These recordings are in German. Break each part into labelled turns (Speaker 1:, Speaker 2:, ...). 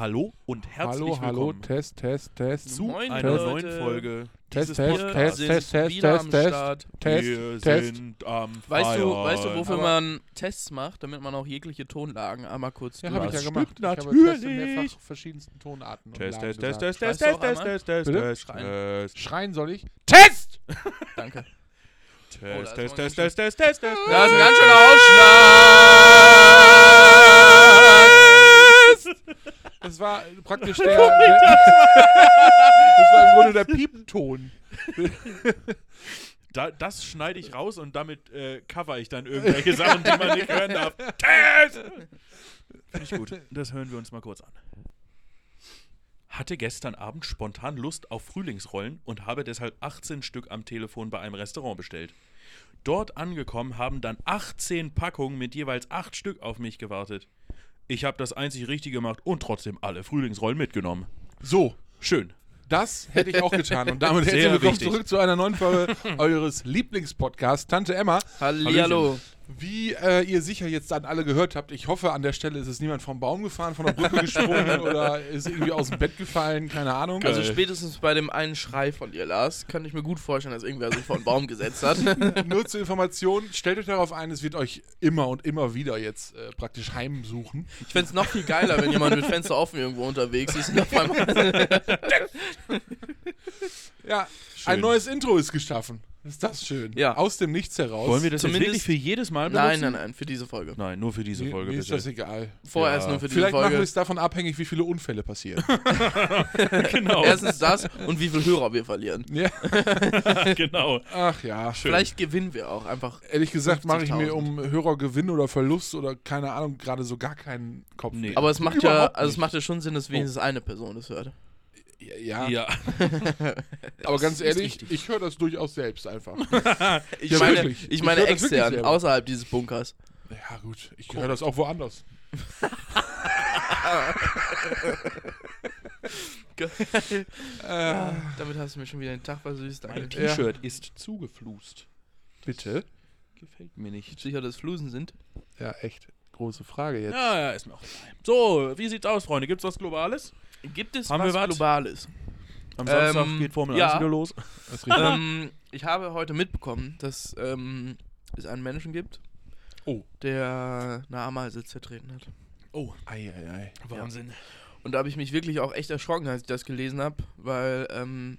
Speaker 1: Hallo und herzlich
Speaker 2: hallo, hallo,
Speaker 1: willkommen
Speaker 2: Test, Test, Test.
Speaker 1: zu
Speaker 3: Moin,
Speaker 1: einer
Speaker 3: Leute.
Speaker 1: neuen Folge.
Speaker 2: Test, Test. Test, Test, Test, Test, Test. Test,
Speaker 1: Wir
Speaker 2: Test.
Speaker 1: sind am
Speaker 3: Weißt du, weißt du, wofür
Speaker 2: Aber-
Speaker 3: man Tests macht, damit man auch jegliche Tonlagen einmal kurz
Speaker 2: Ja, habe ich ja
Speaker 1: Das
Speaker 2: gemacht. Ich habe. Tests in mehrfach verschiedensten Tonarten
Speaker 1: Test, Test, Test. Test, Test, Test, Test? Test, Test? Test,
Speaker 3: Schreien.
Speaker 1: Test,
Speaker 2: Schreien soll ich? Test!
Speaker 3: Danke.
Speaker 1: Test,
Speaker 3: Oh,
Speaker 1: Test, Test, Test, Test, Test, Test.
Speaker 3: Da ist ein ganz schöner Ausschlag!
Speaker 2: Das war praktisch der, der Das war im Grunde der Piepton.
Speaker 1: Da, das schneide ich raus und damit äh, cover ich dann irgendwelche Sachen, die man nicht hören darf. Finde ich gut. Das hören wir uns mal kurz an. Hatte gestern Abend spontan Lust auf Frühlingsrollen und habe deshalb 18 Stück am Telefon bei einem Restaurant bestellt. Dort angekommen haben dann 18 Packungen mit jeweils 8 Stück auf mich gewartet. Ich habe das einzig Richtige gemacht und trotzdem alle Frühlingsrollen mitgenommen.
Speaker 2: So,
Speaker 1: Schön.
Speaker 2: das hätte ich auch getan. Und damit herzlich willkommen zurück zu einer neuen Folge eures Lieblingspodcasts, Tante Emma.
Speaker 3: Hallihallo.
Speaker 2: Wie äh, ihr sicher jetzt dann alle gehört habt, ich hoffe, an der Stelle ist es niemand vom Baum gefahren, von der Brücke gesprungen oder ist irgendwie aus dem Bett gefallen, keine Ahnung.
Speaker 3: Also spätestens bei dem einen Schrei von dir, Lars, kann ich mir gut vorstellen, dass irgendwer sich vor einen Baum gesetzt hat.
Speaker 2: Nur zur Information, stellt euch darauf ein, es wird euch immer und immer wieder jetzt äh, praktisch heimsuchen.
Speaker 3: Ich fände es noch viel geiler, wenn jemand mit Fenster offen irgendwo unterwegs ist und auf einmal
Speaker 2: Ja,
Speaker 1: Schön.
Speaker 2: ein neues Intro ist geschaffen. Ist das schön?
Speaker 3: Ja.
Speaker 2: Aus dem Nichts heraus.
Speaker 1: Wollen wir das jetzt
Speaker 3: Zumindest-
Speaker 1: wirklich für jedes Mal benutzen?
Speaker 3: Nein, nein, nein, für diese Folge.
Speaker 1: Nein, nur für diese
Speaker 2: Mir,
Speaker 1: Folge
Speaker 2: mir ist
Speaker 1: bitte.
Speaker 2: das egal.
Speaker 3: Vorerst
Speaker 1: Ja.
Speaker 3: nur für diese
Speaker 2: Vielleicht machen wir
Speaker 3: Folge.
Speaker 2: es davon abhängig, wie viele Unfälle passieren.
Speaker 1: genau.
Speaker 3: Erstens das und wie viele Hörer wir verlieren.
Speaker 2: ja.
Speaker 1: genau.
Speaker 2: Ach ja.
Speaker 1: Schön.
Speaker 3: Vielleicht gewinnen wir auch einfach.
Speaker 2: Ehrlich gesagt mache ich mir
Speaker 3: 50.000.
Speaker 2: um Hörergewinn oder Verlust oder keine Ahnung gerade so gar keinen Kopf.
Speaker 1: Nee.
Speaker 3: Aber es macht ja, also es macht ja schon Sinn, dass wenigstens eine Person das hört.
Speaker 2: Ja,
Speaker 1: Ja.
Speaker 2: aber ganz ehrlich, ich höre das durchaus selbst einfach.
Speaker 3: Ich
Speaker 2: Ja,
Speaker 3: meine,
Speaker 2: wirklich.
Speaker 3: ich
Speaker 2: Ich
Speaker 3: meine
Speaker 2: das
Speaker 3: extern, außerhalb dieses Bunkers.
Speaker 2: ja gut, ich höre das auch woanders. Äh,
Speaker 3: Damit hast du mir schon wieder den Tag versüßt.
Speaker 1: Mein T-Shirt ist zugeflust.
Speaker 2: bitte?
Speaker 1: Gefällt mir nicht.
Speaker 3: Sicher, dass Flusen sind.
Speaker 2: Ja, echt. Große Frage jetzt.
Speaker 1: Ja, ja, ist mir auch egal. So, wie sieht's aus, Freunde? Gibt's was Globales?
Speaker 3: Gibt es
Speaker 1: Haben wir
Speaker 3: was
Speaker 1: was?
Speaker 3: Globales?
Speaker 1: Am Samstag
Speaker 3: Ähm,
Speaker 1: geht Formel
Speaker 3: ja.
Speaker 1: 1 wieder los.
Speaker 3: Ähm, ich habe heute mitbekommen, dass ähm, es einen Menschen gibt,
Speaker 2: Oh.
Speaker 3: der eine Ameise zertreten hat.
Speaker 1: Oh,
Speaker 2: Ei, ei, ei.
Speaker 1: Wahnsinn.
Speaker 3: Und da habe ich mich wirklich auch echt erschrocken, als ich das gelesen habe, weil ähm,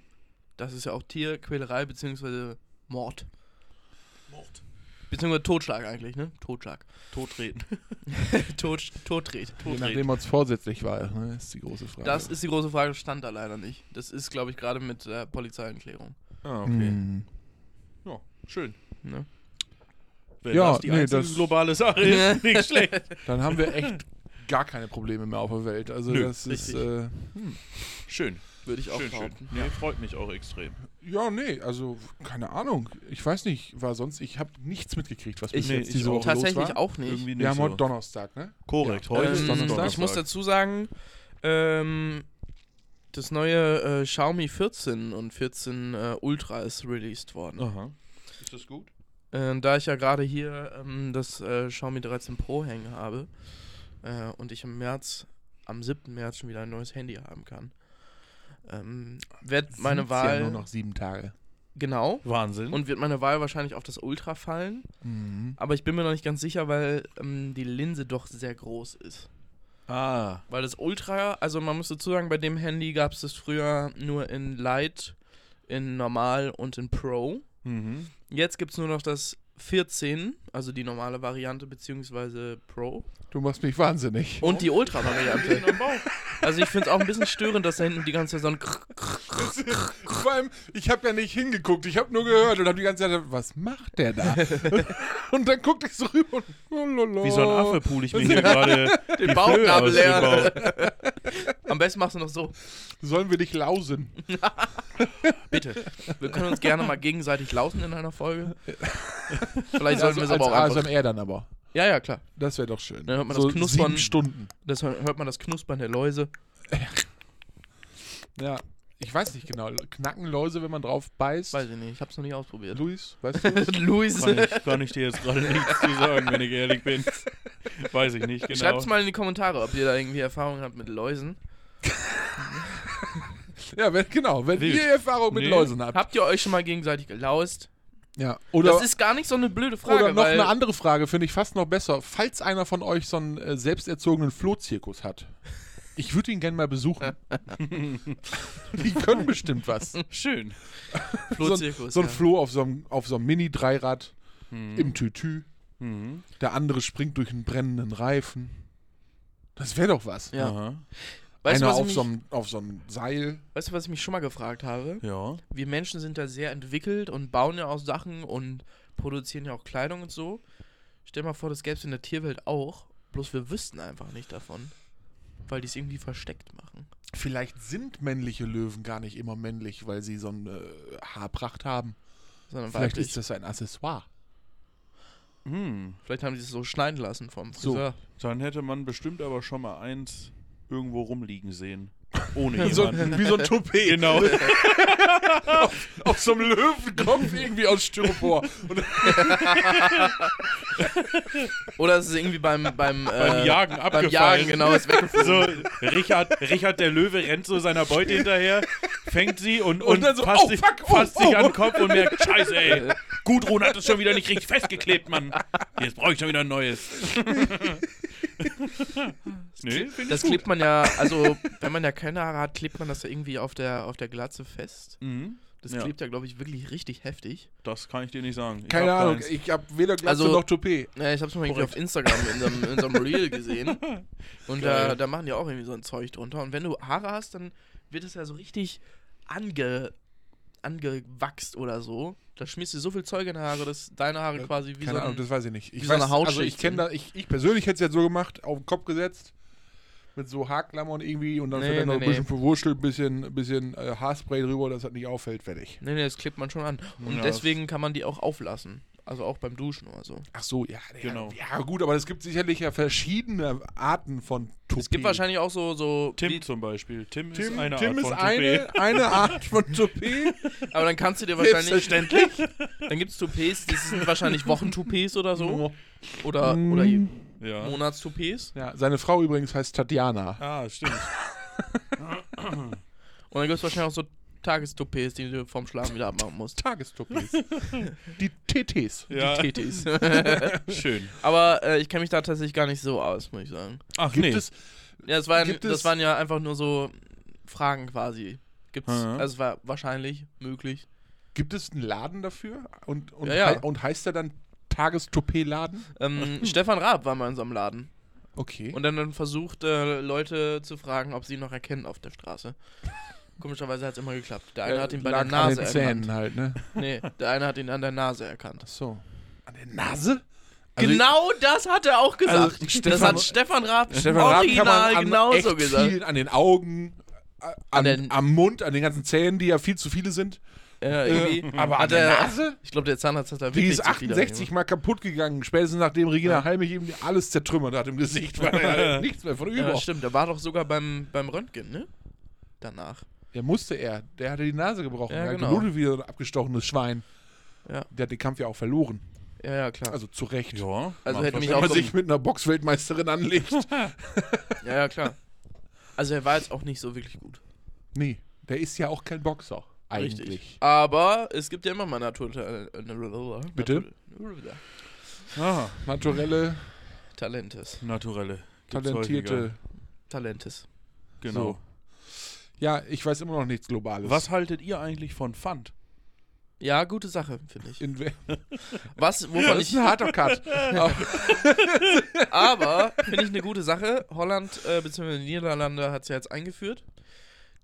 Speaker 3: das ist ja auch Tierquälerei bzw. Mord.
Speaker 1: Mord.
Speaker 3: Beziehungsweise Totschlag eigentlich, ne? Totschlag.
Speaker 1: Todtreten.
Speaker 3: Tod, Totret.
Speaker 2: Je nachdem, ob es vorsätzlich war, ne, ist die große Frage.
Speaker 3: Das ist die große Frage, stand da leider nicht. Das ist, glaube ich, gerade mit der Polizeienklärung.
Speaker 1: Ah, okay.
Speaker 2: Hm.
Speaker 1: Ja, schön.
Speaker 3: Ne?
Speaker 1: Wenn
Speaker 2: Ja,
Speaker 1: das die
Speaker 2: nee,
Speaker 1: einzige
Speaker 2: das-
Speaker 1: globale Sache ist, nicht schlecht.
Speaker 2: Dann haben wir echt gar keine Probleme mehr auf der Welt. Also
Speaker 1: Nö,
Speaker 2: das ist. Äh,
Speaker 1: Schön.
Speaker 3: Würde ich auch
Speaker 1: Schön, schön.
Speaker 3: behaupten.
Speaker 1: Nee, freut mich auch extrem.
Speaker 2: ja, nee, also keine Ahnung. Ich weiß nicht, war sonst. Ich habe nichts mitgekriegt, was
Speaker 1: Ich- nee,
Speaker 2: jetzt diese. Woche los
Speaker 3: Tatsächlich
Speaker 2: war.
Speaker 3: auch nicht.
Speaker 1: Irgendwie nicht
Speaker 2: Wir haben
Speaker 1: so.
Speaker 2: heute Donnerstag, ne?
Speaker 1: Korrekt,
Speaker 2: Ja.
Speaker 1: heute
Speaker 3: Ähm,
Speaker 1: ist Donnerstag.
Speaker 3: ich muss dazu sagen, ähm, das neue äh, Xiaomi 14 und 14 äh, Ultra ist released worden.
Speaker 1: Aha. Ist das gut?
Speaker 3: Äh, da ich ja gerade hier ähm, das äh, Xiaomi 13 Pro hängen habe äh, und ich im März, am 7. März schon wieder ein neues Handy haben kann, ähm, wird meine Wahl,
Speaker 2: Ja nur noch sieben Tage.
Speaker 3: genau,
Speaker 1: Wahnsinn.
Speaker 3: und wird meine Wahl wahrscheinlich auf das Ultra fallen.
Speaker 2: Mhm.
Speaker 3: Aber ich bin mir noch nicht ganz sicher, weil ähm, die Linse doch sehr groß ist.
Speaker 1: ah.
Speaker 3: Weil das Ultra, also man muss dazu sagen, bei dem Handy gab es das früher nur in Light, in Normal und in Pro.
Speaker 1: Mhm.
Speaker 3: Jetzt gibt es nur noch das 14, also die normale Variante beziehungsweise Pro.
Speaker 2: Du machst mich wahnsinnig.
Speaker 3: Und die Ultra-Variante. Also ich finde es auch ein bisschen störend, dass da hinten die ganze Zeit so ein Krr-
Speaker 2: Vor allem, ich habe ja nicht hingeguckt, ich habe nur gehört und habe die ganze Zeit, was macht der da? und dann guckte ich so rüber und
Speaker 1: Wie so ein Affe pule ich mir hier gerade
Speaker 3: den Bauchnabel leer. Am besten machst du noch so.
Speaker 2: Sollen wir dich lausen?
Speaker 3: Bitte. Wir können uns gerne mal gegenseitig lausen in einer Folge. Vielleicht sollten wir es
Speaker 2: Also
Speaker 3: aber auch einfach.
Speaker 2: ASMR dann aber.
Speaker 3: Ja, ja, klar.
Speaker 2: Das wäre doch schön.
Speaker 3: Dann hört man
Speaker 2: so
Speaker 3: das Knuspern.
Speaker 2: sieben Stunden.
Speaker 3: Das hör- hört man das Knuspern der Läuse.
Speaker 2: Ja, ich weiß nicht genau. Knacken Läuse, wenn man drauf beißt.
Speaker 3: Weiß ich nicht, ich hab's noch nicht ausprobiert.
Speaker 2: Luis, weißt du?
Speaker 3: Luis.
Speaker 1: Kann ich, kann ich dir jetzt gerade nichts zu sagen, wenn ich ehrlich bin. Weiß ich nicht genau.
Speaker 3: Schreibt's mal in die Kommentare, ob ihr da irgendwie Erfahrungen habt mit Läusen.
Speaker 2: Ja, wenn, genau. Wenn
Speaker 1: Wild.
Speaker 2: ihr Erfahrung mit
Speaker 1: Nee.
Speaker 2: Läusen habt.
Speaker 3: Habt ihr euch schon mal gegenseitig gelaust?
Speaker 2: Ja. Oder,
Speaker 3: das ist gar nicht so eine blöde Frage,
Speaker 2: oder noch
Speaker 3: weil
Speaker 2: eine andere Frage, finde ich fast noch besser. Falls einer von euch so einen äh, selbsterzogenen Flohzirkus hat, ich würde ihn gerne mal besuchen. Die können bestimmt was.
Speaker 1: Schön.
Speaker 3: Flohzirkus.
Speaker 2: So ein
Speaker 3: ja.
Speaker 2: Floh auf so einem, auf so einem Mini-Dreirad
Speaker 1: Mhm.
Speaker 2: im Tütü.
Speaker 1: Mhm.
Speaker 2: Der andere springt durch einen brennenden Reifen. Das wäre doch was.
Speaker 3: Ja.
Speaker 1: Aha.
Speaker 3: Weißt, du,
Speaker 2: Einer
Speaker 3: was ich
Speaker 2: auf
Speaker 3: mich,
Speaker 2: so, einem, auf so einem Seil.
Speaker 3: weißt du, was ich mich schon mal gefragt habe?
Speaker 1: Ja.
Speaker 3: Wir Menschen sind da sehr entwickelt und bauen ja auch Sachen und produzieren ja auch Kleidung und so. Stell mal vor, das gäbe es in der Tierwelt auch, bloß wir wüssten einfach nicht davon. Weil die es irgendwie versteckt machen.
Speaker 2: Vielleicht sind männliche Löwen gar nicht immer männlich, weil sie so eine äh, Haarpracht haben.
Speaker 3: Sondern
Speaker 2: Vielleicht
Speaker 3: weiblich.
Speaker 2: ist das ein Accessoire.
Speaker 1: Hm.
Speaker 3: Vielleicht haben die es so schneiden lassen vom
Speaker 2: So.
Speaker 3: Friseur.
Speaker 1: Dann hätte man bestimmt aber schon mal eins irgendwo rumliegen sehen. Ohne
Speaker 2: So,
Speaker 1: jemanden.
Speaker 2: wie so ein Toupet.
Speaker 1: Genau.
Speaker 2: Auf so einem Löwenkopf irgendwie aus Styropor.
Speaker 3: Oder es ist irgendwie beim, beim,
Speaker 1: Beim
Speaker 3: äh,
Speaker 1: Jagen
Speaker 3: beim
Speaker 1: abgefallen.
Speaker 3: Jagen, genau, ist weggeflogen.
Speaker 1: So, Richard, Richard der Löwe rennt so seiner Beute hinterher, fängt sie und,
Speaker 2: Und
Speaker 1: und,
Speaker 2: dann so,
Speaker 1: fasst,
Speaker 2: oh,
Speaker 1: sich,
Speaker 2: fuck, oh,
Speaker 1: sich
Speaker 2: oh.
Speaker 1: an den Kopf und merkt, scheiße ey, Gudrun hat es schon wieder nicht richtig festgeklebt, Mann. Jetzt brauche ich schon wieder ein neues. nee, finde
Speaker 3: Das klebt man ja, also wenn man ja keine Haare hat, klebt man das ja irgendwie auf der, auf der Glatze fest.
Speaker 1: Mhm.
Speaker 3: Das
Speaker 1: Ja.
Speaker 3: klebt ja, glaube ich, wirklich richtig heftig.
Speaker 1: Das kann ich dir nicht sagen. Ich
Speaker 2: Keine Ahnung,
Speaker 1: keins.
Speaker 2: ich habe weder Glatze
Speaker 3: Also-
Speaker 2: noch Toupet.
Speaker 3: Ja, ich habe es mal irgendwie auf Instagram in so, einem, in so einem Reel gesehen. Und da, da machen die auch irgendwie so ein Zeug drunter. Und wenn du Haare hast, dann wird es ja so richtig ange, angewachst oder so. Da schmierst du so viel Zeug in die Haare, dass deine Haare quasi wie
Speaker 2: Keine
Speaker 3: so
Speaker 2: Ahnung,
Speaker 3: ein,
Speaker 2: das weiß ich nicht. Ich
Speaker 3: wie so eine
Speaker 2: weiß, also ich kenne da, ich, ich persönlich hätte es jetzt so gemacht, auf den Kopf gesetzt, mit so Haarklammern irgendwie und dann
Speaker 3: Nee,
Speaker 2: vielleicht noch
Speaker 3: nee,
Speaker 2: ein bisschen
Speaker 3: nee.
Speaker 2: verwurstelt, ein bisschen, bisschen äh, Haarspray drüber, dass das nicht auffällt, fertig.
Speaker 3: Nee, nee, das klebt man schon an. Und
Speaker 1: Ja,
Speaker 3: deswegen kann man die auch auflassen. Also auch beim Duschen oder so.
Speaker 2: Ach so, ja,
Speaker 1: Genau.
Speaker 2: ja, ja gut, aber es gibt sicherlich ja verschiedene Arten von Toupet.
Speaker 3: Es gibt wahrscheinlich auch so, so
Speaker 1: Tim zum Beispiel. Tim,
Speaker 2: Tim,
Speaker 1: ist eine
Speaker 2: Tim
Speaker 1: Art
Speaker 2: ist
Speaker 1: von
Speaker 2: eine,
Speaker 1: Toupet.
Speaker 2: eine Art von Toupet.
Speaker 3: aber dann kannst du dir wahrscheinlich,
Speaker 2: Selbstverständlich.
Speaker 3: dann gibt's Toupets, das sind wahrscheinlich Wochentoupees oder so. Oder,
Speaker 2: Mm.
Speaker 3: oder
Speaker 1: Ja.
Speaker 3: Monatstoupees.
Speaker 2: Ja, seine Frau übrigens heißt Tatjana.
Speaker 1: Ah, stimmt.
Speaker 3: Und dann gibt's wahrscheinlich auch so Tagestoupets, die du vorm Schlafen wieder abmachen musst.
Speaker 2: Tagestoupets. Die TTs.
Speaker 1: Ja,
Speaker 3: TTs.
Speaker 1: schön.
Speaker 3: Aber äh, ich kenne mich da tatsächlich gar nicht so aus, muss ich sagen.
Speaker 1: Ach
Speaker 2: Gibt
Speaker 1: nee.
Speaker 2: es,
Speaker 3: Ja, das, waren,
Speaker 2: Gibt
Speaker 3: das
Speaker 2: es-
Speaker 3: waren ja einfach nur so Fragen quasi. Gibt's,
Speaker 1: Mhm.
Speaker 3: also es war wahrscheinlich möglich.
Speaker 2: gibt es einen Laden dafür? Und, und,
Speaker 3: Ja, ja.
Speaker 2: hei- und heißt der dann Tagestoupet-Laden?
Speaker 3: Ähm, Stefan Raab war mal in so einem Laden.
Speaker 2: Okay.
Speaker 3: Und dann, dann versucht, äh, Leute zu fragen, ob sie ihn noch erkennen auf der Straße. Komischerweise hat es immer geklappt. Der eine hat ihn bei der
Speaker 2: Lag an
Speaker 3: Nase
Speaker 2: den
Speaker 3: erkannt.
Speaker 2: Zähnen halt, ne?
Speaker 3: Nee, der eine hat ihn an der Nase erkannt.
Speaker 2: Ach so. An der Nase? Also
Speaker 3: genau das hat er auch gesagt.
Speaker 2: Also
Speaker 3: das
Speaker 2: Stefan-
Speaker 3: hat Stefan Raab
Speaker 2: Stefan Raab kann
Speaker 3: original
Speaker 2: man an
Speaker 3: genauso
Speaker 2: echt
Speaker 3: gesagt.
Speaker 2: vielen, an den Augen, äh, an,
Speaker 3: den-
Speaker 2: am Mund, an den ganzen Zähnen, die ja viel zu viele sind.
Speaker 3: Ja, irgendwie.
Speaker 2: aber an
Speaker 3: hat
Speaker 2: der
Speaker 3: er,
Speaker 2: Nase?
Speaker 3: Ich glaube, der Zahnarzt hat da
Speaker 2: Die
Speaker 3: wirklich
Speaker 2: ist
Speaker 3: zu viele
Speaker 2: 68 Mal kaputt gegangen, spätestens nachdem Regina
Speaker 3: Ja.
Speaker 2: Halmich ihm alles zertrümmert hat im Gesicht, weil er nichts mehr von über.
Speaker 3: Ja, stimmt. Der war doch sogar beim, beim Röntgen, ne? Danach.
Speaker 2: Der musste er, der hatte die Nase gebrochen.
Speaker 3: Ja,
Speaker 2: er hat
Speaker 3: genau.
Speaker 2: geblutet wie so ein abgestochenes Schwein.
Speaker 3: Ja.
Speaker 2: Der hat den Kampf ja auch verloren.
Speaker 3: Ja, ja, klar.
Speaker 2: Also zu Recht.
Speaker 1: Ja.
Speaker 3: Also hätte mich
Speaker 2: Wenn
Speaker 3: auch
Speaker 2: man
Speaker 3: so-
Speaker 2: sich mit einer Boxweltmeisterin anlegt.
Speaker 3: ja, ja, klar. Also er war jetzt auch nicht so wirklich gut.
Speaker 2: nee, der ist ja auch kein Boxer. Eigentlich.
Speaker 3: Richtig. Aber es gibt ja immer mal Natur... Äh,
Speaker 2: Bitte?
Speaker 3: Natur
Speaker 1: Ah,
Speaker 2: Naturelle,
Speaker 3: Talentes.
Speaker 1: naturelle. Gibt's
Speaker 2: talentierte.
Speaker 1: häufiger.
Speaker 3: Talentes.
Speaker 1: Genau.
Speaker 2: So. Ja, ich weiß immer noch nichts Globales.
Speaker 1: Was haltet ihr eigentlich von Pfand?
Speaker 3: Ja, gute Sache, finde ich.
Speaker 2: In
Speaker 3: Was, wovon
Speaker 2: das
Speaker 3: ich...
Speaker 2: ist ein harter Cut.
Speaker 3: Aber finde ich eine gute Sache. Holland äh, bzw. die Niederlande hat es ja jetzt eingeführt.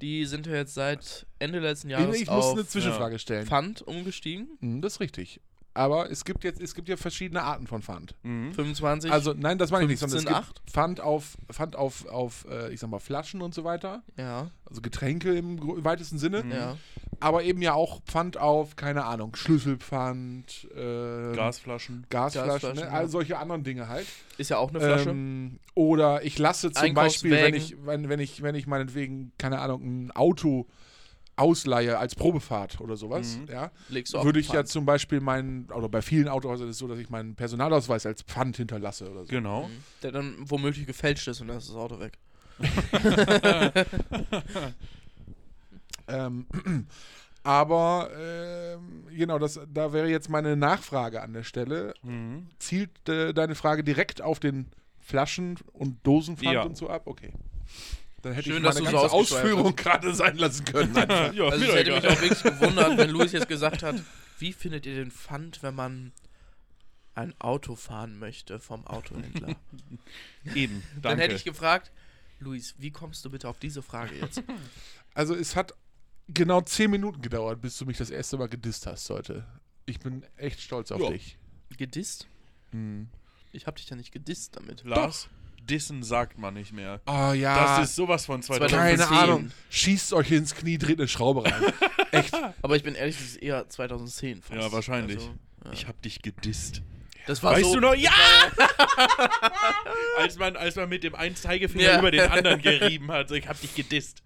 Speaker 3: Die sind ja jetzt seit Ende letzten Jahres
Speaker 2: ich muss
Speaker 3: auf
Speaker 2: eine Zwischenfrage stellen.
Speaker 3: Pfand umgestiegen.
Speaker 2: Hm, Das ist richtig. Aber es gibt jetzt, es gibt ja verschiedene Arten von Pfand.
Speaker 1: Mhm.
Speaker 3: 25.
Speaker 2: Also nein, das meine ich nicht, sondern es
Speaker 3: 15,
Speaker 2: gibt Pfand auf, Pfand auf, auf äh, ich sag mal, Flaschen und so weiter.
Speaker 3: ja,
Speaker 2: Also Getränke im gro- weitesten Sinne.
Speaker 1: Mhm.
Speaker 3: ja.
Speaker 2: Aber eben ja auch Pfand auf, keine Ahnung, Schlüsselpfand, äh,
Speaker 1: Gasflaschen.
Speaker 2: Gasflaschen,
Speaker 3: Gasflaschen,
Speaker 2: ne?
Speaker 3: ja.
Speaker 2: all solche anderen Dinge halt.
Speaker 3: Ist ja auch eine Flasche.
Speaker 2: Ähm, oder ich lasse zum Beispiel, wenn ich, wenn, wenn ich, wenn ich meinetwegen, keine Ahnung, ein Auto ausleihe als Probefahrt oder sowas,
Speaker 1: Mhm.
Speaker 2: ja,
Speaker 3: Legst du auf
Speaker 2: würde ich ja zum Beispiel meinen, oder bei vielen Autohäusern ist es so, dass ich meinen Personalausweis als Pfand hinterlasse oder so.
Speaker 1: Genau.
Speaker 3: Mhm. Der dann womöglich gefälscht ist und dann ist das Auto weg.
Speaker 2: ähm, aber ähm, genau, das, da wäre jetzt meine Nachfrage an der Stelle.
Speaker 1: Mhm.
Speaker 2: Zielt äh, deine Frage direkt auf den Flaschen- und Dosenpfand
Speaker 1: Ja.
Speaker 2: und so ab? Okay. Dann hätte
Speaker 3: Schön,
Speaker 2: ich
Speaker 3: dass
Speaker 2: meine
Speaker 3: du so
Speaker 2: ganze
Speaker 3: ausgeschweift
Speaker 2: Ausführung gerade sein lassen können.
Speaker 1: Ja,
Speaker 3: Also es hätte mich auch wirklich gewundert, wenn Luis jetzt gesagt hat, wie findet ihr den Pfand, wenn man ein Auto fahren möchte vom Autohändler?
Speaker 1: Eben, danke.
Speaker 3: Dann hätte ich gefragt, Luis, wie kommst du bitte auf diese Frage jetzt?
Speaker 2: Also es hat genau zehn Minuten gedauert, bis du mich das erste Mal gedisst hast heute. Ich bin echt stolz auf
Speaker 1: Ja.
Speaker 2: dich.
Speaker 3: Gedisst?
Speaker 2: Hm.
Speaker 3: Ich hab dich ja nicht gedisst damit.
Speaker 1: Lars, Dissen sagt man nicht mehr.
Speaker 2: Oh ja.
Speaker 1: Das ist sowas von 2000.
Speaker 2: keine
Speaker 3: 2010.
Speaker 2: Ahnung. Schießt euch ins Knie, dreht eine Schraube rein. echt.
Speaker 3: Aber ich bin ehrlich, das ist eher 2010 fast.
Speaker 1: Ja, wahrscheinlich.
Speaker 3: Also, ja.
Speaker 1: Ich hab dich gedisst.
Speaker 3: Das war
Speaker 1: weißt
Speaker 3: so,
Speaker 1: du noch? Ja! als, man, als man mit dem einen Zeigefinger
Speaker 3: Ja.
Speaker 1: über den anderen gerieben hat. So, ich hab dich gedisst.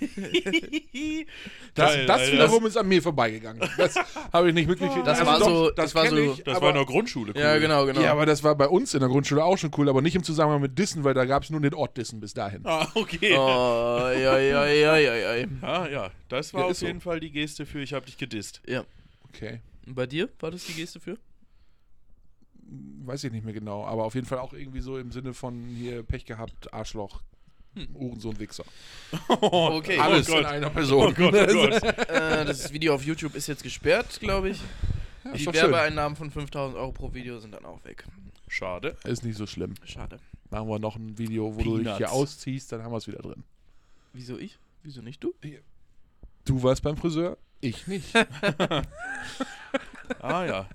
Speaker 2: Das,
Speaker 1: Geil,
Speaker 2: das wiederum ist an mir vorbeigegangen. Das habe ich nicht mitgekriegt.
Speaker 3: Das
Speaker 2: Also
Speaker 3: war
Speaker 2: doch,
Speaker 3: so-
Speaker 2: das
Speaker 3: das war so-
Speaker 2: ich,
Speaker 1: Das
Speaker 2: aber,
Speaker 1: war in der Grundschule cool.
Speaker 3: Ja, genau, genau.
Speaker 2: Ja, aber das war bei uns in der Grundschule auch schon cool, aber nicht im Zusammenhang mit Dissen, weil da gab es nur den Ort Dissen bis dahin.
Speaker 1: Ah, okay.
Speaker 3: Oh, ja, ja, ja, ja, ja.
Speaker 1: Ah, ja, das war
Speaker 2: Ja,
Speaker 1: auf
Speaker 2: ist so.
Speaker 1: jeden Fall die Geste für ich hab dich gedisst.
Speaker 3: Ja.
Speaker 2: Okay.
Speaker 3: Und bei dir war das die Geste für?
Speaker 2: Weiß ich nicht mehr genau, aber auf jeden Fall auch irgendwie so im Sinne von hier Pech gehabt, Arschloch, Uhrensohn, Wichser.
Speaker 3: Okay.
Speaker 2: Alles
Speaker 1: Gott.
Speaker 2: in einer Person.
Speaker 1: Oh Gott, oh Gott.
Speaker 3: Äh, das Video auf YouTube ist jetzt gesperrt, glaube ich.
Speaker 2: Ja,
Speaker 3: Die
Speaker 2: schön.
Speaker 3: Werbeeinnahmen von 5000 Euro pro Video sind dann auch weg.
Speaker 1: Schade.
Speaker 2: Ist nicht so schlimm.
Speaker 3: Schade.
Speaker 2: Machen wir noch ein Video, wo du dich
Speaker 1: Peanuts.
Speaker 2: hier ausziehst, dann haben wir es wieder drin.
Speaker 3: Wieso ich? Wieso nicht du?
Speaker 2: Du warst beim Friseur, ich nicht.
Speaker 1: Ah ja.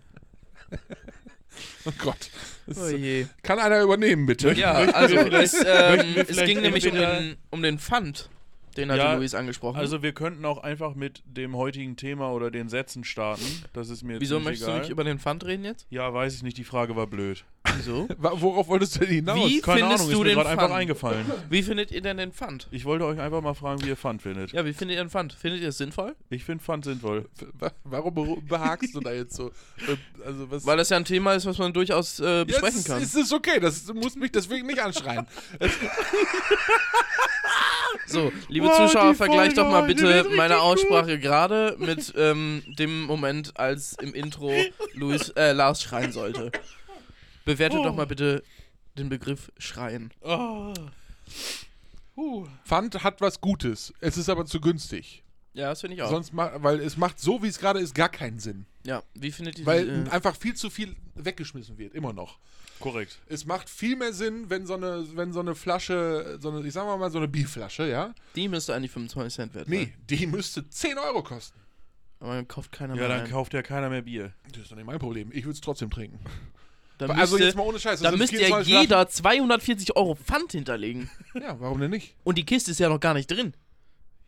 Speaker 2: Oh Gott. Das
Speaker 3: Oh je.
Speaker 2: kann einer übernehmen, bitte?
Speaker 3: Ja, also
Speaker 1: wir
Speaker 3: es,
Speaker 1: vielleicht-
Speaker 3: ähm, es ging nämlich um den, um den Pfand, den hatte
Speaker 1: Ja,
Speaker 3: Luis angesprochen.
Speaker 1: Also wir könnten auch einfach mit dem heutigen Thema oder den Sätzen starten. Das ist mir
Speaker 3: Wieso möchtest
Speaker 1: egal.
Speaker 3: du nicht über den Pfand reden jetzt?
Speaker 1: Ja, weiß ich nicht, die Frage war blöd.
Speaker 3: Wieso?
Speaker 2: Worauf wolltest du denn hinaus?
Speaker 3: Wie
Speaker 1: Keine
Speaker 3: findest
Speaker 1: Ahnung,
Speaker 3: du
Speaker 1: ist mir
Speaker 3: den
Speaker 1: gerade einfach
Speaker 3: Pfand?
Speaker 1: eingefallen.
Speaker 3: Wie findet ihr denn den Pfand?
Speaker 1: Ich wollte euch einfach mal fragen, wie ihr Pfand findet.
Speaker 3: Ja, wie findet ihr den Pfand? Findet ihr es sinnvoll?
Speaker 1: Ich finde Pfand sinnvoll.
Speaker 2: Wa- Warum behagst du da jetzt so? Äh, Also was?
Speaker 3: Weil das ja ein Thema ist, was man durchaus äh, besprechen
Speaker 2: Jetzt
Speaker 3: kann.
Speaker 2: ist es okay, das du musst mich deswegen nicht anschreien.
Speaker 3: So, liebe
Speaker 1: Boah,
Speaker 3: Zuschauer, vergleicht doch mal bitte meine Aussprache gerade mit ähm, dem Moment, als im Intro Luis, äh, Lars schreien sollte. Bewertet
Speaker 1: Oh.
Speaker 3: doch mal bitte den Begriff schreien.
Speaker 1: Oh. Huh.
Speaker 2: Pfand hat was Gutes, es ist aber zu günstig.
Speaker 3: Ja, das finde ich auch.
Speaker 2: Sonst ma weil es macht so, wie es gerade ist, gar keinen Sinn.
Speaker 3: ja, wie findet ihr
Speaker 2: Weil
Speaker 3: die, äh,
Speaker 2: einfach viel zu viel weggeschmissen wird, immer noch.
Speaker 1: Korrekt.
Speaker 2: Es macht viel mehr Sinn, wenn so eine, wenn so eine Flasche, so eine, ich sag mal so eine Bierflasche, ja?
Speaker 3: Die müsste eigentlich 25 Cent wert
Speaker 2: Nee,
Speaker 3: sein.
Speaker 2: die müsste 10 Euro kosten.
Speaker 3: Aber dann kauft keiner
Speaker 1: Ja,
Speaker 3: mehr
Speaker 1: dann
Speaker 3: ein.
Speaker 1: kauft ja keiner mehr Bier.
Speaker 2: Das ist doch nicht mein Problem. Ich würde es trotzdem trinken.
Speaker 3: Dann
Speaker 2: also
Speaker 3: müsste,
Speaker 2: jetzt mal ohne Scheiß.
Speaker 3: dann
Speaker 2: also
Speaker 3: müsste ja jeder 240 Euro Pfand hinterlegen.
Speaker 2: Ja, warum denn nicht?
Speaker 3: Und die Kiste ist ja noch gar nicht drin.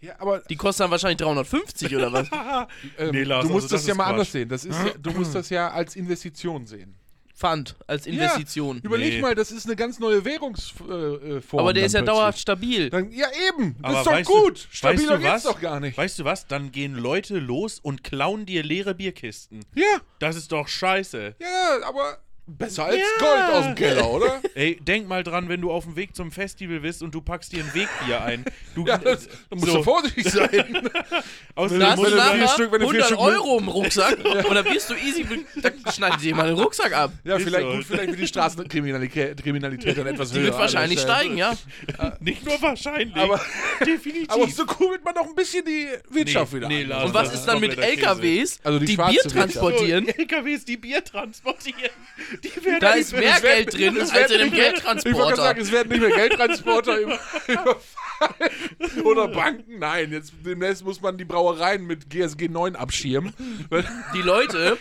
Speaker 2: Ja, aber
Speaker 3: Die kostet dann wahrscheinlich 350 oder was?
Speaker 2: ähm,
Speaker 1: Nee, Lars,
Speaker 2: du musst
Speaker 1: also
Speaker 2: das,
Speaker 1: das
Speaker 2: ja mal
Speaker 1: Quatsch.
Speaker 2: anders sehen. Das ist ja, du musst das ja als Investition sehen.
Speaker 3: Pfand als Investition.
Speaker 2: Überleg
Speaker 1: Nee.
Speaker 2: mal, das ist eine ganz neue Währungsform. Äh, Form
Speaker 3: Aber der ist ja
Speaker 2: plötzlich.
Speaker 3: dauerhaft stabil.
Speaker 2: Dann, ja, eben. Das
Speaker 1: Aber
Speaker 2: ist doch
Speaker 1: weißt
Speaker 2: gut.
Speaker 1: Du,
Speaker 2: Stabiler
Speaker 1: weißt du
Speaker 2: geht's
Speaker 1: was?
Speaker 2: doch gar nicht.
Speaker 1: Weißt du was? Dann gehen Leute los und klauen dir leere Bierkisten.
Speaker 2: Ja,
Speaker 1: Das ist doch scheiße.
Speaker 2: ja, aber besser als
Speaker 1: Ja.
Speaker 2: Gold aus dem Keller, oder?
Speaker 1: Ey, denk mal dran, wenn du auf dem Weg zum Festival bist und du packst dir ein Wegbier ein. Du,
Speaker 2: Ja, das, da musst
Speaker 1: so,
Speaker 2: du vorsichtig sein.
Speaker 1: außerdem
Speaker 3: Da hast du
Speaker 2: vier Stück- wenn du vier
Speaker 3: 100
Speaker 2: Stück
Speaker 3: Euro im Rucksack und dann wirst du easy, dann schneidet dir mal den Rucksack ab.
Speaker 2: ja,
Speaker 1: Ist
Speaker 2: vielleicht
Speaker 1: so.
Speaker 2: gut, vielleicht wird die Straßenkriminalität Kriminalität dann etwas
Speaker 3: Die
Speaker 2: höher.
Speaker 3: wird
Speaker 2: an
Speaker 3: wahrscheinlich steigen, ja.
Speaker 1: nicht nur wahrscheinlich,
Speaker 2: Aber-
Speaker 1: definitiv.
Speaker 2: Aber so kurbelt man doch ein bisschen die Wirtschaft
Speaker 1: Nee,
Speaker 2: wieder
Speaker 1: nee. Lars,
Speaker 3: Und was ist dann mit. LKWs,
Speaker 2: Also die
Speaker 3: die, Bier transportieren?
Speaker 1: LKWs, die Bier transportieren. Die werden
Speaker 3: Da ist mehr Geld drin
Speaker 2: es
Speaker 3: als
Speaker 2: werden
Speaker 3: in einem
Speaker 2: nicht mehr- Ich wollte
Speaker 3: Geldtransporter.
Speaker 2: sagen, es werden nicht mehr Geldtransporter über- überfallen. Oder Banken. Nein, jetzt demnächst muss man die Brauereien mit GSG 9 abschirmen.
Speaker 3: Die Leute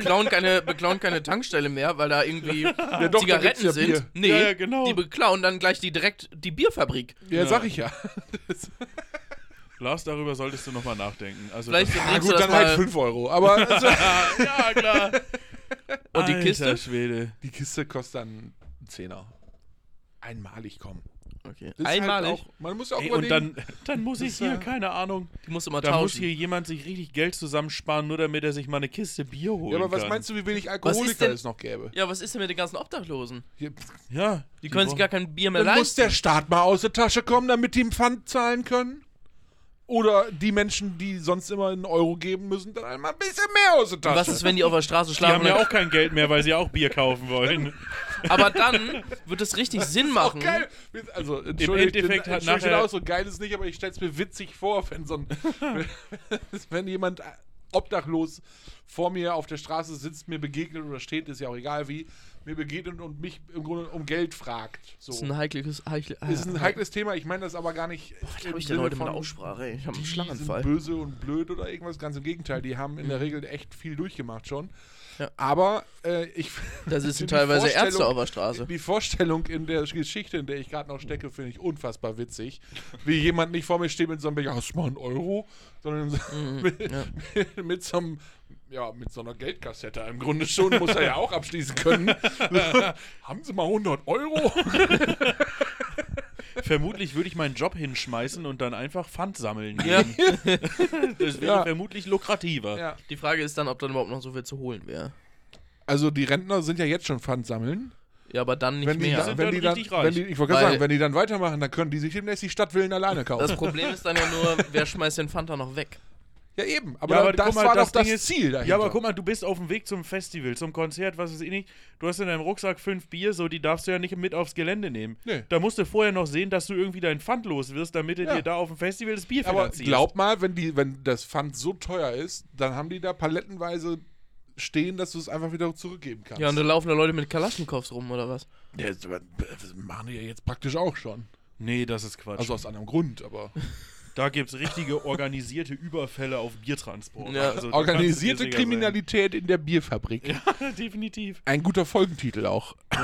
Speaker 3: klauen keine, beklauen keine Tankstelle mehr, weil da irgendwie
Speaker 2: doch, da gibt's
Speaker 3: Zigaretten
Speaker 2: ja
Speaker 3: sind.
Speaker 2: Bier.
Speaker 3: Nee,
Speaker 1: Ja, ja, genau.
Speaker 3: die beklauen dann gleich die direkt die Bierfabrik.
Speaker 2: Ja, sag ich ja.
Speaker 1: Lars, darüber solltest du nochmal nachdenken. Also
Speaker 3: Vielleicht legst
Speaker 2: gut,
Speaker 3: du das
Speaker 2: dann halt
Speaker 3: mal
Speaker 2: 5 Euro. Aber also,
Speaker 1: ja, klar.
Speaker 3: Und die
Speaker 1: Alter
Speaker 3: Kiste?
Speaker 1: Schwede.
Speaker 2: die Kiste kostet dann einen Zehner. Einmalig kommen.
Speaker 3: Okay.
Speaker 2: Das halt
Speaker 3: Einmalig.
Speaker 2: auch, man muss ja auch
Speaker 1: Ey, und dann, dann muss ich hier,
Speaker 2: ja-
Speaker 1: keine Ahnung,
Speaker 3: die musst du immer
Speaker 1: da muss
Speaker 3: tauschen.
Speaker 1: hier jemand sich richtig Geld zusammensparen, nur damit er sich mal eine Kiste Bier holen
Speaker 2: ja, aber was
Speaker 1: kann.
Speaker 2: meinst du, wie wenig Alkoholiker
Speaker 3: denn-
Speaker 2: es noch gäbe?
Speaker 3: ja, was ist denn mit den ganzen Obdachlosen?
Speaker 1: Ja,
Speaker 3: Die können sich gar kein Bier mehr
Speaker 2: dann muss
Speaker 3: leisten.
Speaker 2: der Staat mal aus der Tasche kommen, damit die im Pfand zahlen können. Oder die Menschen, die sonst immer einen Euro geben müssen, dann einmal ein bisschen mehr aus der Tasche.
Speaker 3: Was ist, wenn die auf der Straße
Speaker 1: Die
Speaker 3: schlafen?
Speaker 1: haben ja auch kein Geld mehr, weil sie auch Bier kaufen wollen.
Speaker 3: Aber dann wird es richtig Sinn machen.
Speaker 2: geil. Also, entschuldigt,
Speaker 1: Endeffekt
Speaker 2: den,
Speaker 1: hat nachher-
Speaker 2: auch so geil ist nicht, aber ich stell's mir witzig vor, wenn so ein, wenn jemand obdachlos vor mir auf der Straße sitzt, mir begegnet oder steht, ist ja auch egal wie, mir begegnet und mich im Grunde um Geld fragt. So.
Speaker 3: Das ist ein heikles, heikle,
Speaker 2: ist ein heikles Thema. Ich meine das aber gar nicht.
Speaker 3: Was
Speaker 2: im
Speaker 3: habe ich denn
Speaker 2: Sinne
Speaker 3: heute mit
Speaker 2: von,
Speaker 3: der Aussprache? ey? Ich habe einen
Speaker 2: die
Speaker 3: Schlaganfall.
Speaker 2: sind böse und blöd oder irgendwas. Ganz im Gegenteil, die haben in der Regel echt viel durchgemacht schon.
Speaker 3: Ja.
Speaker 2: Aber äh, ich.
Speaker 3: Da sitzen
Speaker 2: die
Speaker 3: teilweise Ärzte auf der Straße.
Speaker 2: Die Vorstellung in der Geschichte, in der ich gerade noch stecke, finde ich unfassbar witzig. Wie jemand nicht vor mir steht mit so einem Becher, hast du mal einen Euro? Sondern so mit,
Speaker 3: ja.
Speaker 2: mit, mit so einem, ja, mit so einer Geldkassette im Grunde schon, muss er ja auch abschließen können. Haben Sie mal 100 Euro?
Speaker 1: Vermutlich würde ich meinen Job hinschmeißen und dann einfach Pfand sammeln
Speaker 3: Ja.
Speaker 1: gehen. Das wäre
Speaker 2: Ja.
Speaker 1: vermutlich lukrativer.
Speaker 2: Ja.
Speaker 3: Die Frage ist dann, ob dann überhaupt noch so viel zu holen wäre.
Speaker 2: Also die Rentner sind ja jetzt schon Pfand sammeln.
Speaker 3: Ja, aber dann nicht
Speaker 2: Wenn die,
Speaker 3: mehr.
Speaker 2: dann,
Speaker 1: sind
Speaker 2: wenn
Speaker 1: dann
Speaker 2: die dann, wenn die, ich wollte gerade sagen, wenn die dann weitermachen, dann können die sich demnächst die Stadtvillen alleine kaufen.
Speaker 3: Das Problem ist dann ja nur, wer schmeißt den Fanta noch weg?
Speaker 2: Ja eben, aber,
Speaker 1: Ja, aber
Speaker 2: das
Speaker 1: mal,
Speaker 2: war
Speaker 1: das
Speaker 2: doch das
Speaker 1: Ding ist-
Speaker 2: Ziel dahinter.
Speaker 1: Ja, aber guck mal, du bist auf dem Weg zum Festival, zum Konzert, was weiß ich nicht. Du hast in deinem Rucksack fünf Bier, so die darfst du ja nicht mit aufs Gelände nehmen.
Speaker 2: Nee.
Speaker 1: Da musst du vorher noch sehen, dass du irgendwie dein Pfand los wirst, damit du
Speaker 2: Ja.
Speaker 1: dir da auf dem Festival das Bier
Speaker 2: Aber
Speaker 1: finanzierst.
Speaker 2: glaub mal, wenn, die, wenn das Pfand so teuer ist, dann haben die da palettenweise stehen, dass du es einfach wieder zurückgeben kannst.
Speaker 3: Ja, und da laufen da Leute mit Kalaschnikows rum, oder was?
Speaker 2: Ja, das das machen die ja jetzt praktisch auch schon.
Speaker 1: Nee, das ist Quatsch.
Speaker 2: Also aus anderem Grund, aber.
Speaker 1: da gibt es richtige organisierte Überfälle auf Biertransport.
Speaker 3: Ja.
Speaker 1: also,
Speaker 2: Organisierte Kriminalität in der Bierfabrik.
Speaker 1: sein. Definitiv.
Speaker 2: Ein guter Folgentitel auch.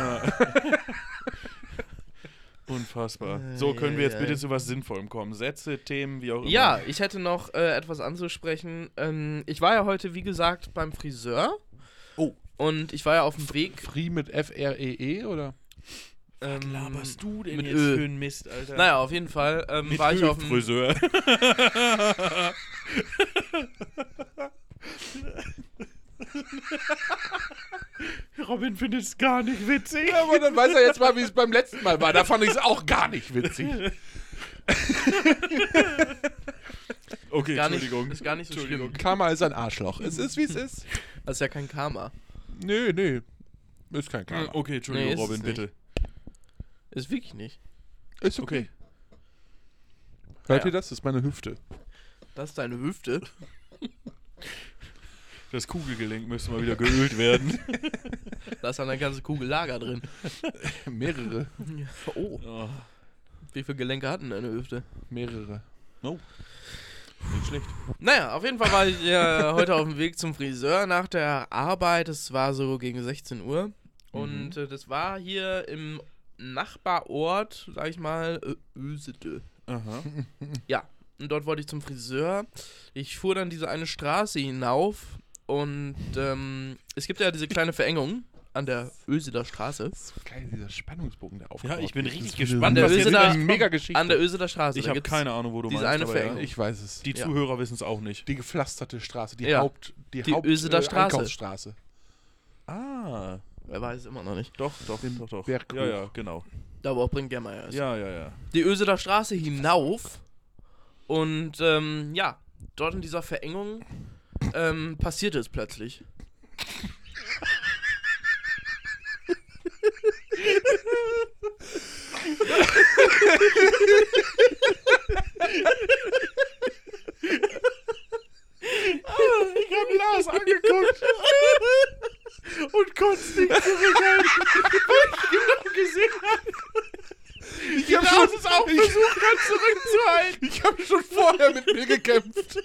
Speaker 1: Unfassbar. So, können wir jetzt bitte zu was Sinnvollem kommen? Sätze, Themen, wie auch immer.
Speaker 3: Ja, ich hätte noch äh, etwas anzusprechen. Ähm, ich war ja heute, wie gesagt, beim Friseur.
Speaker 2: Oh.
Speaker 3: Und ich war ja auf dem Weg.
Speaker 2: Free mit F-R-E-E oder?
Speaker 1: Was
Speaker 3: Ähm,
Speaker 1: laberst du denn
Speaker 3: mit
Speaker 1: jetzt
Speaker 3: Ö.
Speaker 1: für einen Mist, Alter?
Speaker 3: Naja, auf jeden Fall ähm,
Speaker 1: mit
Speaker 3: war ich auf dem.
Speaker 1: Friseur. Robin findet es gar nicht witzig.
Speaker 2: Ja, aber dann weiß er jetzt mal, wie es beim letzten Mal war. Da fand ich es auch gar nicht witzig.
Speaker 1: Okay,
Speaker 3: Gar nicht,
Speaker 1: Entschuldigung.
Speaker 3: ist gar nicht so schlimm.
Speaker 2: Karma ist ein Arschloch. Es ist, wie es ist.
Speaker 3: Das ist ja kein Karma.
Speaker 2: Nee, nee. Ist kein Karma.
Speaker 1: Okay, Entschuldigung,
Speaker 3: Nee,
Speaker 1: Robin,
Speaker 3: nicht.
Speaker 1: bitte.
Speaker 3: Ist wirklich nicht.
Speaker 2: Ist okay. Hört
Speaker 3: Ja.
Speaker 2: ihr das? Das ist meine Hüfte.
Speaker 3: Das ist deine Hüfte.
Speaker 1: Das Kugelgelenk müsste mal wieder geölt werden.
Speaker 3: Da ist eine ganze Kugel Lager drin.
Speaker 2: Mehrere.
Speaker 3: Oh,
Speaker 1: oh,
Speaker 3: wie viele Gelenke hat denn deine Hüfte?
Speaker 2: Mehrere.
Speaker 1: nicht schlecht.
Speaker 3: Naja, auf jeden Fall war ich äh, heute auf dem Weg zum Friseur nach der Arbeit. Es war so gegen 16 Uhr. Und äh, das war hier im Nachbarort, sag ich mal, Ösede.
Speaker 1: Aha.
Speaker 3: Ja, und dort wollte ich zum Friseur. Ich fuhr dann diese eine Straße hinauf und ähm, es gibt ja diese kleine Verengung an der Öseder Straße.
Speaker 2: So geil, dieser Spannungsbogen, der aufgebaut
Speaker 1: Ja, ich bin richtig
Speaker 2: Das ist
Speaker 1: gespannt,
Speaker 2: das ist
Speaker 3: da-
Speaker 2: eine mega Geschichte.
Speaker 3: An der Öseder Straße.
Speaker 1: Ich habe keine Ahnung, wo du
Speaker 3: diese
Speaker 1: meinst.
Speaker 3: eine
Speaker 1: aber
Speaker 3: Verengung.
Speaker 1: ja.
Speaker 2: ich weiß es.
Speaker 1: Die
Speaker 3: Ja.
Speaker 1: Zuhörer wissen es auch nicht.
Speaker 2: Die gepflasterte Straße, die
Speaker 3: Ja.
Speaker 2: Haupt, die,
Speaker 3: Die
Speaker 2: Haupt,
Speaker 3: Öseder
Speaker 2: äh,
Speaker 3: Straße.
Speaker 2: Einkaufsstraße.
Speaker 1: Ah,
Speaker 3: Wer weiß es immer noch nicht.
Speaker 1: doch, doch,
Speaker 2: Den
Speaker 1: doch, doch.
Speaker 2: Berg
Speaker 1: Ja, ja, genau.
Speaker 3: Da wo auch Brinkermeier ist.
Speaker 1: Ja, ja, ja.
Speaker 3: die Öseder Straße hinauf und ähm, ja, dort in dieser Verengung ähm, passierte es plötzlich.
Speaker 1: Ich habe Lars angeguckt und konnte es nicht zurückhalten, weil ich genau gesehen habe.
Speaker 2: Ich habe
Speaker 1: Lars es auch versucht hat zurückzuhalten.
Speaker 2: Ich habe schon vorher mit mir gekämpft.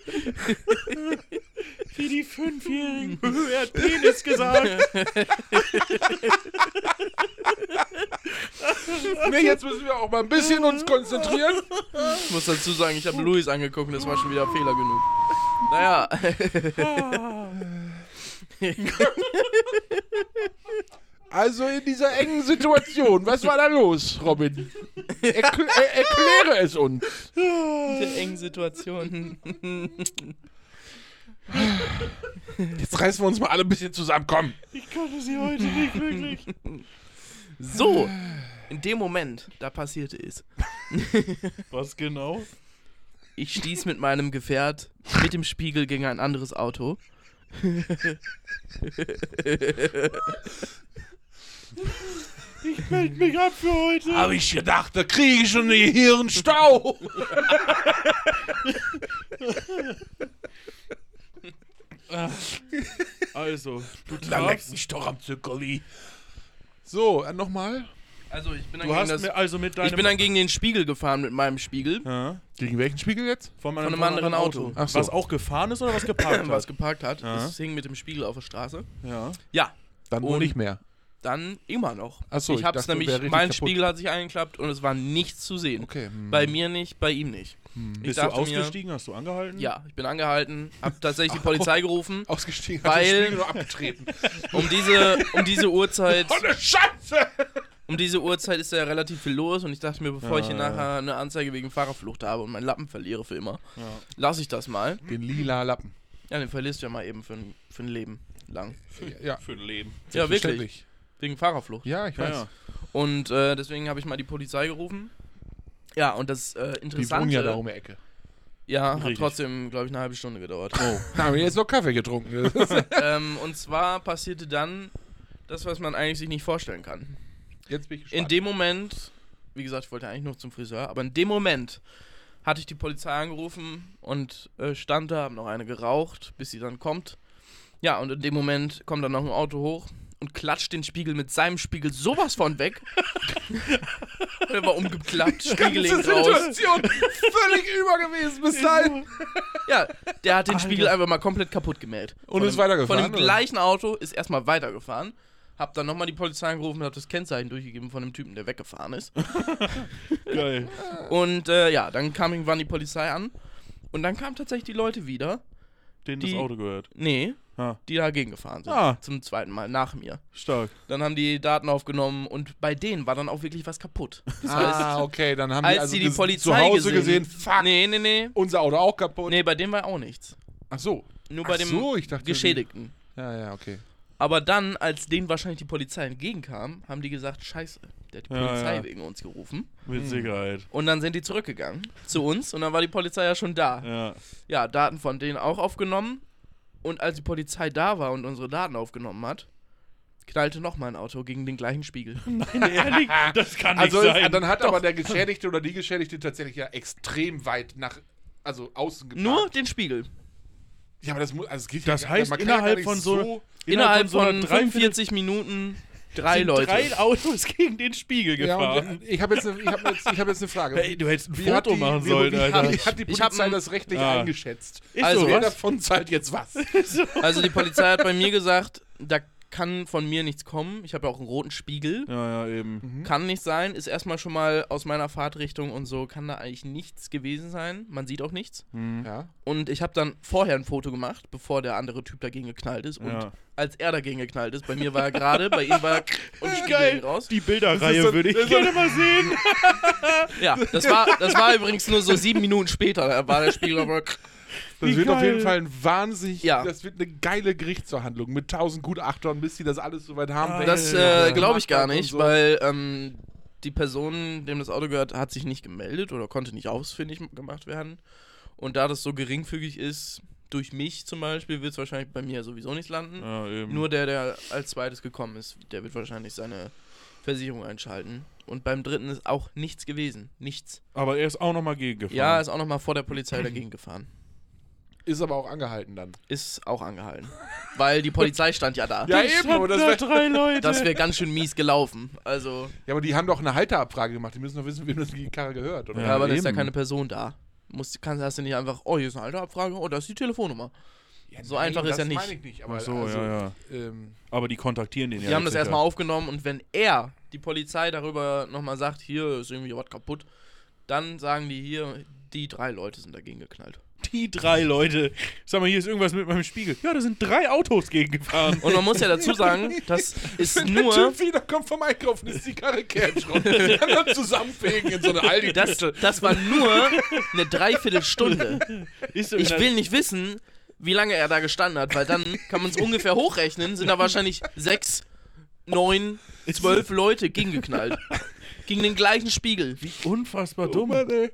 Speaker 1: Wie die Fünfjährigen. er hat Penis gesagt.
Speaker 2: Nee, jetzt müssen wir auch mal ein bisschen uns konzentrieren.
Speaker 3: Ich muss dazu sagen, ich habe Luis angeguckt und das war schon wieder Fehler genug. Naja,
Speaker 2: Also in dieser engen Situation, was war da los, Robin? Erkl er erkläre es uns.
Speaker 3: Diese engen Situationen.
Speaker 2: Jetzt reißen wir uns mal alle ein bisschen zusammen, komm.
Speaker 1: Ich konnte sie heute nicht wirklich.
Speaker 3: So, in dem Moment, da passierte es.
Speaker 1: Was genau?
Speaker 3: Ich stieß mit meinem Gefährt mit dem Spiegel gegen ein anderes Auto.
Speaker 1: Ich melde mich ab für heute.
Speaker 2: Hab ich gedacht, da kriege ich schon einen Stau.
Speaker 1: Also, du trafst,
Speaker 2: mich doch am Zuckerli. So, äh, nochmal.
Speaker 3: Also ich bin dann,
Speaker 1: du
Speaker 3: gegen,
Speaker 1: hast
Speaker 3: das,
Speaker 1: mir also mit deinem...
Speaker 3: ich bin dann gegen den Spiegel gefahren mit meinem Spiegel.
Speaker 1: ja,
Speaker 2: Gegen welchen Spiegel jetzt?
Speaker 1: von,
Speaker 3: Von einem anderen Auto.
Speaker 2: Ach so.
Speaker 1: Was auch gefahren ist oder was geparkt
Speaker 3: was
Speaker 1: hat?
Speaker 3: geparkt hat.
Speaker 1: Ja.
Speaker 3: Es hing mit dem Spiegel auf der Straße.
Speaker 1: Ja.
Speaker 3: Ja,
Speaker 2: Dann wohl
Speaker 3: Und-
Speaker 2: nicht mehr.
Speaker 3: dann immer noch.
Speaker 2: Ach so,
Speaker 3: ich
Speaker 2: ich
Speaker 3: hab's
Speaker 2: dachte,
Speaker 3: nämlich, mein
Speaker 2: kaputt.
Speaker 3: Spiegel hat sich eingeklappt und es war nichts zu sehen.
Speaker 2: Okay. hm.
Speaker 3: Bei mir nicht, bei ihm nicht. Ich
Speaker 1: Bist du ausgestiegen? Hast du angehalten?
Speaker 3: Mir, ja, ich bin angehalten, hab tatsächlich die Polizei gerufen.
Speaker 2: Ausgestiegen,
Speaker 3: Weil-
Speaker 2: hat den Spiegel nur abgetreten.
Speaker 3: Um diese, um diese Uhrzeit,
Speaker 2: oh, ne Scheiße!
Speaker 3: Um diese Uhrzeit ist ja relativ viel los und ich dachte mir, bevor ich hier
Speaker 1: Ja, ja.
Speaker 3: nachher eine Anzeige wegen Fahrerflucht habe und meinen Lappen verliere für immer,
Speaker 1: Ja.
Speaker 3: lasse ich das mal.
Speaker 2: Den lila Lappen.
Speaker 3: Ja, den verlierst du ja mal eben für ein, für ein Leben lang.
Speaker 2: Ja,
Speaker 1: Für ein Leben.
Speaker 3: Ja, wirklich. Wegen Fahrerflucht.
Speaker 2: Ja, ich
Speaker 1: Ja,
Speaker 2: weiß.
Speaker 1: ja.
Speaker 3: Und äh, deswegen habe ich mal die Polizei gerufen. Ja, und das äh,
Speaker 2: Die wohnen
Speaker 3: Interessante...
Speaker 2: ja da um die Ecke.
Speaker 3: Ja, hat
Speaker 1: Richtig.
Speaker 3: trotzdem, glaube ich, eine halbe Stunde gedauert.
Speaker 2: Oh. Haben wir jetzt noch Kaffee getrunken?
Speaker 3: ähm, und zwar passierte dann das, was man eigentlich sich nicht vorstellen kann.
Speaker 2: Jetzt bin ich
Speaker 3: In
Speaker 2: gespannt.
Speaker 3: dem Moment, wie gesagt, ich wollte eigentlich noch zum Friseur, aber in dem Moment hatte ich die Polizei angerufen und äh, stand da, hab noch eine geraucht, bis sie dann kommt. Ja, und in dem Moment kommt dann noch ein Auto hoch und klatscht den Spiegel mit seinem Spiegel sowas von weg. Der war umgeklappt, Spiegel hing raus.
Speaker 2: Völlig über gewesen bis dahin.
Speaker 3: Ja, der hat den Spiegel einfach mal komplett kaputt gemäht.
Speaker 2: Und
Speaker 3: Von
Speaker 2: ist
Speaker 3: dem-
Speaker 2: weitergefahren,
Speaker 3: Von dem
Speaker 2: oder?
Speaker 3: gleichen Auto ist erstmal weitergefahren. Hab dann nochmal die Polizei angerufen und hab das Kennzeichen durchgegeben von dem Typen, der weggefahren ist.
Speaker 1: Geil.
Speaker 3: Und äh, ja, dann kam irgendwann die Polizei an. Und dann kamen tatsächlich die Leute wieder.
Speaker 1: Denen
Speaker 3: Die-
Speaker 1: das Auto gehört.
Speaker 3: Nee,
Speaker 1: Ah,
Speaker 3: die dagegen gefahren sind.
Speaker 1: Ah.
Speaker 3: Zum zweiten Mal, nach mir.
Speaker 1: stark.
Speaker 3: Dann haben die Daten aufgenommen und bei denen war dann auch wirklich was kaputt. Das
Speaker 2: Ah, okay, dann haben
Speaker 3: als
Speaker 2: die also
Speaker 3: sie die Polizei
Speaker 2: zu Hause
Speaker 3: gesehen,
Speaker 2: gesehen, fuck,
Speaker 3: Nee, nee, nee.
Speaker 2: unser Auto auch kaputt.
Speaker 3: Nee, bei dem war auch nichts.
Speaker 2: Ach so.
Speaker 3: Nur
Speaker 2: Ach
Speaker 3: bei dem
Speaker 2: so, ich dachte,
Speaker 3: Geschädigten.
Speaker 2: Ja, ja, okay.
Speaker 3: Aber dann, als denen wahrscheinlich die Polizei entgegenkam, haben die gesagt, scheiße, der hat die
Speaker 1: Ja,
Speaker 3: Polizei
Speaker 1: ja.
Speaker 3: wegen uns gerufen.
Speaker 1: Mit Sicherheit.
Speaker 3: Und dann sind die zurückgegangen zu uns und dann war die Polizei ja schon da.
Speaker 1: Ja.
Speaker 3: Ja, Daten von denen auch aufgenommen. Und als die Polizei da war und unsere Daten aufgenommen hat, knallte noch mal ein Auto gegen den gleichen Spiegel.
Speaker 1: Nein, ehrlich, das kann nicht
Speaker 2: Also
Speaker 1: sein.
Speaker 2: dann hat aber der Geschädigte oder die Geschädigte tatsächlich ja extrem weit nach, also außen geparkt.
Speaker 3: Nur den Spiegel.
Speaker 2: Ja, aber das muss, also es geht
Speaker 1: Das
Speaker 2: ja,
Speaker 1: heißt,
Speaker 2: ja
Speaker 1: innerhalb
Speaker 2: nicht
Speaker 1: von so-
Speaker 3: Innerhalb
Speaker 1: so einer
Speaker 3: von
Speaker 1: Dreiviertel-
Speaker 3: 45 Minuten drei
Speaker 1: sind
Speaker 3: Leute.
Speaker 1: drei Autos gegen den Spiegel
Speaker 2: Ja,
Speaker 1: gefahren.
Speaker 2: und ich habe jetzt, hab jetzt, hab jetzt eine Frage.
Speaker 1: Hey, du hättest ein
Speaker 2: Wie
Speaker 1: Foto
Speaker 2: die,
Speaker 1: machen
Speaker 2: wie,
Speaker 1: sollen,
Speaker 2: wie,
Speaker 1: Alter.
Speaker 2: Wie hat die
Speaker 3: Ich hab
Speaker 2: Polizei
Speaker 3: ein-
Speaker 2: das rechtlich
Speaker 1: Ah.
Speaker 2: eingeschätzt?
Speaker 1: Ist
Speaker 3: Also,
Speaker 1: so,
Speaker 2: Wer
Speaker 1: was?
Speaker 2: davon zahlt jetzt was?
Speaker 3: Also die Polizei hat bei mir gesagt, da kann von mir nichts kommen. Ich habe ja auch einen roten Spiegel.
Speaker 1: Ja, ja, eben.
Speaker 3: Kann nicht sein, ist erstmal schon mal aus meiner Fahrtrichtung und so, kann da eigentlich nichts gewesen sein. Man sieht auch nichts.
Speaker 1: Hm.
Speaker 2: Ja.
Speaker 3: Und ich habe dann vorher ein Foto gemacht, bevor der andere Typ dagegen geknallt ist. Und
Speaker 1: Ja.
Speaker 3: als er dagegen geknallt ist, bei mir war er gerade, bei ihm war er und Spiegel
Speaker 1: Geil.
Speaker 3: raus.
Speaker 1: Die
Speaker 2: Das
Speaker 1: Bilderreihe
Speaker 2: so-
Speaker 1: würde ich gerne mal sehen.
Speaker 3: Ja, das war, das war übrigens nur so sieben Minuten später. Da war der Spiegel aber.
Speaker 2: Das
Speaker 1: Wie
Speaker 2: wird auf jeden
Speaker 1: geil.
Speaker 2: Fall ein wahnsinnig,
Speaker 3: Ja.
Speaker 2: das wird eine geile Gerichtsverhandlung mit tausend Gutachtern, bis sie das alles soweit haben.
Speaker 1: Ah,
Speaker 3: Das äh, glaube ich gar nicht,
Speaker 2: so.
Speaker 3: weil ähm, die Person, dem das Auto gehört, hat sich nicht gemeldet oder konnte nicht ausfindig gemacht werden. Und da das so geringfügig ist, durch mich zum Beispiel, wird es wahrscheinlich bei mir sowieso nicht landen.
Speaker 1: Ja, eben.
Speaker 3: Nur der, der als zweites gekommen ist, der wird wahrscheinlich seine Versicherung einschalten. Und beim dritten ist auch nichts gewesen. Nichts.
Speaker 1: Aber er ist auch nochmal gegengefahren.
Speaker 3: Ja, ist auch nochmal vor der Polizei dagegen gefahren.
Speaker 2: Ist aber auch angehalten dann.
Speaker 3: Ist auch angehalten. Weil die Polizei stand ja da.
Speaker 2: Ja, eben,
Speaker 1: standen
Speaker 2: aber das wär-
Speaker 1: Leute.
Speaker 3: Das wäre ganz schön mies gelaufen. Also,
Speaker 2: Ja, aber die haben doch eine Halterabfrage gemacht. Die müssen doch wissen, wem das die Karre gehört, oder?
Speaker 3: ja,
Speaker 1: Ja,
Speaker 3: aber da ist ja keine Person da. Musst, kannst, hast du nicht einfach, oh, hier ist eine Halterabfrage, oh, da ist die Telefonnummer.
Speaker 2: Ja,
Speaker 3: so einfach ist
Speaker 2: das
Speaker 3: ja nicht.
Speaker 2: meine ich nicht. Aber
Speaker 1: Ach so,
Speaker 2: also,
Speaker 1: ja, ja.
Speaker 2: Ähm,
Speaker 1: Aber die kontaktieren den ja.
Speaker 3: Die haben das erstmal
Speaker 1: sicher.
Speaker 3: aufgenommen und wenn er, die Polizei, darüber nochmal sagt, hier ist irgendwie was kaputt, dann sagen die hier, die drei Leute sind dagegen geknallt.
Speaker 1: Die drei Leute. Sag mal, hier ist irgendwas mit meinem Spiegel. Ja, da sind drei Autos gegengefahren.
Speaker 3: Und man muss ja dazu sagen, das ist
Speaker 2: Wenn
Speaker 3: nur.
Speaker 2: der Typ wieder kommt vom Einkaufen, ist die Karre Kernschrott. Kann dann zusammenfegen in so eine aldi
Speaker 3: Das, das war nur eine Dreiviertelstunde. Ich will nicht wissen, wie lange er da gestanden hat, weil dann kann man es ungefähr hochrechnen, sind da wahrscheinlich sechs, neun, zwölf Leute gegengeknallt. Gegen den gleichen Spiegel.
Speaker 1: der- unfassbar
Speaker 2: Oh
Speaker 1: dumm.
Speaker 2: Mann, ey.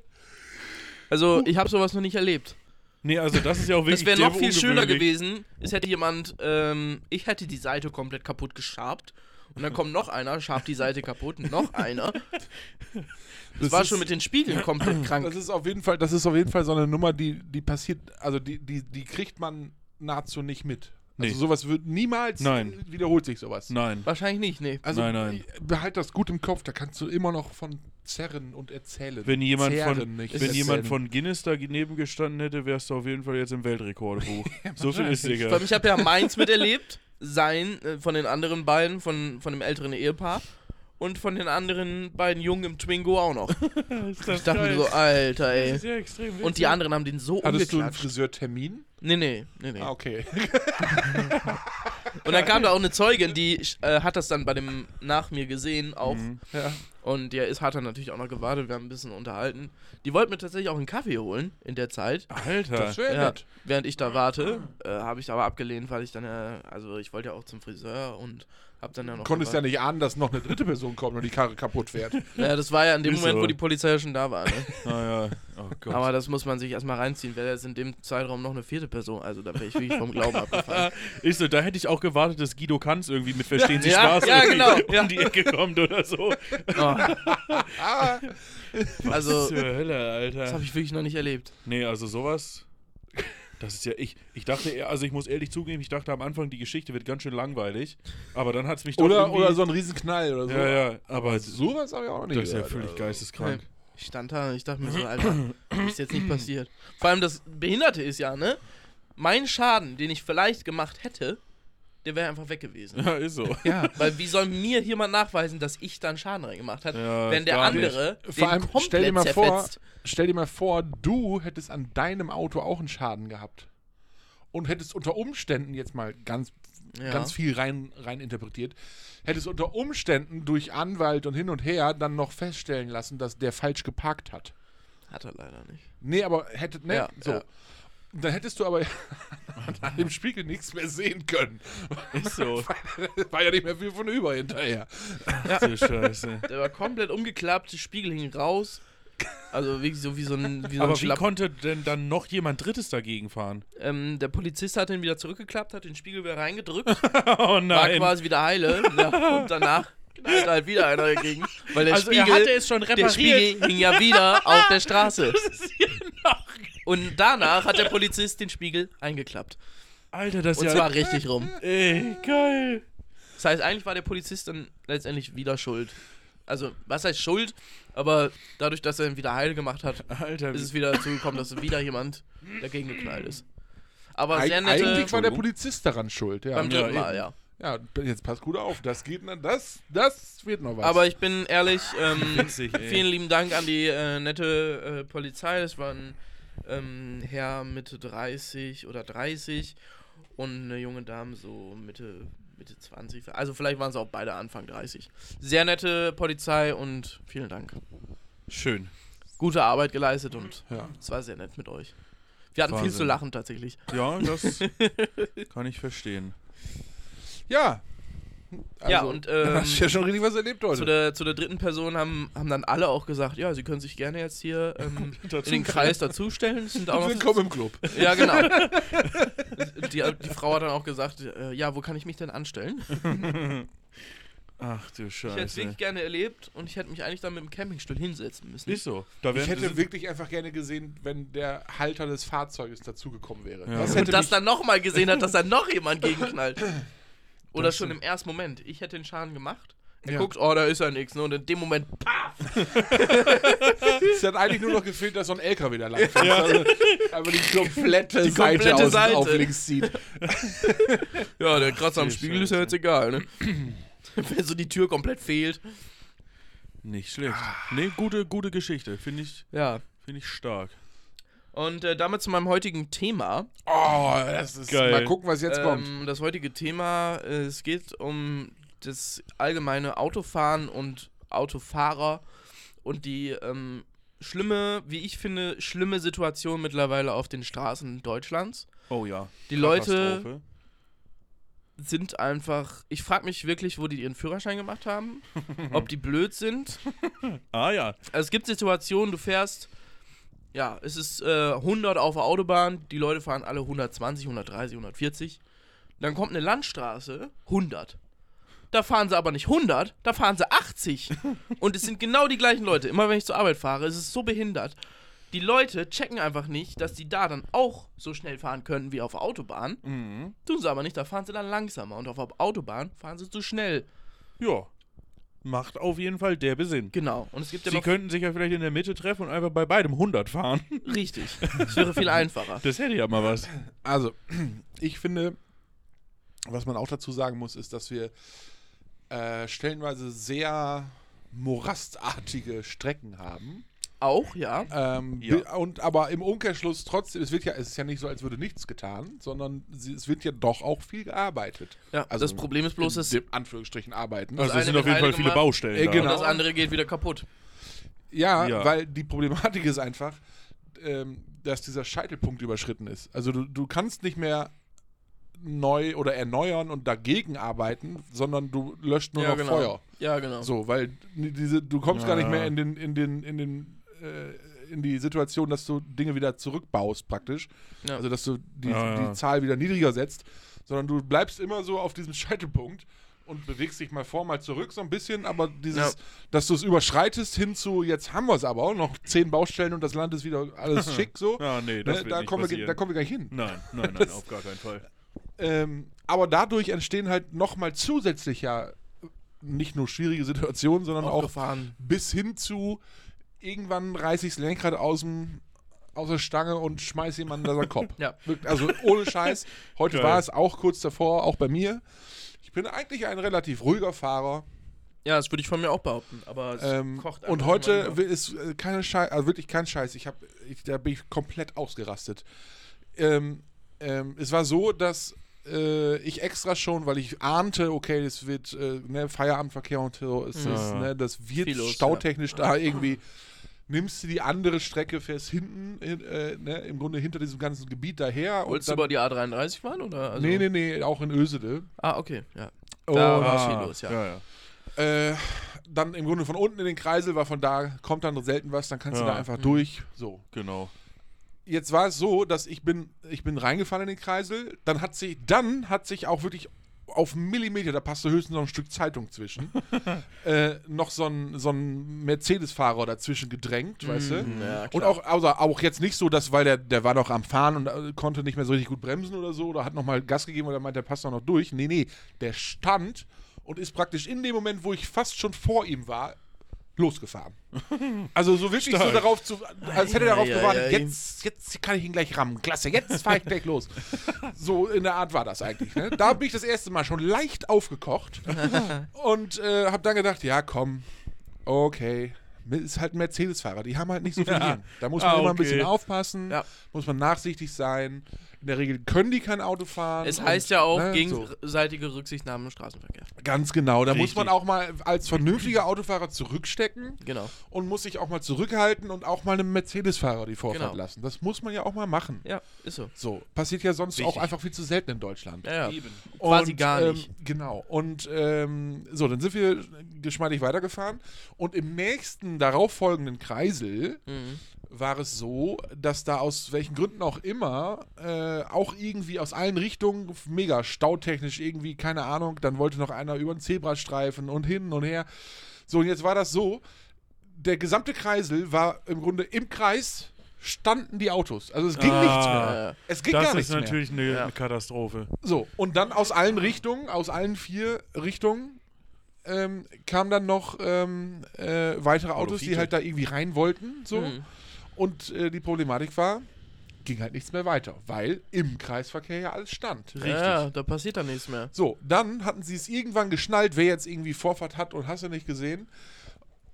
Speaker 3: Also, ich habe sowas noch nicht erlebt.
Speaker 1: Nee, also das ist ja auch wirklich
Speaker 3: Das wäre noch viel schöner gewesen. Es hätte jemand, ähm, ich hätte die Seite komplett kaputt geschabt. Und dann kommt noch einer, schabt die Seite kaputt, und noch einer. Das,
Speaker 2: Das
Speaker 3: war
Speaker 2: ist-
Speaker 3: schon mit den Spiegeln komplett krank.
Speaker 2: Das ist auf jeden Fall, das ist auf jeden Fall so eine Nummer, die, die passiert, also die, die, die kriegt man nahezu nicht mit. Also
Speaker 1: Nee.
Speaker 2: sowas wird niemals
Speaker 1: Nein.
Speaker 2: wiederholt sich sowas.
Speaker 1: Nein.
Speaker 3: Wahrscheinlich nicht, nee.
Speaker 2: Also
Speaker 1: Nein, nein.
Speaker 2: behalt das gut im Kopf, da kannst du immer noch von zerren und erzählen.
Speaker 1: Wenn jemand
Speaker 2: Zerren,
Speaker 1: von,
Speaker 2: nicht
Speaker 1: wenn jemand von Guinness daneben gestanden hätte, wärst du auf jeden Fall jetzt im Weltrekordbuch. so viel ist sicher.
Speaker 3: allem, ich habe ja meins miterlebt, sein, äh, von den anderen beiden, von, von dem älteren Ehepaar und von den anderen beiden Jungen im Twingo auch noch. Ich dachte mir so, Alter, ey.
Speaker 1: ja extrem
Speaker 3: Und die anderen haben den so
Speaker 2: Hattest du einen. Friseurtermin?
Speaker 3: Nee, nee, nee, nee.
Speaker 2: Ah, okay.
Speaker 3: Und dann kam da auch eine Zeugin, die äh, hat das dann bei dem nach mir gesehen auch.
Speaker 1: Mhm.
Speaker 2: ja.
Speaker 3: Und der ist, hat dann natürlich auch noch gewartet, wir haben ein bisschen unterhalten. Die wollten mir tatsächlich auch einen Kaffee holen in der Zeit.
Speaker 1: Alter.
Speaker 2: Das
Speaker 3: Ja,
Speaker 2: nett.
Speaker 3: während ich da warte, äh, habe ich aber abgelehnt, weil ich dann ja, also ich wollte ja auch zum Friseur und hab dann ja noch.
Speaker 2: Konntest ja
Speaker 3: gewartet.
Speaker 2: nicht ahnen, dass noch eine dritte Person kommt und die Karre kaputt fährt.
Speaker 3: Ja, das war ja in dem
Speaker 1: Ist
Speaker 3: Moment,
Speaker 1: so.
Speaker 3: wo die Polizei ja schon da war. Ne?
Speaker 1: Ah, ja. Oh Gott.
Speaker 3: Aber das muss man sich erstmal reinziehen. Wäre jetzt in dem Zeitraum noch eine vierte Person, also da wäre ich wirklich vom Glauben abgefallen.
Speaker 1: ist so, da hätte ich auch gewartet, dass Guido Kanz irgendwie mit Verstehen Sie
Speaker 3: Ja,
Speaker 1: Spaß
Speaker 3: ja,
Speaker 1: irgendwie
Speaker 3: genau,
Speaker 1: um
Speaker 3: ja.
Speaker 1: die Ecke kommt oder so.
Speaker 3: Oh, also,
Speaker 1: Zur Hölle,
Speaker 3: das
Speaker 1: Alter.
Speaker 3: habe ich wirklich noch nicht erlebt.
Speaker 1: Nee, also sowas. Das ist ja ich. Ich dachte, eher- also ich muss ehrlich zugeben, ich dachte am Anfang, die Geschichte wird ganz schön langweilig. Aber dann hat es mich doch
Speaker 2: Oder,
Speaker 1: irgendwie,
Speaker 2: oder so ein Riesenknall oder so.
Speaker 1: Ja, ja, aber
Speaker 2: Sowas habe ich auch noch nicht
Speaker 1: das ist ja völlig
Speaker 2: also.
Speaker 1: geisteskrank.
Speaker 3: Ich stand da und ich dachte mir so, Alter, ist jetzt nicht passiert. Vor allem das Behinderte ist ja, ne? Mein Schaden, den ich vielleicht gemacht hätte, der wäre einfach weg gewesen.
Speaker 1: Ja, ist so.
Speaker 2: Ja.
Speaker 3: Weil wie soll mir jemand nachweisen, dass ich dann Schaden reingemacht habe,
Speaker 1: Ja,
Speaker 3: wenn der
Speaker 1: gar nicht.
Speaker 3: andere
Speaker 2: Vor allem,
Speaker 3: komplett
Speaker 2: stell dir mal vor,
Speaker 3: zerfetzt?
Speaker 2: stell dir mal vor, du hättest an deinem Auto auch einen Schaden gehabt. Und hättest unter Umständen, jetzt mal ganz,
Speaker 3: Ja.
Speaker 2: ganz viel rein, rein interpretiert, hättest unter Umständen durch Anwalt und hin und her dann noch feststellen lassen, dass der falsch geparkt hat.
Speaker 3: Hat er leider nicht.
Speaker 2: Nee, aber hättet, ne?
Speaker 3: Ja,
Speaker 2: so.
Speaker 3: ja.
Speaker 2: Dann hättest du aber an dem Spiegel nichts mehr sehen können.
Speaker 1: Ist so.
Speaker 2: War ja nicht mehr viel von über hinterher.
Speaker 1: So Scheiße.
Speaker 3: Der war komplett umgeklappt, der Spiegel hing raus. Also wirklich so wie so ein, wie so
Speaker 1: Aber
Speaker 3: ein
Speaker 1: wie konnte denn dann noch jemand Drittes dagegen fahren?
Speaker 3: Ähm, der Polizist hat ihn wieder zurückgeklappt, hat den Spiegel wieder reingedrückt,
Speaker 1: Oh
Speaker 3: war
Speaker 1: nein.
Speaker 3: quasi wieder heile. Ja, und danach knallt halt wieder einer dagegen. Weil der
Speaker 1: Also
Speaker 3: Spiegel,
Speaker 1: er hatte es schon
Speaker 3: der
Speaker 1: repariert.
Speaker 3: Spiegel hing ja wieder auf der Straße.
Speaker 1: Das ist hier noch.
Speaker 3: Und danach hat der Polizist den Spiegel eingeklappt.
Speaker 1: Alter, das ist
Speaker 3: Und
Speaker 1: ja.
Speaker 3: zwar richtig rum.
Speaker 1: Ey, geil.
Speaker 3: Das heißt, eigentlich war der Polizist dann letztendlich wieder schuld. Also, was heißt schuld? Aber dadurch, dass er ihn wieder heil gemacht hat,
Speaker 1: Alter,
Speaker 3: ist es wieder dazu gekommen, dass wieder jemand dagegen geknallt ist. Aber sehr nette.
Speaker 2: Eigentlich war der Polizist daran schuld, ja.
Speaker 3: beim dritten Mal, ja.
Speaker 2: Ja, jetzt passt gut auf. Das geht das, das wird noch was.
Speaker 3: Aber ich bin ehrlich, ähm,
Speaker 1: Witzig,
Speaker 3: vielen lieben Dank an die äh, nette äh, Polizei. Das war ein ähm, Herr Mitte 30 oder 30 und eine junge Dame so Mitte, Mitte 20. Also vielleicht waren es auch beide Anfang 30. Sehr nette Polizei und vielen Dank.
Speaker 1: Schön.
Speaker 3: Gute Arbeit geleistet und
Speaker 2: ja.
Speaker 3: es war sehr nett mit euch. Wir hatten viel
Speaker 1: Wahnsinn.
Speaker 3: zu lachen tatsächlich.
Speaker 1: Ja, das kann ich verstehen.
Speaker 2: Ja.
Speaker 3: Ja, und, ähm,
Speaker 2: hast du ja schon richtig was erlebt heute.
Speaker 3: Zu der, zu der dritten Person haben, haben dann alle auch gesagt, ja, sie können sich gerne jetzt hier ähm, in den. Kreis dazustellen. Es Sind auch
Speaker 2: Willkommen im Club.
Speaker 3: Ja, genau. Die, die Frau hat dann auch gesagt, äh, ja, wo kann ich mich denn anstellen?
Speaker 1: Ach du
Speaker 3: Ich hätte es
Speaker 1: Scheiße.
Speaker 3: wirklich gerne erlebt und ich hätte mich eigentlich dann mit dem Campingstuhl hinsetzen müssen.
Speaker 1: Ist so. Da
Speaker 2: Ich hätte wirklich einfach gerne gesehen, wenn der Halter des Fahrzeuges dazugekommen wäre.
Speaker 1: Ja.
Speaker 2: Das
Speaker 1: Und
Speaker 2: hätte
Speaker 3: und das
Speaker 2: mich,
Speaker 3: dann nochmal gesehen hat, dass da noch jemand gegenknallt. Oder schon im ersten Moment. Ich hätte den Schaden gemacht. Er
Speaker 2: Ja.
Speaker 3: guckt, oh, da ist ja nichts. Ne? Und in dem Moment, paf,
Speaker 2: es hat eigentlich nur noch gefehlt, dass so ein LKW da lang. Also, aber die komplette,
Speaker 3: Die
Speaker 2: Seite
Speaker 3: komplette Seite.
Speaker 2: auf links zieht.
Speaker 3: Ja, der Kratzer am Spiegel ist ja jetzt egal, ne? Wenn so die Tür komplett fehlt.
Speaker 1: Nicht schlecht. Nee, gute, gute Geschichte. Finde ich,
Speaker 3: Ja.
Speaker 1: find ich stark.
Speaker 3: Und äh, damit zu meinem heutigen Thema.
Speaker 2: Oh, das ist.
Speaker 1: Geil.
Speaker 2: Mal gucken, was jetzt kommt.
Speaker 3: Ähm, das heutige Thema, äh, es geht um das allgemeine Autofahren und Autofahrer und die ähm, schlimme, wie ich finde, schlimme Situation mittlerweile auf den Straßen Deutschlands.
Speaker 1: Oh ja.
Speaker 3: Die Leute sind einfach, ich frage mich wirklich, wo die ihren Führerschein gemacht haben, ob die blöd sind.
Speaker 1: Ah ja.
Speaker 3: Also es gibt Situationen, du fährst, ja, es ist äh, 100 auf der Autobahn, die Leute fahren alle 120, 130, 140. Dann kommt eine Landstraße, 100. Da fahren sie aber nicht 100, da fahren sie 80. Und es sind genau die gleichen Leute. Immer wenn ich zur Arbeit fahre, ist es so behindert. Die Leute checken einfach nicht, dass die da dann auch so schnell fahren können wie auf der Autobahn.
Speaker 1: Mhm.
Speaker 3: Tun sie aber nicht, da fahren sie dann langsamer. Und auf der Autobahn fahren sie zu schnell.
Speaker 1: Ja. Macht auf jeden Fall der Besinn.
Speaker 3: Genau. Und es gibt ja
Speaker 1: Sie
Speaker 3: noch.
Speaker 1: könnten sich ja vielleicht in der Mitte treffen und einfach bei beidem 100 fahren.
Speaker 3: Richtig. Das wäre viel einfacher.
Speaker 1: Das hätte ja mal was.
Speaker 2: Also, ich finde, was man auch dazu sagen muss, ist, dass wir äh, stellenweise sehr morastartige Strecken haben.
Speaker 3: Auch, ja.
Speaker 2: Ähm,
Speaker 1: Ja.
Speaker 2: Und aber im Umkehrschluss trotzdem, es wird ja, es ist ja nicht so, als würde nichts getan, sondern sie, es wird ja doch auch viel gearbeitet.
Speaker 3: Ja,
Speaker 2: Also
Speaker 3: das Problem ist bloß, dass
Speaker 2: Anführungsstrichen arbeiten.
Speaker 1: Also es sind auf jeden Fall viele
Speaker 3: gemacht.
Speaker 1: Baustellen.
Speaker 2: Äh,
Speaker 1: da.
Speaker 2: genau.
Speaker 3: das andere geht wieder kaputt.
Speaker 2: Ja,
Speaker 1: Ja.
Speaker 2: weil die Problematik ist einfach, ähm, dass dieser Scheitelpunkt überschritten ist. Also du, du kannst nicht mehr neu oder erneuern und dagegen arbeiten, sondern du löscht nur
Speaker 3: ja,
Speaker 2: noch
Speaker 3: genau.
Speaker 2: Feuer.
Speaker 3: Ja, genau.
Speaker 2: So, weil diese, du kommst gar nicht
Speaker 1: Ja.
Speaker 2: mehr in den, in den, in den, äh, in die Situation, dass du Dinge wieder zurückbaust praktisch.
Speaker 3: Ja.
Speaker 2: Also dass du die,
Speaker 1: Ja, ja.
Speaker 2: die Zahl wieder niedriger setzt, sondern du bleibst immer so auf diesem Scheitelpunkt und bewegst dich mal vor, mal zurück so ein bisschen, aber dieses,
Speaker 3: Ja.
Speaker 2: dass du es überschreitest hin zu, jetzt haben wir es aber, noch zehn Baustellen und das Land ist wieder alles schick so.
Speaker 1: Ja, nee, das
Speaker 2: Ne,
Speaker 1: wird
Speaker 2: da,
Speaker 1: nicht
Speaker 2: kommen wir, da kommen wir gleich hin.
Speaker 1: Nein, nein, nein, auf gar keinen Fall.
Speaker 2: Ähm, aber dadurch entstehen halt nochmal zusätzlich ja nicht nur schwierige Situationen, sondern
Speaker 3: auch
Speaker 2: auch bis hin zu irgendwann reiß ich das Lenkrad aus, dem, aus der Stange und schmeiß jemanden an den Kopf.
Speaker 3: Ja.
Speaker 2: Also ohne Scheiß. Heute
Speaker 1: Geil.
Speaker 2: war es auch kurz davor, auch bei mir. Ich bin eigentlich ein relativ ruhiger Fahrer.
Speaker 3: Ja, das würde ich von mir auch behaupten. Aber es
Speaker 2: Ähm,
Speaker 3: kocht
Speaker 2: und heute ist äh, keine Scheiß, also wirklich kein Scheiß. Ich hab, ich, da bin ich komplett ausgerastet. Ähm, ähm, es war so, dass äh, ich extra schon, weil ich ahnte, okay, das wird äh, ne, Feierabendverkehr und so, ist das,
Speaker 1: Ja.
Speaker 2: ne, das wird
Speaker 3: Viel
Speaker 2: stautechnisch da irgendwie. Nimmst du die andere Strecke, fährst hinten, in, äh, ne, im Grunde hinter diesem ganzen Gebiet daher. und
Speaker 3: Wolltest du über die A33 fahren? Oder? Also,
Speaker 2: nee, nee, nee, auch in Ösede.
Speaker 3: Ah, okay. Ja.
Speaker 2: Und,
Speaker 3: Da war viel los, ja.
Speaker 1: ja, ja.
Speaker 2: äh, dann im Grunde von unten in den Kreisel, weil von da kommt dann selten was, dann kannst du
Speaker 1: Ja.
Speaker 2: da einfach
Speaker 3: Mhm.
Speaker 2: durch. So.
Speaker 1: Genau.
Speaker 2: Jetzt war es so, dass ich bin, ich bin reingefahren in den Kreisel, dann hat sich, dann hat sich auch wirklich auf einen Millimeter, da passte höchstens noch ein Stück Zeitung zwischen, äh, noch so ein, so ein Mercedes-Fahrer dazwischen gedrängt, weißt du?
Speaker 3: Mhm, Ja,
Speaker 2: Und auch, also auch jetzt nicht so, dass, weil der, der war noch am Fahren und äh, konnte nicht mehr so richtig gut bremsen oder so, oder hat nochmal Gas gegeben oder meint, der passt doch noch durch. Nee, nee, der stand und ist praktisch in dem Moment, wo ich fast schon vor ihm war, losgefahren. Also so wirklich so
Speaker 1: Stark.
Speaker 2: darauf zu, als hätte er darauf
Speaker 3: Ja,
Speaker 2: gewartet, jetzt, jetzt kann ich ihn gleich rammen. Klasse, jetzt fahre ich gleich los. So in der Art war das eigentlich. Ne? Da bin ich das erste Mal schon leicht aufgekocht und äh, habe dann gedacht, ja komm, okay, ist halt ein Mercedes-Fahrer, die haben halt nicht so viel
Speaker 1: Ja.
Speaker 2: Hirn. Da muss man
Speaker 1: Ah,
Speaker 2: immer ein bisschen
Speaker 1: okay.
Speaker 2: aufpassen,
Speaker 3: Ja.
Speaker 2: muss man nachsichtig sein. In der Regel können die kein Auto fahren.
Speaker 3: Es
Speaker 2: und,
Speaker 3: heißt ja auch
Speaker 2: ne, so.
Speaker 3: gegenseitige Rücksichtnahme im Straßenverkehr.
Speaker 2: Ganz genau, da muss
Speaker 1: Richtig.
Speaker 2: man auch mal als vernünftiger Autofahrer zurückstecken
Speaker 3: Genau.
Speaker 2: und muss sich auch mal zurückhalten und auch mal einem Mercedes-Fahrer die Vorfahrt
Speaker 3: Genau.
Speaker 2: lassen. Das muss man ja auch mal machen.
Speaker 3: Ja, ist so.
Speaker 2: So, passiert ja sonst auch
Speaker 1: Wichtig.
Speaker 2: einfach viel zu selten in Deutschland.
Speaker 3: Ja, ja.
Speaker 1: Eben.
Speaker 3: Quasi
Speaker 2: Und,
Speaker 3: gar
Speaker 2: ähm,
Speaker 3: nicht.
Speaker 2: Genau. Und ähm, so, dann sind wir geschmeidig weitergefahren. Und im nächsten darauffolgenden Kreisel
Speaker 3: Mhm.
Speaker 2: War es so, dass da aus welchen Gründen auch immer äh, auch irgendwie aus allen Richtungen mega stautechnisch irgendwie, keine Ahnung, dann wollte noch einer über den Zebrastreifen und hin und her. So, und jetzt war das so, der gesamte Kreisel war im Grunde im Kreis standen die Autos. Also es ging
Speaker 1: Ah.
Speaker 2: nichts mehr. Es ging
Speaker 1: Das
Speaker 2: gar
Speaker 1: ist
Speaker 2: nichts mehr.
Speaker 1: natürlich eine,
Speaker 3: Ja.
Speaker 1: eine Katastrophe.
Speaker 2: So, und dann aus allen Richtungen, aus allen vier Richtungen, ähm, kamen dann noch ähm, äh, weitere Autos, die halt da irgendwie rein wollten. So.
Speaker 3: Mhm.
Speaker 2: Und äh, die Problematik war, ging halt nichts mehr weiter, weil im Kreisverkehr ja alles stand.
Speaker 3: Ja, da passiert dann nichts mehr.
Speaker 2: So, dann hatten sie es irgendwann geschnallt, wer jetzt irgendwie Vorfahrt hat und hast du nicht gesehen.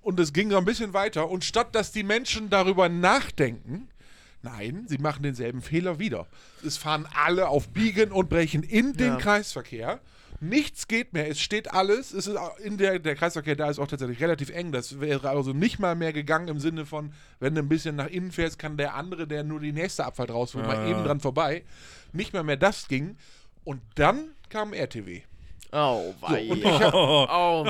Speaker 2: Und es ging noch ein bisschen weiter. Und statt dass die Menschen darüber nachdenken, Nein, sie machen denselben Fehler wieder. Es fahren alle auf Biegen und Brechen in den
Speaker 3: Ja.
Speaker 2: Kreisverkehr. Nichts geht mehr, es steht alles. Es ist in der, der Kreisverkehr da ist auch tatsächlich relativ eng. Das wäre also nicht mal mehr gegangen im Sinne von, wenn du ein bisschen nach innen fährst, kann der andere, der nur die nächste Abfahrt rausholt, mal
Speaker 1: Ja.
Speaker 2: eben dran vorbei. Nicht mal mehr das ging. Und dann kam RTW.
Speaker 3: Oh, wei.
Speaker 2: und ich hab-
Speaker 3: oh,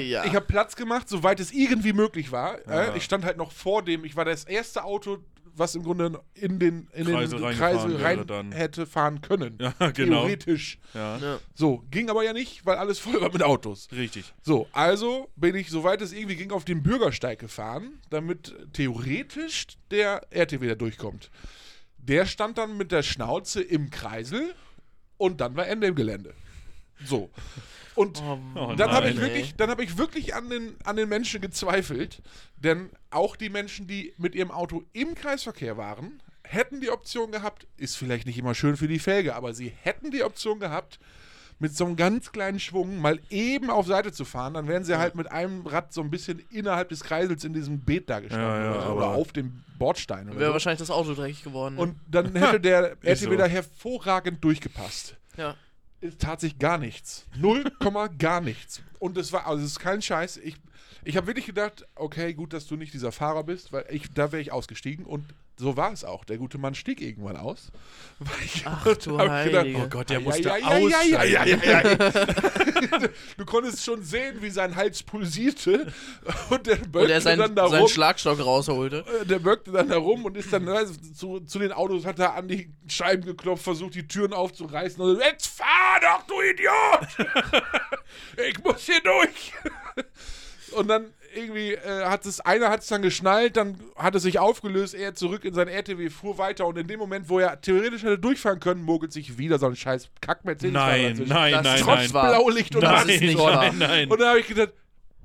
Speaker 3: ja.
Speaker 2: Habe Platz gemacht, soweit es irgendwie möglich war. Äh, ich stand halt noch vor dem, ich war das erste Auto, was im Grunde in den, in
Speaker 1: Kreisel
Speaker 2: den Kreisel rein
Speaker 1: dann.
Speaker 2: hätte fahren können.
Speaker 1: Ja, genau.
Speaker 2: Theoretisch.
Speaker 1: Ja,
Speaker 3: Ja.
Speaker 2: So, ging aber ja nicht, weil alles voll war mit Autos.
Speaker 1: richtig.
Speaker 2: So, also bin ich, soweit es irgendwie ging, auf den Bürgersteig gefahren, damit theoretisch der RTW da durchkommt. Der stand dann mit der Schnauze im Kreisel und dann war Ende im Gelände. So. Und
Speaker 1: Oh
Speaker 2: dann habe ich wirklich, dann habe ich wirklich an den, an den Menschen gezweifelt, denn auch die Menschen, die mit ihrem Auto im Kreisverkehr waren, hätten die Option gehabt, ist vielleicht nicht immer schön für die Felge, aber sie hätten die Option gehabt, mit so einem ganz kleinen Schwung mal eben auf Seite zu fahren, dann wären sie halt mit einem Rad so ein bisschen innerhalb des Kreisels in diesem Beet da gestanden
Speaker 1: Ja, ja,
Speaker 2: oder, so, oder auf dem Bordstein oder
Speaker 3: Wäre
Speaker 2: so.
Speaker 3: wahrscheinlich das Auto dreckig geworden.
Speaker 2: Und dann hätte der
Speaker 1: so.
Speaker 2: da hervorragend durchgepasst
Speaker 3: ja.
Speaker 2: Es tat sich gar nichts. Null Komma gar nichts. Und es war, also es ist kein Scheiß. Ich, ich habe wirklich gedacht, okay, gut, dass du nicht dieser Fahrer bist, weil ich, da wäre ich ausgestiegen und so war es auch. Der gute Mann stieg irgendwann aus. Weil ich
Speaker 3: Ach, du
Speaker 2: gedacht,
Speaker 3: Heilige.
Speaker 1: Oh Gott, der musste
Speaker 2: ja, ja. Du konntest schon sehen, wie sein Hals pulsierte und der
Speaker 3: Und
Speaker 2: böckte
Speaker 3: er seinen,
Speaker 2: dann da
Speaker 3: seinen
Speaker 2: rum.
Speaker 3: Schlagstock rausholte.
Speaker 2: Äh, Der böckte dann da rum und ist dann ne, zu, zu den Autos, hat er an die Scheiben geklopft, versucht die Türen aufzureißen und jetzt fahr doch, du Idiot! ich muss hier durch! und dann irgendwie äh, hat es, einer hat es dann geschnallt, dann hat es sich aufgelöst, er zurück in sein RTW, fuhr weiter und in dem Moment, wo er theoretisch hätte durchfahren können, mogelt sich wieder so ein scheiß kack mercedes
Speaker 1: Nein, nein,
Speaker 3: Das
Speaker 1: nein, nein.
Speaker 3: trotz wahr.
Speaker 2: Blaulicht und
Speaker 1: Nein,
Speaker 3: Das ist nicht
Speaker 1: nein, nein.
Speaker 2: Und da habe ich gedacht,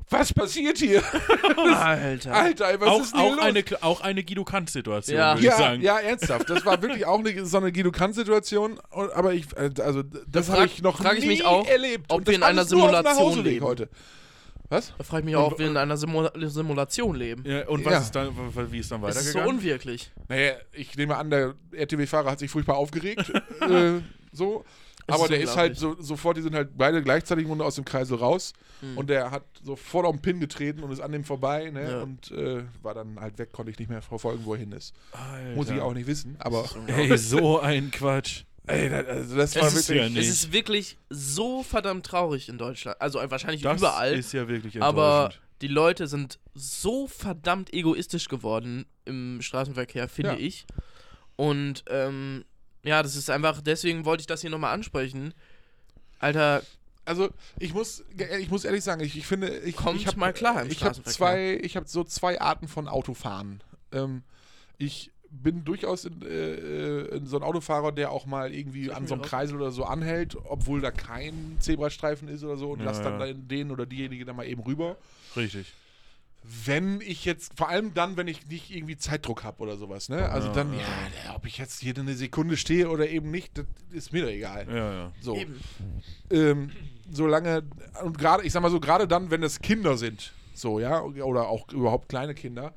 Speaker 2: was passiert hier?
Speaker 3: Alter.
Speaker 2: Alter, was
Speaker 1: auch,
Speaker 2: ist denn hier
Speaker 1: auch,
Speaker 2: los?
Speaker 1: eine, auch eine Guido Kant-Situation,
Speaker 3: Ja.
Speaker 1: würde ich
Speaker 2: Ja,
Speaker 1: sagen.
Speaker 2: ja, ernsthaft. Das war wirklich auch eine, so eine Guido Kant-Situation. Aber ich, äh, also, das
Speaker 3: frag-
Speaker 2: habe ich noch
Speaker 3: frag ich
Speaker 2: nie
Speaker 3: mich auch,
Speaker 2: erlebt.
Speaker 3: ob
Speaker 2: Und
Speaker 3: wir
Speaker 2: das
Speaker 3: in einer Simulation leben.
Speaker 2: heute. Was?
Speaker 3: Da frage ich mich auch, ob wir in einer Simula Simulation leben.
Speaker 1: Ja, und was
Speaker 2: Ja.
Speaker 1: ist dann, wie ist dann
Speaker 3: Es ist so
Speaker 1: weitergegangen?
Speaker 3: unwirklich.
Speaker 2: Naja, ich nehme an, der RTW-Fahrer hat sich furchtbar aufgeregt. äh, so. Aber
Speaker 3: ist
Speaker 2: der ist halt so, sofort, die sind halt beide gleichzeitig aus dem Kreisel raus. Und der hat sofort auf den Pin getreten und ist an dem vorbei. Ne?
Speaker 3: Ja.
Speaker 2: Und äh, war dann halt weg, konnte ich nicht mehr verfolgen, wo er hin ist.
Speaker 1: Alter.
Speaker 2: Muss ich auch nicht wissen. Aber
Speaker 1: Ey, so ein Quatsch.
Speaker 2: Ey, das, also das war
Speaker 1: Es ist
Speaker 2: wirklich.
Speaker 1: ja nicht.
Speaker 3: Es ist wirklich so verdammt traurig in Deutschland. Also wahrscheinlich
Speaker 1: Das
Speaker 3: überall.
Speaker 1: ist ja wirklich
Speaker 3: aber die Leute sind so verdammt egoistisch geworden im Straßenverkehr, finde
Speaker 2: Ja.
Speaker 3: ich. Und ähm, ja, das ist einfach, deswegen wollte ich das hier nochmal ansprechen. Alter,
Speaker 2: Also ich muss, ich muss ehrlich sagen, ich, ich finde, ich,
Speaker 3: Kommt
Speaker 2: ich hab,
Speaker 3: mal klar im
Speaker 2: Ich habe
Speaker 3: Straßenverkehr.
Speaker 2: zwei, ich habe so zwei Arten von Autofahren. Ähm, ich bin durchaus in, äh, in so ein Autofahrer, der auch mal irgendwie an so einem Kreisel oder so anhält, obwohl da kein Zebrastreifen ist oder so und
Speaker 1: Ja,
Speaker 2: lass dann
Speaker 1: ja.
Speaker 2: den oder diejenige dann mal eben rüber.
Speaker 1: Richtig.
Speaker 2: Wenn ich jetzt, vor allem dann, wenn ich nicht irgendwie Zeitdruck habe oder sowas, ne? Also
Speaker 1: Ja,
Speaker 2: dann,
Speaker 1: ja.
Speaker 2: ja, ob ich jetzt hier eine Sekunde stehe oder eben nicht, das ist mir doch egal.
Speaker 1: Ja, ja.
Speaker 2: So.
Speaker 3: eben.
Speaker 2: ähm, solange und gerade, ich sag mal so, gerade dann, wenn es Kinder sind, so, ja, oder auch überhaupt kleine Kinder,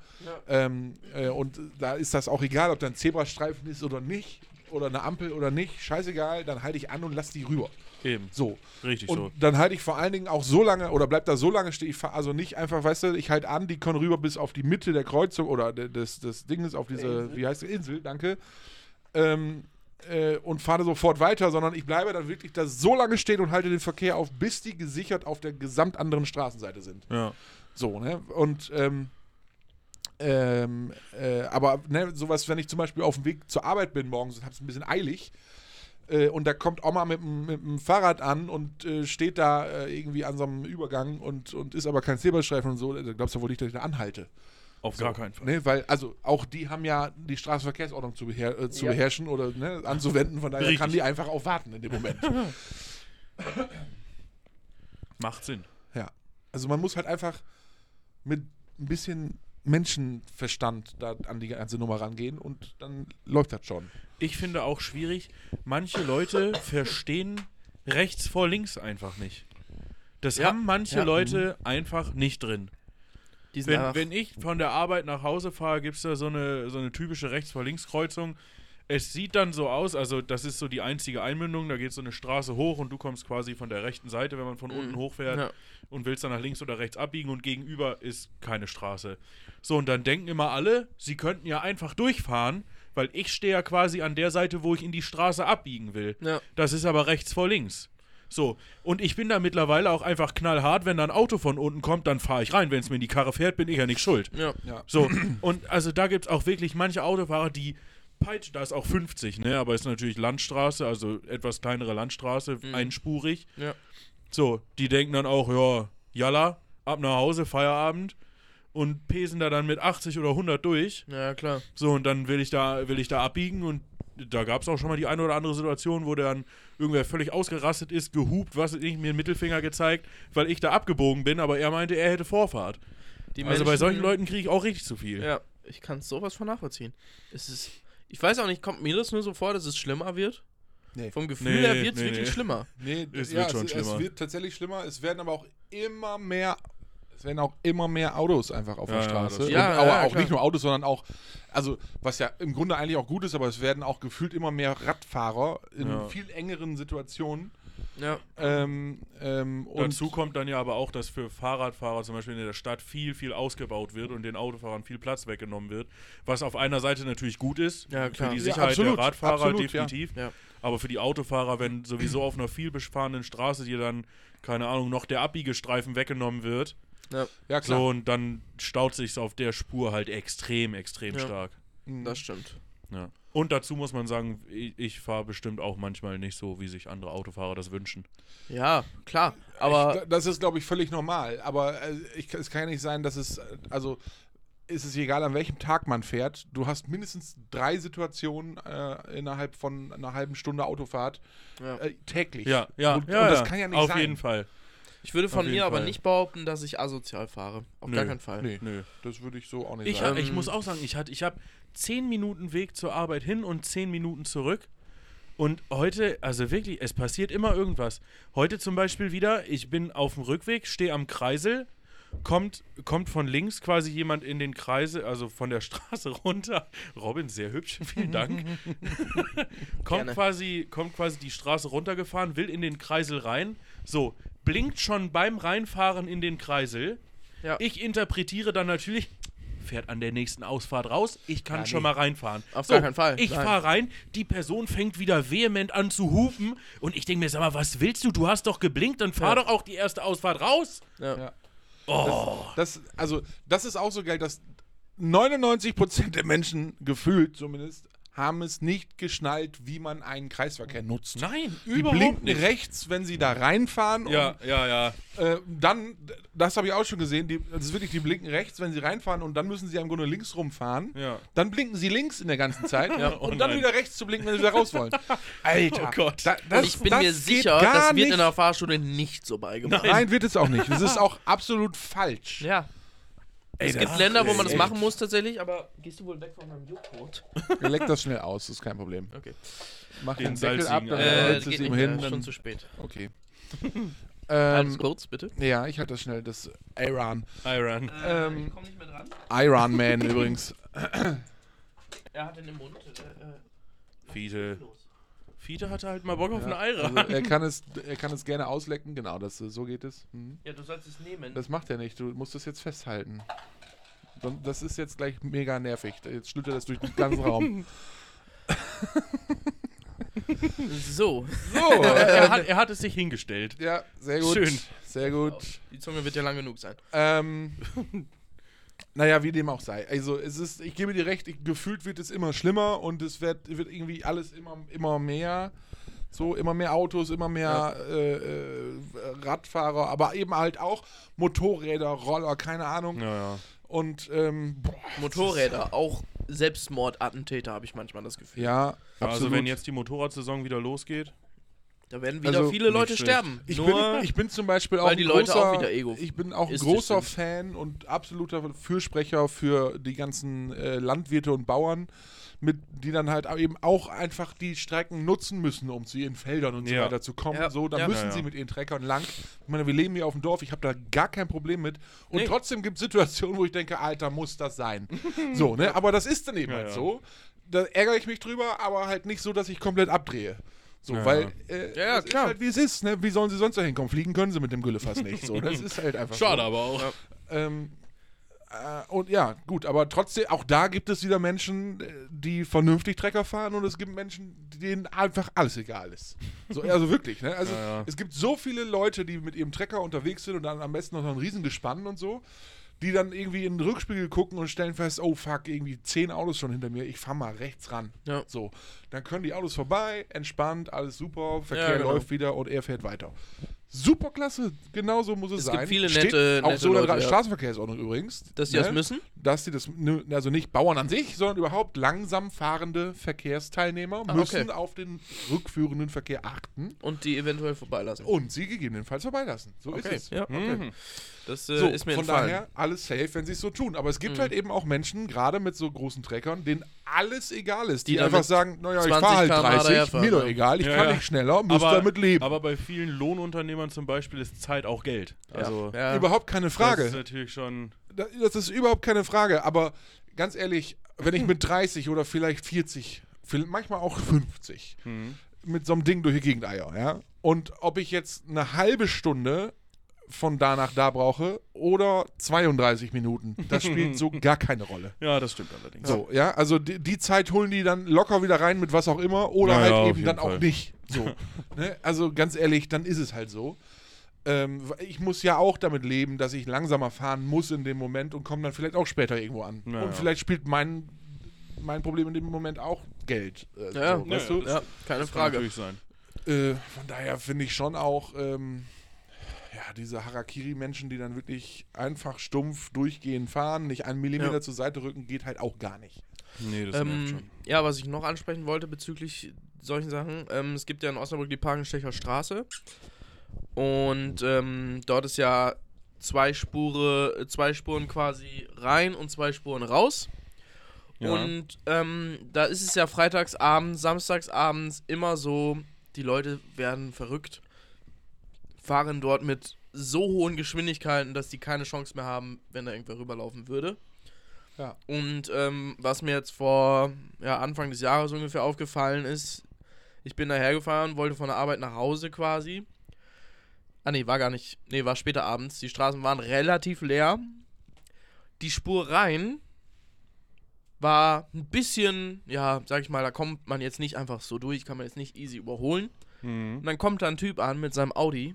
Speaker 2: ähm, äh, und da ist das auch egal, ob da ein Zebrastreifen ist oder nicht, oder eine Ampel oder nicht, scheißegal, dann halte ich an und lass die rüber.
Speaker 1: Eben.
Speaker 2: So.
Speaker 1: Richtig
Speaker 2: Und
Speaker 1: so.
Speaker 2: dann halte ich vor allen Dingen auch so lange, oder bleib da so lange stehen, ich fahr also nicht einfach, weißt du, ich halte an, die können rüber bis auf die Mitte der Kreuzung oder de- des, des Dinges, auf diese, wie heißt die Insel, danke. Ähm, äh, und fahre sofort weiter, sondern ich bleibe dann wirklich da so lange stehen und halte den Verkehr auf, bis die gesichert auf der gesamt anderen Straßenseite sind.
Speaker 1: Ja.
Speaker 2: So, ne? Und ähm, ähm, äh, aber ne, sowas, wenn ich zum Beispiel auf dem Weg zur Arbeit bin morgens und habe es ein bisschen eilig äh, und da kommt Oma mit, dem- mit dem Fahrrad an und äh, steht da äh, irgendwie an so einem Übergang und, und ist aber kein Zebrastreifen und so, da glaubst du wohl nicht, dass ich da anhalte.
Speaker 1: Auf gar keinen Fall.
Speaker 2: Ne? Weil, also auch die haben ja die Straßenverkehrsordnung zu, beher äh, zu
Speaker 3: Ja.
Speaker 2: beherrschen oder ne, anzuwenden, von daher
Speaker 1: Richtig.
Speaker 2: kann die einfach auch warten in dem Moment.
Speaker 1: Macht Sinn.
Speaker 2: Ja. Also man muss halt einfach mit ein bisschen Menschenverstand da an die ganze Nummer rangehen und dann läuft das schon.
Speaker 1: Ich finde auch schwierig, manche Leute verstehen rechts vor links einfach nicht. Das
Speaker 3: Ja.
Speaker 1: haben manche
Speaker 3: Ja.
Speaker 1: Leute einfach nicht drin. Wenn, wenn ich von der Arbeit nach Hause fahre, gibt es da so eine, so eine typische Rechts-vor-Links-Kreuzung. Es sieht dann so aus, also das ist so die einzige Einmündung, da geht so eine Straße hoch und du kommst quasi von der rechten Seite, wenn man von unten hochfährt
Speaker 3: ja.
Speaker 1: und willst dann nach links oder rechts abbiegen und gegenüber ist keine Straße. So, und dann denken immer alle, sie könnten ja einfach durchfahren, weil ich stehe ja quasi an der Seite, wo ich in die Straße abbiegen will.
Speaker 3: Ja.
Speaker 1: Das ist aber rechts vor links. So, und ich bin da mittlerweile auch einfach knallhart, wenn da ein Auto von unten kommt, dann fahre ich rein. Wenn es mir in die Karre fährt, bin ich ja nicht schuld.
Speaker 3: Ja.
Speaker 2: Ja.
Speaker 1: So, und also da gibt es auch wirklich manche Autofahrer, die peitschen, da ist auch 50, ne, aber ist natürlich Landstraße, also etwas kleinere Landstraße, einspurig.
Speaker 3: Ja.
Speaker 1: So, die denken dann auch, ja, jalla, ab nach Hause, Feierabend und pesen da dann mit 80 oder 100 durch.
Speaker 3: ja, klar.
Speaker 1: So, und dann will ich da, will ich da abbiegen und da gab es auch schon mal die eine oder andere Situation, wo dann irgendwer völlig ausgerastet ist, gehupt, was ich, mir einen Mittelfinger gezeigt, weil ich da abgebogen bin, aber er meinte, er hätte Vorfahrt.
Speaker 3: Die
Speaker 1: also bei
Speaker 3: Menschen-
Speaker 1: solchen Leuten kriege ich auch richtig zu viel.
Speaker 3: Ja, ich kann sowas von nachvollziehen. Es ist. Ich weiß auch nicht, kommt mir das nur so vor, dass es schlimmer wird?
Speaker 2: Nee.
Speaker 3: Vom Gefühl
Speaker 1: Nee,
Speaker 3: her wird es
Speaker 1: nee,
Speaker 3: wirklich
Speaker 1: nee.
Speaker 3: schlimmer.
Speaker 2: Nee,
Speaker 1: Es
Speaker 2: ja,
Speaker 1: wird schon
Speaker 2: es,
Speaker 1: schlimmer.
Speaker 2: Es wird tatsächlich schlimmer. Es werden aber auch immer mehr. Es werden auch immer mehr Autos einfach auf
Speaker 1: Ja,
Speaker 2: der Straße.
Speaker 3: Ja, ja,
Speaker 2: aber
Speaker 3: ja,
Speaker 2: auch
Speaker 3: klar.
Speaker 2: nicht nur Autos, sondern auch, also was ja im Grunde eigentlich auch gut ist, aber es werden auch gefühlt immer mehr Radfahrer in
Speaker 1: Ja.
Speaker 2: viel engeren Situationen.
Speaker 3: Ja.
Speaker 2: Ähm, ähm, und
Speaker 1: Dazu kommt dann ja aber auch, dass für Fahrradfahrer zum Beispiel in der Stadt viel, viel ausgebaut wird und den Autofahrern viel Platz weggenommen wird. Was auf einer Seite natürlich gut ist,
Speaker 3: Ja, klar.
Speaker 1: für die
Speaker 3: Ja,
Speaker 1: Sicherheit
Speaker 2: absolut,
Speaker 1: der Radfahrer
Speaker 2: absolut, ja.
Speaker 1: definitiv.
Speaker 3: Ja.
Speaker 1: Aber für die Autofahrer, wenn sowieso auf einer viel befahrenen Straße dir dann, keine Ahnung, noch der Abbiegestreifen weggenommen wird,
Speaker 3: Ja,
Speaker 2: ja klar.
Speaker 1: so und dann staut sich auf der Spur halt extrem, extrem
Speaker 3: Ja.
Speaker 1: stark.
Speaker 2: Mhm.
Speaker 3: das stimmt.
Speaker 1: Ja. Und dazu muss man sagen, ich, ich fahre bestimmt auch manchmal nicht so, wie sich andere Autofahrer das wünschen.
Speaker 3: Ja, klar. Aber
Speaker 2: ich, das ist, glaube ich, völlig normal. Aber äh, ich, es kann ja nicht sein, dass es, also ist es egal, an welchem Tag man fährt. Du hast mindestens drei Situationen äh, innerhalb von einer halben Stunde Autofahrt
Speaker 3: Ja.
Speaker 2: äh, täglich.
Speaker 1: Ja, ja,
Speaker 2: und,
Speaker 1: ja,
Speaker 2: und das
Speaker 1: ja.
Speaker 2: kann ja nicht
Speaker 1: Auf
Speaker 2: sein.
Speaker 1: jeden Fall.
Speaker 3: Ich würde von mir aber
Speaker 1: Fall.
Speaker 3: nicht behaupten, dass ich asozial fahre. Auf
Speaker 1: Nö.
Speaker 3: gar keinen Fall.
Speaker 2: Nee,
Speaker 1: Nö.
Speaker 2: das würde ich so auch nicht
Speaker 1: Ich,
Speaker 2: sagen.
Speaker 1: ich
Speaker 3: Ähm,
Speaker 1: muss auch sagen, ich, hatte- ich habe zehn Minuten Weg zur Arbeit hin und zehn Minuten zurück. Und heute, also wirklich, es passiert immer irgendwas. Heute zum Beispiel wieder, ich bin auf dem Rückweg, stehe am Kreisel, kommt, kommt von links quasi jemand in den Kreisel, also von der Straße runter. Robin, sehr hübsch, vielen Dank. kommt,
Speaker 3: Gerne.
Speaker 1: quasi, kommt quasi die Straße runtergefahren, will in den Kreisel rein. So, blinkt schon beim Reinfahren in den Kreisel.
Speaker 3: Ja.
Speaker 1: Ich interpretiere dann natürlich, fährt an der nächsten Ausfahrt raus, ich kann
Speaker 2: Ja,
Speaker 1: schon
Speaker 2: nee.
Speaker 1: mal reinfahren.
Speaker 3: Auf gar keinen Fall,
Speaker 1: Ich fahre rein, die Person fängt wieder vehement an zu hupen und ich denke mir, sag mal, was willst du? Du hast doch geblinkt, dann fahr
Speaker 3: Ja.
Speaker 1: doch auch die erste Ausfahrt raus.
Speaker 3: Ja.
Speaker 2: Ja.
Speaker 1: Oh.
Speaker 2: Das, also, das ist auch so geil, dass 99% der Menschen, gefühlt zumindest, haben es nicht geschnallt, wie man einen Kreisverkehr nutzt.
Speaker 1: Nein,
Speaker 2: Die
Speaker 1: überhaupt
Speaker 2: blinken
Speaker 1: nicht.
Speaker 2: rechts, wenn sie da reinfahren.
Speaker 1: Ja, ja, ja.
Speaker 2: Und, äh, dann, das habe ich auch schon gesehen, die, das ist wirklich, die blinken rechts, wenn sie reinfahren und dann müssen sie im Grunde links rumfahren.
Speaker 1: Ja.
Speaker 2: Dann blinken sie links in der ganzen Zeit
Speaker 1: Ja,
Speaker 2: und
Speaker 1: oh
Speaker 2: dann
Speaker 1: nein.
Speaker 2: wieder rechts zu blinken, wenn sie wieder raus wollen. Alter.
Speaker 1: Oh Gott.
Speaker 2: Da,
Speaker 3: Und
Speaker 2: das,
Speaker 3: ich bin
Speaker 2: das
Speaker 3: mir sicher, das wird
Speaker 2: nicht.
Speaker 3: in der Fahrschule nicht so beigebracht.
Speaker 2: Nein, wird es auch nicht. Das ist auch absolut falsch.
Speaker 3: Ja.
Speaker 2: Ey,
Speaker 3: Es gibt
Speaker 2: das-
Speaker 3: Länder, wo man das
Speaker 2: echt.
Speaker 3: machen muss tatsächlich, aber gehst du wohl weg von meinem Joghurt?
Speaker 2: Leck das schnell aus, das ist kein Problem.
Speaker 3: Okay.
Speaker 2: Mach
Speaker 1: Den
Speaker 2: den, Deckel ab, dann
Speaker 1: äh,
Speaker 3: Äh,
Speaker 2: hältst es ihm hin. Dann,
Speaker 3: schon zu spät.
Speaker 2: okay.
Speaker 3: Alles
Speaker 2: ähm,
Speaker 3: kurz, bitte.
Speaker 2: ja, ich halte das schnell. Das Iran.
Speaker 1: Iron.
Speaker 2: Ähm,
Speaker 3: ich komm nicht mehr dran.
Speaker 2: Iron Man übrigens.
Speaker 3: Er hat den im Mund. Äh,
Speaker 1: Fiete. Fiete hatte halt mal Bock auf
Speaker 2: Ja,
Speaker 1: eine Iron.
Speaker 2: also er, kann es, er kann es gerne auslecken, genau, das, so geht es. Mhm.
Speaker 3: ja, du sollst es nehmen.
Speaker 2: Das macht er nicht, du musst es jetzt festhalten. Das ist jetzt gleich mega nervig. Jetzt schlüpft er das durch den ganzen Raum.
Speaker 3: so.
Speaker 2: So,
Speaker 1: er, hat, er hat es sich hingestellt.
Speaker 2: ja, sehr gut.
Speaker 1: Schön.
Speaker 2: Sehr gut.
Speaker 3: Die Zunge wird ja lang genug sein.
Speaker 2: Ähm, naja, wie dem auch sei. Also es ist, ich gebe dir recht, ich, gefühlt wird es immer schlimmer und es wird, wird irgendwie alles immer, immer mehr. So, immer mehr Autos, immer mehr äh, äh, Radfahrer, aber eben halt auch Motorräder, Roller, keine Ahnung.
Speaker 1: Ja, ja.
Speaker 2: Und ähm, boah,
Speaker 3: Motorräder, auch Selbstmordattentäter, habe ich manchmal das Gefühl.
Speaker 2: ja, absolut.
Speaker 1: Also wenn jetzt die Motorradsaison wieder losgeht,
Speaker 3: Da werden wieder
Speaker 2: Also,
Speaker 3: viele Leute sterben.
Speaker 2: Ich,
Speaker 3: Nur
Speaker 2: bin, ich bin zum Beispiel auch
Speaker 3: weil die
Speaker 2: ein
Speaker 3: Leute
Speaker 2: großer,
Speaker 3: auch wieder Ego-
Speaker 2: ich bin auch ein großer. Fan und absoluter Fürsprecher für die ganzen äh, Landwirte und Bauern, mit, die dann halt eben auch einfach die Strecken nutzen müssen, um zu ihren Feldern und so
Speaker 1: Ja.
Speaker 2: weiter zu kommen.
Speaker 3: Ja,
Speaker 2: So, dann
Speaker 3: ja.
Speaker 2: müssen
Speaker 1: Ja,
Speaker 2: sie mit ihren Treckern lang. Ich meine, wir leben hier auf dem Dorf, ich habe da gar kein Problem mit. Und
Speaker 3: Nee.
Speaker 2: trotzdem gibt es Situationen, wo ich denke, Alter, muss das sein. so, ne? Aber das ist dann eben
Speaker 1: Ja,
Speaker 2: halt
Speaker 1: ja.
Speaker 2: so. Da ärgere ich mich drüber, aber halt nicht so, dass ich komplett abdrehe. So,
Speaker 1: Ja.
Speaker 2: weil äh,
Speaker 3: Ja, ja, klar.
Speaker 2: halt wie es ist, ne? Wie sollen sie sonst da hinkommen? Fliegen können sie mit dem Güllefass nicht. So, das ist halt einfach
Speaker 1: Schade
Speaker 2: so.
Speaker 1: aber auch.
Speaker 2: Ähm, äh, und ja, gut, aber trotzdem, auch da gibt es wieder Menschen, äh, die vernünftig Trecker fahren und es gibt Menschen, denen einfach alles egal ist. So, also wirklich, ne? Also
Speaker 1: Ja, ja.
Speaker 2: es gibt so viele Leute, die mit ihrem Trecker unterwegs sind und dann am besten noch so ein Riesengespann und so, die dann irgendwie in den Rückspiegel gucken und stellen fest, oh fuck, irgendwie zehn Autos schon hinter mir, ich fahr mal rechts ran.
Speaker 3: Ja.
Speaker 2: So, dann können die Autos vorbei, entspannt, alles super, Verkehr
Speaker 3: Ja, genau.
Speaker 2: läuft wieder und er fährt weiter. Super klasse, genauso muss es,
Speaker 3: Es
Speaker 2: sein.
Speaker 3: gibt viele
Speaker 2: Steht
Speaker 3: nette-
Speaker 2: auch
Speaker 3: nette
Speaker 2: so
Speaker 3: Leute, ja.
Speaker 2: Straßenverkehrsordnung übrigens.
Speaker 3: dass die
Speaker 2: ne?
Speaker 3: das müssen.
Speaker 2: Dass die das, nö, also nicht Bauern an sich, sondern überhaupt langsam fahrende Verkehrsteilnehmer
Speaker 3: Ah,
Speaker 2: müssen
Speaker 3: okay.
Speaker 2: auf den rückführenden Verkehr achten
Speaker 3: Und die eventuell vorbeilassen.
Speaker 2: und sie gegebenenfalls vorbeilassen. So ist
Speaker 3: okay.
Speaker 2: es.
Speaker 3: Ja, okay.
Speaker 1: Mhm.
Speaker 3: Das äh,
Speaker 2: So,
Speaker 3: ist mir
Speaker 2: von
Speaker 3: entfallen.
Speaker 2: daher alles safe, wenn sie es so tun. Aber es gibt
Speaker 3: Mhm.
Speaker 2: halt eben auch Menschen, gerade mit so großen Treckern, denen alles egal ist. Die,
Speaker 3: Die
Speaker 2: einfach sagen, naja, ich
Speaker 3: 20
Speaker 2: fahre halt
Speaker 3: km/h
Speaker 2: 30,
Speaker 3: daherfahren,
Speaker 2: mir doch
Speaker 3: ne?
Speaker 2: egal, ich
Speaker 1: Ja,
Speaker 2: kann
Speaker 1: ja.
Speaker 2: nicht schneller, muss
Speaker 1: aber,
Speaker 2: damit leben.
Speaker 1: aber bei vielen Lohnunternehmern zum Beispiel ist Zeit auch Geld. Also
Speaker 3: ja.
Speaker 2: Überhaupt keine Frage.
Speaker 1: das ist natürlich schon.
Speaker 2: Da- Das ist überhaupt keine Frage, aber ganz ehrlich, wenn ich mit 30 oder vielleicht 40, viel- manchmal auch 50,
Speaker 1: Hm.
Speaker 2: mit so einem Ding durch die Gegend eier, ja, und ob ich jetzt eine halbe Stunde von da nach da brauche oder 32 Minuten, das spielt so gar keine Rolle.
Speaker 1: Ja, das stimmt allerdings.
Speaker 2: So, ja, also die, die Zeit holen die dann locker wieder rein mit was auch immer oder
Speaker 1: Ja,
Speaker 2: halt
Speaker 1: ja,
Speaker 2: eben dann auch
Speaker 1: Fall.
Speaker 2: nicht. So, ne? Also ganz ehrlich, dann ist es halt so. Ähm, ich muss ja auch damit leben, dass ich langsamer fahren muss in dem Moment und komme dann vielleicht auch später irgendwo an.
Speaker 1: Ja,
Speaker 2: und
Speaker 1: ja.
Speaker 2: vielleicht spielt mein, mein Problem in dem Moment auch Geld. Äh,
Speaker 3: Ja,
Speaker 2: so, weißt du?
Speaker 3: Ja, keine
Speaker 1: Das kann
Speaker 3: Frage.
Speaker 1: natürlich sein.
Speaker 2: Äh, von daher finde ich schon auch, ähm, diese Harakiri-Menschen, die dann wirklich einfach stumpf durchgehend fahren, nicht einen Millimeter
Speaker 3: Ja.
Speaker 2: zur Seite rücken, geht halt auch gar nicht.
Speaker 1: Nee, das nervt
Speaker 3: Ähm,
Speaker 1: schon.
Speaker 3: ja, was ich noch ansprechen wollte bezüglich solchen Sachen, ähm, es gibt ja in Osnabrück die Parkenstecher Straße und ähm, dort ist ja zwei Spure, zwei Spuren quasi rein und zwei Spuren raus.
Speaker 1: Ja.
Speaker 3: Und ähm, da ist es ja freitagsabends, samstagsabends immer so, die Leute werden verrückt, fahren dort mit so hohen Geschwindigkeiten, dass die keine Chance mehr haben, wenn da irgendwer rüberlaufen würde.
Speaker 2: Ja.
Speaker 3: Und ähm, was mir jetzt vor ja, Anfang des Jahres ungefähr aufgefallen ist, ich bin dahergefahren, wollte von der Arbeit nach Hause quasi. Ah nee, war gar nicht. Nee, war später abends. Die Straßen waren relativ leer. Die Spur rein war ein bisschen, ja, sag ich mal, da kommt man jetzt nicht einfach so durch, kann man jetzt nicht easy überholen.
Speaker 1: Mhm.
Speaker 3: Und dann kommt da ein Typ an mit seinem Audi,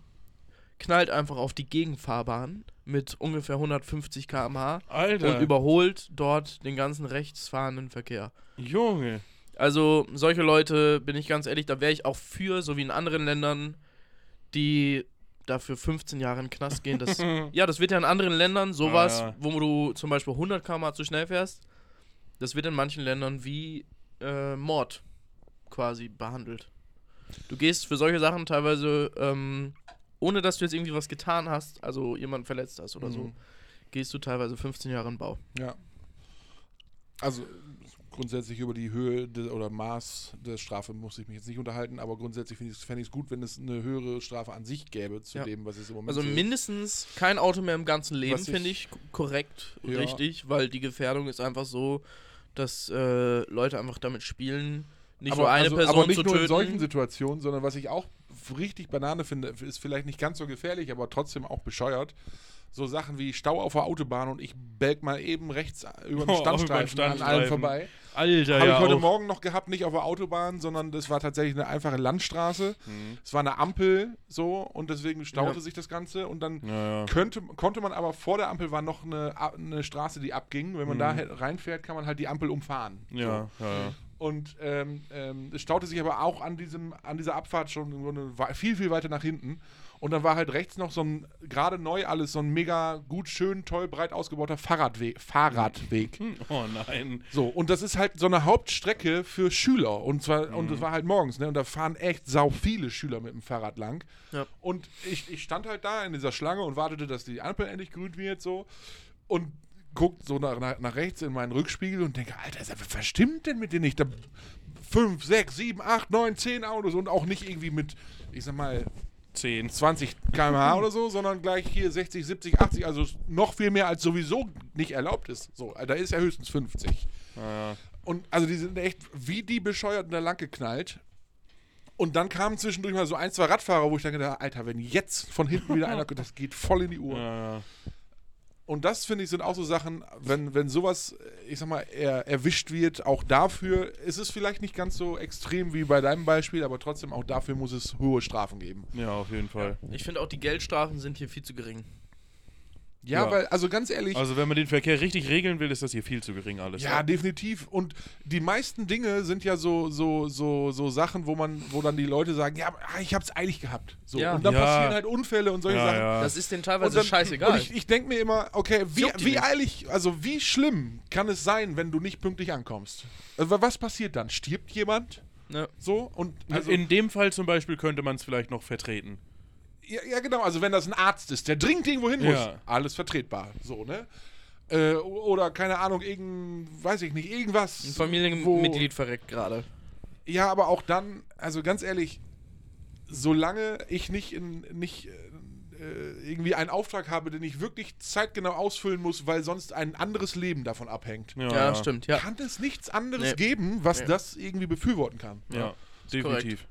Speaker 3: knallt einfach auf die Gegenfahrbahn mit ungefähr 150 km/h
Speaker 1: Alter.
Speaker 3: und überholt dort den ganzen rechtsfahrenden Verkehr.
Speaker 1: Junge.
Speaker 3: Also solche Leute, bin ich ganz ehrlich, da wäre ich auch für, so wie in anderen Ländern, die dafür 15 Jahre in den Knast gehen. Das, ja, das wird ja in anderen Ländern sowas,
Speaker 1: Ah, ja.
Speaker 3: wo du zum Beispiel 100 km zu schnell fährst, das wird in manchen Ländern wie äh, Mord quasi behandelt. Du gehst für solche Sachen teilweise, ähm, ohne dass du jetzt irgendwie was getan hast, also jemanden verletzt hast oder so,
Speaker 2: Mhm.
Speaker 3: gehst du teilweise 15 Jahre in Bau.
Speaker 2: Ja. Also grundsätzlich über die Höhe de, oder Maß der Strafe muss ich mich jetzt nicht unterhalten, aber grundsätzlich finde ich es fände ich es gut, wenn es eine höhere Strafe an sich gäbe zu
Speaker 3: Ja.
Speaker 2: dem, was es im Moment
Speaker 3: Also
Speaker 2: so
Speaker 3: mindestens kein Auto mehr im ganzen Leben, finde ich korrekt,
Speaker 2: Ja.
Speaker 3: richtig, weil die Gefährdung ist einfach so, dass äh, Leute einfach damit spielen, nicht
Speaker 2: aber,
Speaker 3: nur eine
Speaker 2: also,
Speaker 3: Person
Speaker 2: aber nicht
Speaker 3: zu
Speaker 2: nur
Speaker 3: töten.
Speaker 2: in solchen Situationen, sondern was ich auch richtig Banane finde, ist vielleicht nicht ganz so gefährlich, aber trotzdem auch bescheuert. So Sachen wie Stau auf der Autobahn und ich belg mal eben rechts über den
Speaker 1: Oh,
Speaker 2: Standstreifen, an allem
Speaker 1: Standstreifen.
Speaker 2: vorbei.
Speaker 1: Alter,
Speaker 2: Habe
Speaker 1: ja.
Speaker 2: ich heute
Speaker 1: auch.
Speaker 2: Morgen noch gehabt, nicht auf der Autobahn, sondern das war tatsächlich eine einfache Landstraße.
Speaker 1: Mhm.
Speaker 2: Es war eine Ampel so und deswegen staute
Speaker 3: Ja.
Speaker 2: sich das Ganze und dann
Speaker 1: Ja,
Speaker 2: könnte, konnte man aber vor der Ampel war noch eine, eine Straße, die abging. Wenn man
Speaker 1: Mhm.
Speaker 2: da reinfährt, kann man halt die Ampel umfahren.
Speaker 1: Ja, ja, ja.
Speaker 2: Und ähm, ähm, es staute sich aber auch an, diesem, an dieser Abfahrt schon viel, viel weiter nach hinten. Und dann war halt rechts noch so ein, gerade neu alles, so ein mega gut, schön, toll, breit ausgebauter Fahrradweg. Fahrradweg.
Speaker 1: Oh nein.
Speaker 2: So, und das ist halt so eine Hauptstrecke für Schüler. Und zwar, und
Speaker 1: Mhm.
Speaker 2: das war halt morgens, ne? Und da fahren echt sau viele Schüler mit dem Fahrrad lang.
Speaker 3: Ja.
Speaker 2: Und ich, ich stand halt da in dieser Schlange und wartete, dass die Ampel endlich grün wird, so. Und guckt so nach, nach, nach rechts in meinen Rückspiegel und denke, Alter, was stimmt denn mit denen nicht? Da fünf, sechs, sieben, acht, neun, zehn Autos und auch nicht irgendwie mit, ich sag mal,
Speaker 1: 10.
Speaker 2: 20 km/h oder so, sondern gleich hier 60, 70, 80, also noch viel mehr als sowieso nicht erlaubt ist. So, da ist ja höchstens 50.
Speaker 1: Ja,
Speaker 2: Und also die sind echt wie die Bescheuerten da lang geknallt. Und dann kamen zwischendurch mal so ein, zwei Radfahrer, wo ich gedacht Alter, wenn jetzt von hinten wieder einer kommt, das geht voll in die Uhr.
Speaker 1: ja, ja.
Speaker 2: Und das, finde ich, sind auch so Sachen, wenn, wenn sowas, ich sag mal, er, erwischt wird, auch dafür, ist es vielleicht nicht ganz so extrem wie bei deinem Beispiel, aber trotzdem auch dafür muss es hohe Strafen geben.
Speaker 1: ja, auf jeden Fall.
Speaker 3: Ich finde auch die Geldstrafen sind hier viel zu gering.
Speaker 2: Ja,
Speaker 1: Ja.
Speaker 2: weil, also ganz ehrlich,
Speaker 1: Also wenn man den Verkehr richtig regeln will, ist das hier viel zu gering alles.
Speaker 2: Ja, definitiv. Und die meisten Dinge sind ja so, so, so, so Sachen, wo man, wo dann die Leute sagen, ja, ah, ich hab's eilig gehabt. So.
Speaker 3: Ja.
Speaker 2: Und dann
Speaker 1: Ja.
Speaker 2: passieren halt Unfälle und solche
Speaker 1: ja,
Speaker 2: Sachen.
Speaker 1: ja.
Speaker 3: Das ist denen
Speaker 2: Und
Speaker 3: teilweise
Speaker 2: dann,
Speaker 3: scheißegal.
Speaker 2: Und ich, ich denke mir immer, okay, wie, wie eilig, also wie schlimm kann es sein, wenn du nicht pünktlich ankommst? Also, was passiert dann? Stirbt jemand?
Speaker 3: ja.
Speaker 2: So? Und also,
Speaker 1: In dem Fall zum Beispiel könnte man es vielleicht noch vertreten.
Speaker 2: Ja, ja, genau, also wenn das ein Arzt ist, der dringend irgendwo hin muss,
Speaker 1: Ja.
Speaker 2: alles vertretbar. So, ne? Äh, oder keine Ahnung, irgend, weiß ich nicht, irgendwas.
Speaker 3: Ein Familienmitglied verreckt gerade.
Speaker 2: Ja, aber auch dann, also ganz ehrlich, solange ich nicht, in, nicht äh, irgendwie einen Auftrag habe, den ich wirklich zeitgenau ausfüllen muss, weil sonst ein anderes Leben davon abhängt,
Speaker 1: Ja,
Speaker 3: Ja, stimmt, ja.
Speaker 2: kann es nichts anderes
Speaker 3: Nee.
Speaker 2: geben, was
Speaker 3: Nee.
Speaker 2: das irgendwie befürworten kann.
Speaker 1: Ja, definitiv.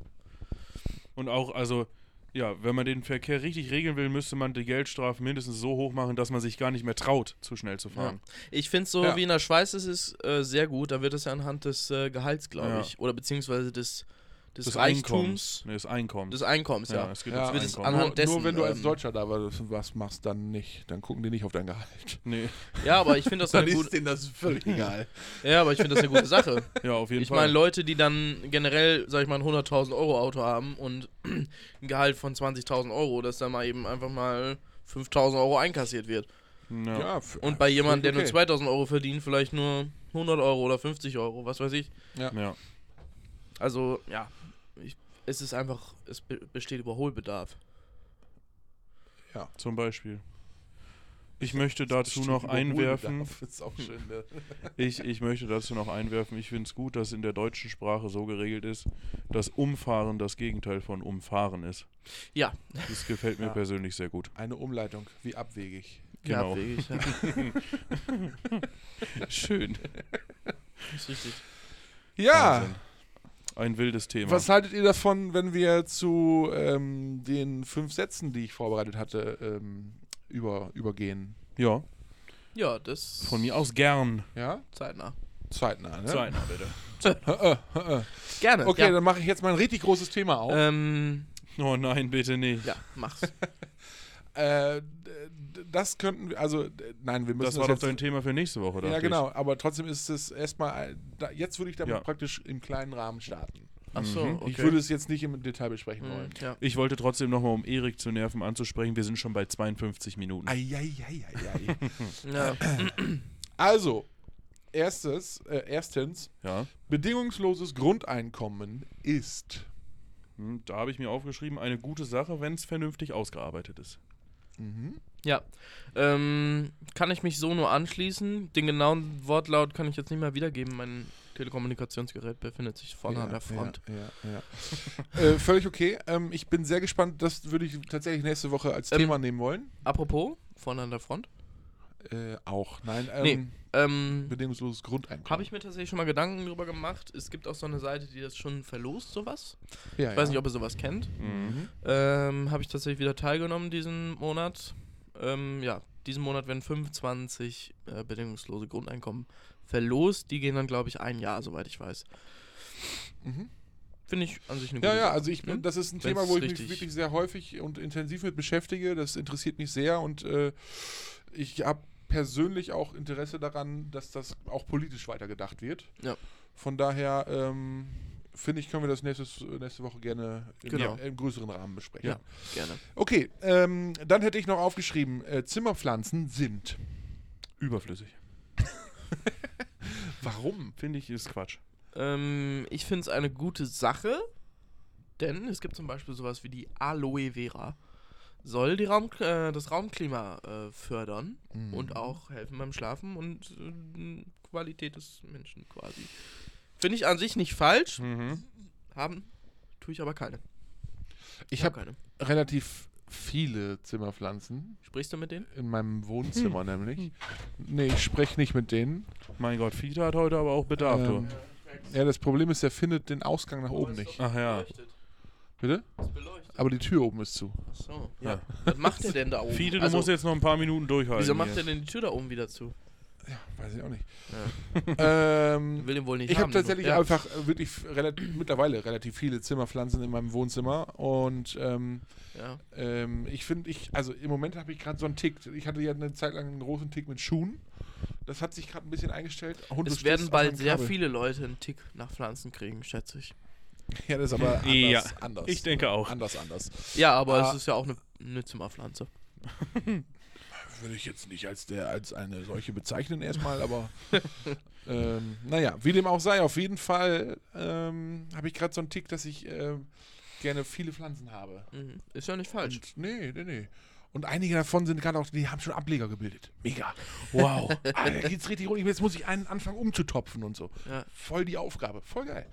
Speaker 1: Und auch, also, ja, wenn man den Verkehr richtig regeln will, müsste man die Geldstrafe mindestens so hoch machen, dass man sich gar nicht mehr traut, zu schnell zu fahren.
Speaker 3: Ich finde es so,
Speaker 2: Ja.
Speaker 3: wie in der Schweiz ist es äh, sehr gut. Da wird es ja anhand des äh, Gehalts, glaube
Speaker 1: Ja.
Speaker 3: ich. Oder beziehungsweise des, des,
Speaker 1: Des
Speaker 3: Reichtums.
Speaker 1: Einkommens. Nee, des Einkommens.
Speaker 3: Des Einkommens, ja.
Speaker 1: es geht
Speaker 2: Ja.
Speaker 3: Wird es
Speaker 1: Einkommen.
Speaker 3: anhand
Speaker 2: Nur,
Speaker 3: dessen,
Speaker 2: nur wenn du als
Speaker 3: ähm,
Speaker 2: Deutscher da was, was machst, dann nicht. Dann gucken die nicht auf dein Gehalt.
Speaker 1: Nee,
Speaker 3: Ja, aber ich finde das eine gute,
Speaker 2: denen das völlig egal.
Speaker 3: ja, aber ich finde das eine gute Sache.
Speaker 1: ja, auf jeden
Speaker 3: Ich
Speaker 1: Fall.
Speaker 3: meine, Leute, die dann generell, sag ich mal, ein 100.000 Euro Auto haben und ein Gehalt von 20.000 Euro, dass da mal eben einfach mal 5.000 Euro einkassiert wird.
Speaker 1: ja.
Speaker 2: f-
Speaker 3: Und bei jemandem, der
Speaker 2: okay.
Speaker 3: nur 2.000 Euro verdient, vielleicht nur 100 Euro oder 50 Euro, was weiß ich.
Speaker 1: ja.
Speaker 3: Also, ja, ich, es ist einfach, es be besteht Überholbedarf.
Speaker 1: zum Beispiel. Ich möchte dazu noch einwerfen,
Speaker 2: Hohlbedarf. Ist auch schön, ne?
Speaker 1: ich, ich möchte dazu noch einwerfen, ich finde es gut, dass in der deutschen Sprache so geregelt ist, dass Umfahren das Gegenteil von Umfahren ist.
Speaker 3: Ja,
Speaker 1: Das gefällt mir
Speaker 2: Ja.
Speaker 1: persönlich sehr gut.
Speaker 2: Eine Umleitung, wie abwegig.
Speaker 1: Genau.
Speaker 3: ja, abwegig, ja.
Speaker 1: Schön.
Speaker 3: ist richtig.
Speaker 2: Ja,
Speaker 1: Wahnsinn. Ein wildes Thema.
Speaker 2: was haltet ihr davon, wenn wir zu ähm, den fünf Sätzen, die ich vorbereitet hatte, ähm, über, übergehen?
Speaker 1: Ja,
Speaker 3: Ja, das
Speaker 1: von mir aus gern.
Speaker 2: Ja?
Speaker 3: zeitnah.
Speaker 2: Zeitnah, ne?
Speaker 1: Zeitnah, bitte.
Speaker 3: Gerne.
Speaker 2: Okay,
Speaker 3: ja.
Speaker 2: dann mache ich jetzt mal ein richtig großes Thema auf.
Speaker 3: ähm,
Speaker 1: Oh nein, bitte nicht.
Speaker 3: ja, mach's.
Speaker 2: Äh, das könnten wir, also, nein, wir müssen
Speaker 1: Das war doch
Speaker 2: jetzt,
Speaker 1: dein Thema für nächste Woche,
Speaker 2: Ja,
Speaker 1: dachte ich.
Speaker 2: genau, aber trotzdem ist es erstmal, da, jetzt würde ich damit
Speaker 1: Ja.
Speaker 2: praktisch im kleinen Rahmen starten.
Speaker 3: Ach so,
Speaker 1: Mhm.
Speaker 3: okay.
Speaker 2: Ich würde es jetzt nicht im Detail besprechen
Speaker 3: Mhm,
Speaker 2: wollen.
Speaker 3: ja.
Speaker 1: Ich wollte trotzdem nochmal, um Erik zu nerven, anzusprechen, wir sind schon bei 52 Minuten.
Speaker 2: Eieieiei.
Speaker 3: ja.
Speaker 2: also, erstes, äh, erstens,
Speaker 1: Ja,
Speaker 2: bedingungsloses Grundeinkommen ist.
Speaker 1: hm, da habe ich mir aufgeschrieben, eine gute Sache, wenn es vernünftig ausgearbeitet ist.
Speaker 2: Mhm.
Speaker 3: Ja, ähm, kann ich mich so nur anschließen. Den genauen Wortlaut kann ich jetzt nicht mehr wiedergeben. Mein Telekommunikationsgerät befindet sich vorne an der Front.
Speaker 2: Ja, ja, ja. äh, völlig okay. Ähm, ich bin sehr gespannt. Das würde ich tatsächlich nächste Woche als
Speaker 3: Ähm,
Speaker 2: Thema nehmen wollen.
Speaker 3: Apropos, vorne an der Front.
Speaker 2: Äh, auch. Nein, ähm,
Speaker 3: Nee. Ähm,
Speaker 2: bedingungsloses Grundeinkommen.
Speaker 3: habe ich mir tatsächlich schon mal Gedanken drüber gemacht. Es gibt auch so eine Seite, die das schon verlost, sowas.
Speaker 2: ja,
Speaker 3: Ich weiß
Speaker 2: ja.
Speaker 3: nicht, ob ihr sowas kennt.
Speaker 1: Mhm.
Speaker 3: Ähm, habe ich tatsächlich wieder teilgenommen diesen Monat. Ähm, ja, diesen Monat werden 25 äh, bedingungslose Grundeinkommen verlost. Die gehen dann, glaube ich, ein Jahr, soweit ich weiß.
Speaker 2: Mhm.
Speaker 3: Finde ich an sich eine gute
Speaker 2: Ja, ja, also ich bin,
Speaker 3: ne?
Speaker 2: das ist ein
Speaker 3: Wenn's
Speaker 2: Thema, wo ich mich wirklich sehr häufig und intensiv mit beschäftige. Das interessiert mich sehr und äh, ich habe persönlich auch Interesse daran, dass das auch politisch weitergedacht wird.
Speaker 3: Ja.
Speaker 2: Von daher ähm, finde ich, können wir das nächstes, nächste Woche gerne in,
Speaker 3: Genau.
Speaker 2: im größeren Rahmen besprechen.
Speaker 3: Ja, gerne.
Speaker 2: Okay, ähm, dann hätte ich noch aufgeschrieben, äh, Zimmerpflanzen sind.
Speaker 1: Überflüssig.
Speaker 2: Warum?
Speaker 1: Finde ich, ist Quatsch.
Speaker 3: Ähm, ich finde es eine gute Sache, denn es gibt zum Beispiel sowas wie die Aloe Vera. Soll die Raum, äh, das Raumklima äh, fördern
Speaker 2: Mhm.
Speaker 3: und auch helfen beim Schlafen und äh, Qualität des Menschen quasi. Finde ich an sich nicht falsch.
Speaker 1: Mhm.
Speaker 3: Haben tue ich aber keine.
Speaker 2: Ich habe
Speaker 3: keine.
Speaker 2: relativ viele Zimmerpflanzen
Speaker 3: Sprichst du mit denen?
Speaker 2: in meinem Wohnzimmer
Speaker 3: Hm.
Speaker 2: nämlich. Nee, ich spreche nicht mit denen.
Speaker 1: Mein Gott, Fiete hat heute aber auch Bedarf,
Speaker 2: Ähm, ja, das Problem ist, er findet den Ausgang nach oben nicht.
Speaker 1: Ach ja.
Speaker 2: Bitte?
Speaker 3: Ist beleuchtet.
Speaker 2: Aber die Tür oben ist zu.
Speaker 3: Achso.
Speaker 1: Ja.
Speaker 3: Ja. Was macht der denn da oben?
Speaker 1: Fiete, du
Speaker 3: Also,
Speaker 1: musst jetzt noch ein paar Minuten durchhalten.
Speaker 3: Wieso macht der denn die Tür da oben wieder zu?
Speaker 2: Ja, weiß ich auch nicht.
Speaker 3: Ja.
Speaker 2: ähm,
Speaker 3: Will den wohl nicht
Speaker 2: ich habe tatsächlich
Speaker 3: ja.
Speaker 2: einfach wirklich relativ, mittlerweile relativ viele Zimmerpflanzen in meinem Wohnzimmer und ähm,
Speaker 3: Ja.
Speaker 2: ähm, ich finde, ich, also im Moment habe ich gerade so einen Tick. Ich hatte ja eine Zeit lang einen großen Tick mit Schuhen. Das hat sich gerade ein bisschen eingestellt. Hund, du
Speaker 3: Es werden bald sehr viele Leute einen Tick nach Pflanzen kriegen, schätze ich.
Speaker 2: Ja, das ist aber anders.
Speaker 1: Ja,
Speaker 2: anders.
Speaker 1: ich denke auch.
Speaker 2: Anders, anders.
Speaker 3: Ja, aber
Speaker 2: Ah.
Speaker 3: es ist ja auch eine, eine Zimmerpflanze.
Speaker 2: Würde ich jetzt nicht als, der, als eine solche bezeichnen erstmal, aber ähm, naja, wie dem auch sei, auf jeden Fall ähm, habe ich gerade so einen Tick, dass ich ähm, gerne viele Pflanzen habe.
Speaker 3: Mhm. Ist ja nicht falsch.
Speaker 2: Und, nee, nee, nee. Und einige davon sind gerade auch, die haben schon Ableger gebildet. Mega.
Speaker 1: Wow.
Speaker 2: Ah, da geht's richtig rund. Jetzt muss ich einen anfangen umzutopfen und so.
Speaker 3: Ja.
Speaker 2: Voll die Aufgabe. Voll geil.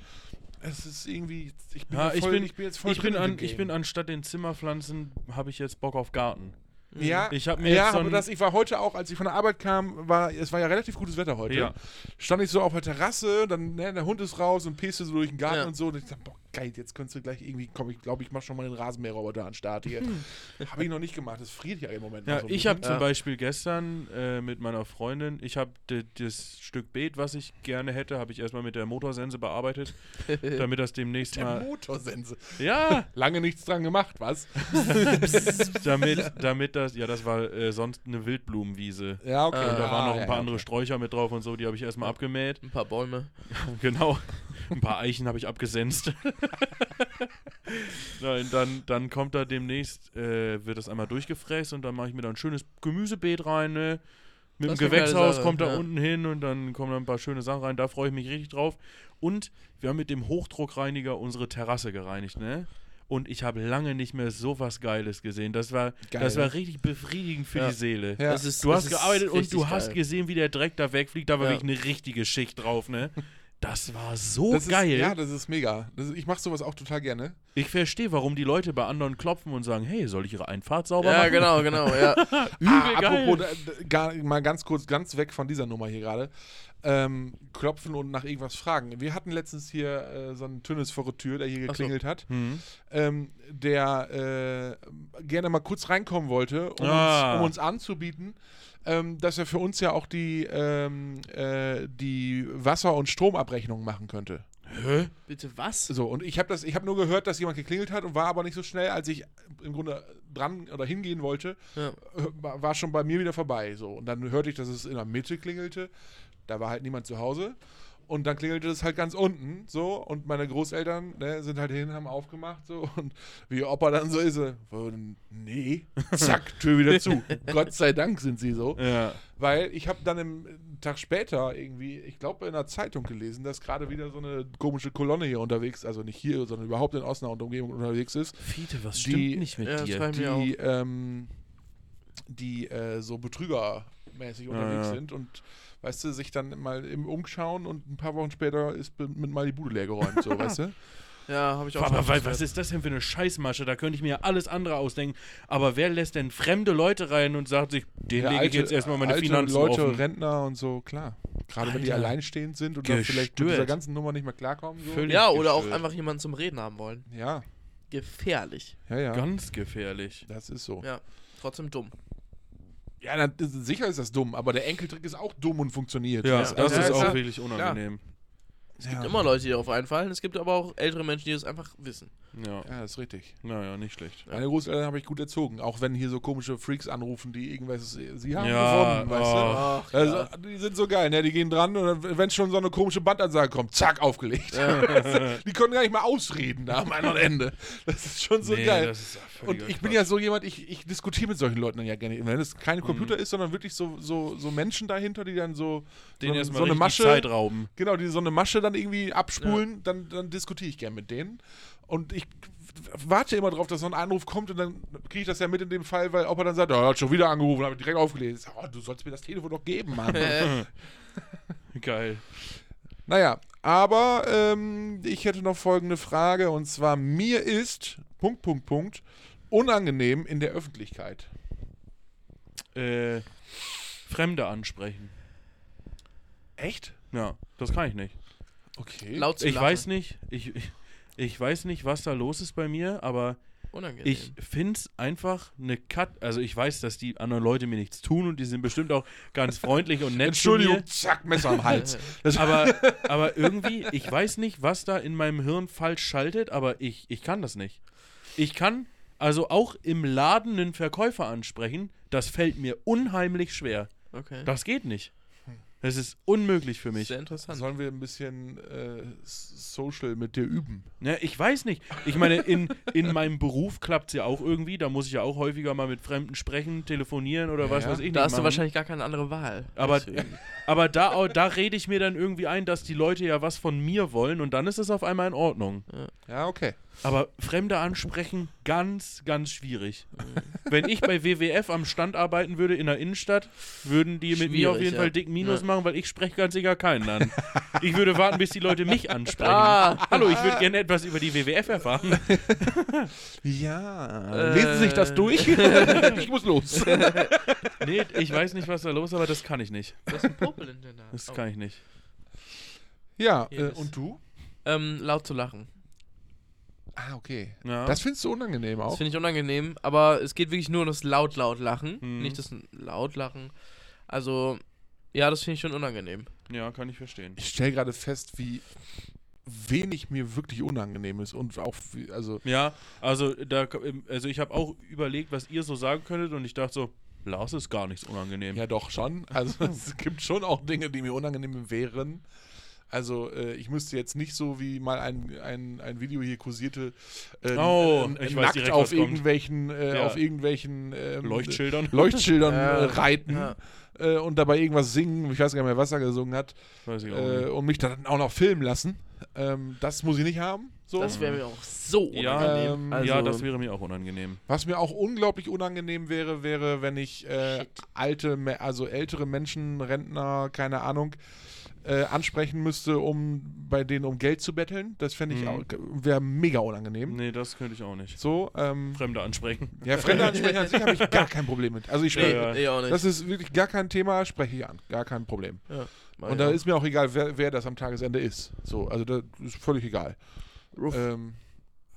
Speaker 2: Es ist irgendwie, ich bin,
Speaker 1: Ja,
Speaker 2: da
Speaker 1: ich
Speaker 2: voll,
Speaker 1: bin,
Speaker 2: ich bin jetzt voll
Speaker 1: ich bin, an, ich bin anstatt den Zimmerpflanzen, habe ich jetzt Bock auf Garten.
Speaker 2: Ja,
Speaker 1: Ich hab mir
Speaker 2: ja
Speaker 1: jetzt so
Speaker 2: aber das, ich war heute auch, als ich von der Arbeit kam, war, es war ja relativ gutes Wetter heute.
Speaker 1: Ja.
Speaker 2: Stand ich so auf der Terrasse, dann, ne, der Hund ist raus und peste so durch den Garten
Speaker 3: Ja.
Speaker 2: und so. Und ich dachte, boah, geil, jetzt könntest du gleich irgendwie, komm, ich glaube, ich mach schon mal den Rasenmäherroboter an Start hier. habe ich noch nicht gemacht, das friert ja im Moment
Speaker 1: Ja,
Speaker 2: noch so ein
Speaker 1: ich habe zum Beispiel gestern äh, mit meiner Freundin, ich habe das Stück Beet, was ich gerne hätte, habe ich erstmal mit der Motorsense bearbeitet, damit das demnächst
Speaker 2: der
Speaker 1: mal.
Speaker 2: Motorsense.
Speaker 1: Ja,
Speaker 2: Lange nichts dran gemacht, was?
Speaker 1: damit, damit das, ja, das war äh, sonst eine Wildblumenwiese.
Speaker 2: Ja, okay.
Speaker 3: Ah,
Speaker 1: Und da waren noch ein
Speaker 2: ja,
Speaker 1: paar
Speaker 2: ja,
Speaker 1: andere
Speaker 2: okay.
Speaker 1: Sträucher mit drauf und so, die habe ich erstmal abgemäht.
Speaker 3: Ein paar Bäume.
Speaker 1: Genau. Ein paar Eichen habe ich abgesenzt. Nein, dann, dann kommt da demnächst, äh, wird das einmal durchgefräst und dann mache ich mir da ein schönes Gemüsebeet rein, ne? Mit
Speaker 3: Das
Speaker 1: dem Gewächshaus
Speaker 3: Sache,
Speaker 1: kommt da
Speaker 3: ja.
Speaker 1: unten hin und dann kommen da ein paar schöne Sachen rein. Da freue ich mich richtig drauf. Und wir haben mit dem Hochdruckreiniger unsere Terrasse gereinigt, ne? Und ich habe lange nicht mehr so was Geiles gesehen. Das war,
Speaker 2: Geil,
Speaker 1: das war richtig befriedigend für
Speaker 3: Ja.
Speaker 1: die Seele.
Speaker 2: Ja.
Speaker 3: Das ist,
Speaker 1: Du
Speaker 3: das
Speaker 1: hast
Speaker 3: ist
Speaker 1: gearbeitet und du hast
Speaker 3: geil.
Speaker 1: gesehen, wie der Dreck da wegfliegt. Da war
Speaker 3: Ja.
Speaker 1: wirklich eine richtige Schicht drauf, ne? Das war so
Speaker 2: Das ist,
Speaker 1: geil.
Speaker 2: Ja, das ist mega. Das ist, ich mache sowas auch total gerne.
Speaker 1: ich verstehe, warum die Leute bei anderen klopfen und sagen, hey, soll ich ihre Einfahrt sauber
Speaker 3: Ja,
Speaker 1: machen?
Speaker 3: genau, genau, ja.
Speaker 1: Übel
Speaker 2: Ah,
Speaker 1: geil.
Speaker 2: apropos, gar, mal ganz kurz, ganz weg von dieser Nummer hier gerade. Ähm, klopfen und nach irgendwas fragen. Wir hatten letztens hier äh, so einen Tünnes vor der Tür, der hier
Speaker 3: Ach so.
Speaker 2: geklingelt hat,
Speaker 1: Hm.
Speaker 2: ähm, der äh, gerne mal kurz reinkommen wollte, um,
Speaker 1: Ah.
Speaker 2: uns, um uns anzubieten, ähm, dass er für uns ja auch die, ähm, äh, die Wasser- und Stromabrechnung machen könnte.
Speaker 1: Hä?
Speaker 3: Bitte was?
Speaker 2: So, und ich habe das, ich habe nur gehört, dass jemand geklingelt hat und war aber nicht so schnell, als ich im Grunde dran oder hingehen wollte,
Speaker 3: Ja.
Speaker 2: war war schon bei mir wieder vorbei. So. Und dann hörte ich, dass es in der Mitte klingelte. Da war halt niemand zu Hause. Und dann klingelte es halt ganz unten, so. Und meine Großeltern ne, sind halt hin, haben aufgemacht, so. Und wie Opa dann so ist, so, nee, zack, Tür wieder zu. Gott sei Dank sind sie so.
Speaker 1: Ja.
Speaker 2: Weil ich habe dann im einen Tag später irgendwie, ich glaube in der Zeitung gelesen, dass gerade wieder so eine komische Kolonne hier unterwegs, also nicht hier, sondern überhaupt in Osnabrück und Umgebung unterwegs ist,
Speaker 1: Fiete, was
Speaker 2: Die-
Speaker 1: stimmt nicht mit
Speaker 3: Ja, das
Speaker 1: dir?
Speaker 2: die, ähm, die äh, so betrügermäßig unterwegs
Speaker 1: ja.
Speaker 2: sind und weißt du, sich dann mal im Umschauen und ein paar Wochen später ist mit mal die Bude leer geräumt, so, weißt du?
Speaker 3: Ja, habe ich auch
Speaker 1: Aber
Speaker 3: gehört.
Speaker 1: was ist das denn für eine Scheißmasche? Da könnte ich mir alles andere ausdenken. Aber wer lässt denn fremde Leute rein und sagt sich, den
Speaker 2: Ja,
Speaker 1: lege ich jetzt erstmal meine
Speaker 2: alte
Speaker 1: Finanzen
Speaker 2: Leute,
Speaker 1: offen?
Speaker 2: Rentner und so, klar. Gerade wenn die
Speaker 1: Alter.
Speaker 2: alleinstehend sind und dann vielleicht mit dieser ganzen Nummer nicht mehr klarkommen. So.
Speaker 1: Völlig
Speaker 3: Ja, oder auch
Speaker 1: gestört.
Speaker 3: einfach jemanden zum Reden haben wollen.
Speaker 2: Ja,
Speaker 3: Gefährlich.
Speaker 2: ja, ja.
Speaker 1: Ganz gefährlich.
Speaker 2: Das ist so.
Speaker 3: Ja, trotzdem dumm.
Speaker 2: Ja, ist- sicher ist das dumm, aber der Enkeltrick ist auch dumm und funktioniert.
Speaker 1: Ja,
Speaker 2: Das-
Speaker 1: das ist
Speaker 3: ja,
Speaker 1: auch
Speaker 3: klar.
Speaker 1: wirklich unangenehm.
Speaker 3: Es
Speaker 2: Ja.
Speaker 3: gibt immer Leute, die darauf einfallen. Es gibt aber auch ältere Menschen, die das einfach wissen.
Speaker 1: Ja,
Speaker 2: Ja, das ist richtig.
Speaker 1: naja, nicht schlecht.
Speaker 2: Meine Großeltern habe ich gut erzogen, auch wenn hier so komische Freaks anrufen, die irgendwas, sie haben
Speaker 1: Ja,
Speaker 2: gewonnen, weißt
Speaker 1: oh.
Speaker 2: du? Also, die sind so geil, ne? Die gehen dran und wenn schon so eine komische Bandansage kommt, zack, aufgelegt. die konnten gar nicht mal ausreden da am anderen Ende. Das ist schon so
Speaker 1: Nee,
Speaker 2: geil.
Speaker 1: das ist ja
Speaker 2: Und ich bin ja so jemand, ich, ich diskutiere mit solchen Leuten dann ja gerne. Wenn es kein Computer
Speaker 1: Mhm.
Speaker 2: ist, sondern wirklich so, so, so Menschen dahinter, die dann so,
Speaker 1: Den
Speaker 2: so,
Speaker 1: erstmal
Speaker 2: so eine Masche,
Speaker 1: Zeit rauben.
Speaker 2: genau, die so eine Masche dann irgendwie abspulen, dann, dann diskutiere ich gern mit denen. Und ich warte immer drauf, dass so ein Anruf kommt und dann kriege ich das ja mit in dem Fall, weil Opa dann sagt, oh, er hat schon wieder angerufen, habe ich direkt aufgelesen. Ich sag, Oh, du sollst mir das Telefon doch geben, Mann.
Speaker 1: Geil.
Speaker 2: Naja, aber ähm, ich hätte noch folgende Frage und zwar: Mir ist, Punkt, Punkt, Punkt, unangenehm in der Öffentlichkeit.
Speaker 1: Äh, Fremde ansprechen.
Speaker 2: Echt?
Speaker 1: Ja, das kann ich nicht.
Speaker 2: Okay.
Speaker 3: laut zu
Speaker 1: Ich
Speaker 3: lachen.
Speaker 1: weiß nicht, ich, ich, ich weiß nicht, was da los ist bei mir, aber
Speaker 3: Unangenehm.
Speaker 1: ich finde es einfach eine Cut. Also ich weiß, dass die anderen Leute mir nichts tun und die sind bestimmt auch ganz freundlich und nett zu
Speaker 2: Entschuldigung, zack, Messer am Hals.
Speaker 1: Aber, aber irgendwie, ich weiß nicht, was da in meinem Hirn falsch schaltet, aber ich, ich kann das nicht. Ich kann also auch im Laden einen Verkäufer ansprechen, das fällt mir unheimlich schwer.
Speaker 3: okay.
Speaker 1: Das geht nicht. Das ist unmöglich für mich.
Speaker 3: Sehr interessant.
Speaker 2: sollen wir ein bisschen äh, Social mit dir üben?
Speaker 1: Ne, ich weiß nicht. Ich meine, in, in meinem Beruf klappt es ja auch irgendwie. Da muss ich ja auch häufiger mal mit Fremden sprechen, telefonieren oder
Speaker 2: Ja,
Speaker 1: was
Speaker 2: ja.
Speaker 1: weiß ich
Speaker 3: Da
Speaker 1: nicht.
Speaker 3: hast du
Speaker 1: machen.
Speaker 3: wahrscheinlich gar keine andere Wahl.
Speaker 1: Aber,
Speaker 3: Deswegen.
Speaker 1: aber da, da rede ich mir dann irgendwie ein, dass die Leute ja was von mir wollen und dann ist es auf einmal in Ordnung.
Speaker 2: Ja, okay.
Speaker 1: Aber Fremde ansprechen, ganz, ganz schwierig. Wenn ich bei WWF am Stand arbeiten würde in der Innenstadt, würden die mit mir auf jeden
Speaker 3: ja.
Speaker 1: Fall dick Minus
Speaker 3: Ja.
Speaker 1: machen, weil ich spreche ganz sicher keinen an. Ich würde warten, bis die Leute mich ansprechen.
Speaker 3: Ah.
Speaker 1: Hallo, ich würde gerne etwas über die WWF erfahren.
Speaker 2: Ja.
Speaker 3: Äh.
Speaker 2: Lesen Sie sich das durch? ich muss los.
Speaker 1: Nee, ich weiß nicht, was da los ist, aber das kann ich nicht.
Speaker 3: Du hast einen Popel in der Nase.
Speaker 1: Das kann ich nicht.
Speaker 2: Ja, äh, und du?
Speaker 3: Ähm, laut zu lachen.
Speaker 2: Ah, okay.
Speaker 1: Ja.
Speaker 2: Das findest du unangenehm
Speaker 3: Das
Speaker 2: auch?
Speaker 3: finde ich unangenehm, aber es geht wirklich nur um das laut, laut Lachen,
Speaker 1: Mhm.
Speaker 3: nicht das laut Lachen. Also, ja, das finde ich schon unangenehm.
Speaker 1: ja, kann ich verstehen.
Speaker 2: Ich stelle gerade fest, wie wenig mir wirklich unangenehm ist und auch, also,
Speaker 1: Ja, also, da, also ich habe auch überlegt, was ihr so sagen könntet und ich dachte so, Lars ist gar nichts unangenehm.
Speaker 2: ja doch schon. Also es gibt schon auch Dinge, die mir unangenehm wären. Also äh, ich müsste jetzt nicht so wie mal ein, ein, ein Video hier kursierte äh,
Speaker 1: Oh,
Speaker 2: äh,
Speaker 1: ich weiß
Speaker 2: nackt
Speaker 1: direkt,
Speaker 2: auf irgendwelchen äh,
Speaker 1: Ja.
Speaker 2: auf irgendwelchen ähm,
Speaker 1: Leuchtschildern.
Speaker 2: Leuchtschildern
Speaker 3: Ja.
Speaker 2: äh, reiten
Speaker 3: Ja.
Speaker 2: äh, und dabei irgendwas singen. Ich weiß gar nicht mehr, was er gesungen hat.
Speaker 1: Weiß ich auch
Speaker 2: Äh, und mich dann auch noch filmen lassen. Ähm, das muss ich nicht haben. So.
Speaker 3: Das wäre mir auch so
Speaker 1: Ja,
Speaker 3: unangenehm.
Speaker 2: ähm,
Speaker 3: also,
Speaker 1: ja, das wäre mir auch unangenehm.
Speaker 2: Was mir auch unglaublich unangenehm wäre, wäre, wenn ich äh, alte, also ältere Menschen, Rentner, keine Ahnung, äh, ansprechen müsste, um bei denen um Geld zu betteln. Das fände ich
Speaker 1: Mhm.
Speaker 2: auch, wäre mega unangenehm.
Speaker 1: Nee, das könnte ich auch nicht.
Speaker 2: So, ähm,
Speaker 1: Fremde ansprechen.
Speaker 2: ja, Fremde ansprechen an sich habe ich gar kein Problem mit. Also ich spreche,
Speaker 1: Ja, ja.
Speaker 3: auch nicht.
Speaker 2: das ist wirklich gar kein Thema, spreche ich an. Gar kein Problem.
Speaker 3: ja,
Speaker 2: Und da ist mir auch egal, wer, wer das am Tagesende ist. So, also das ist völlig egal. Ähm,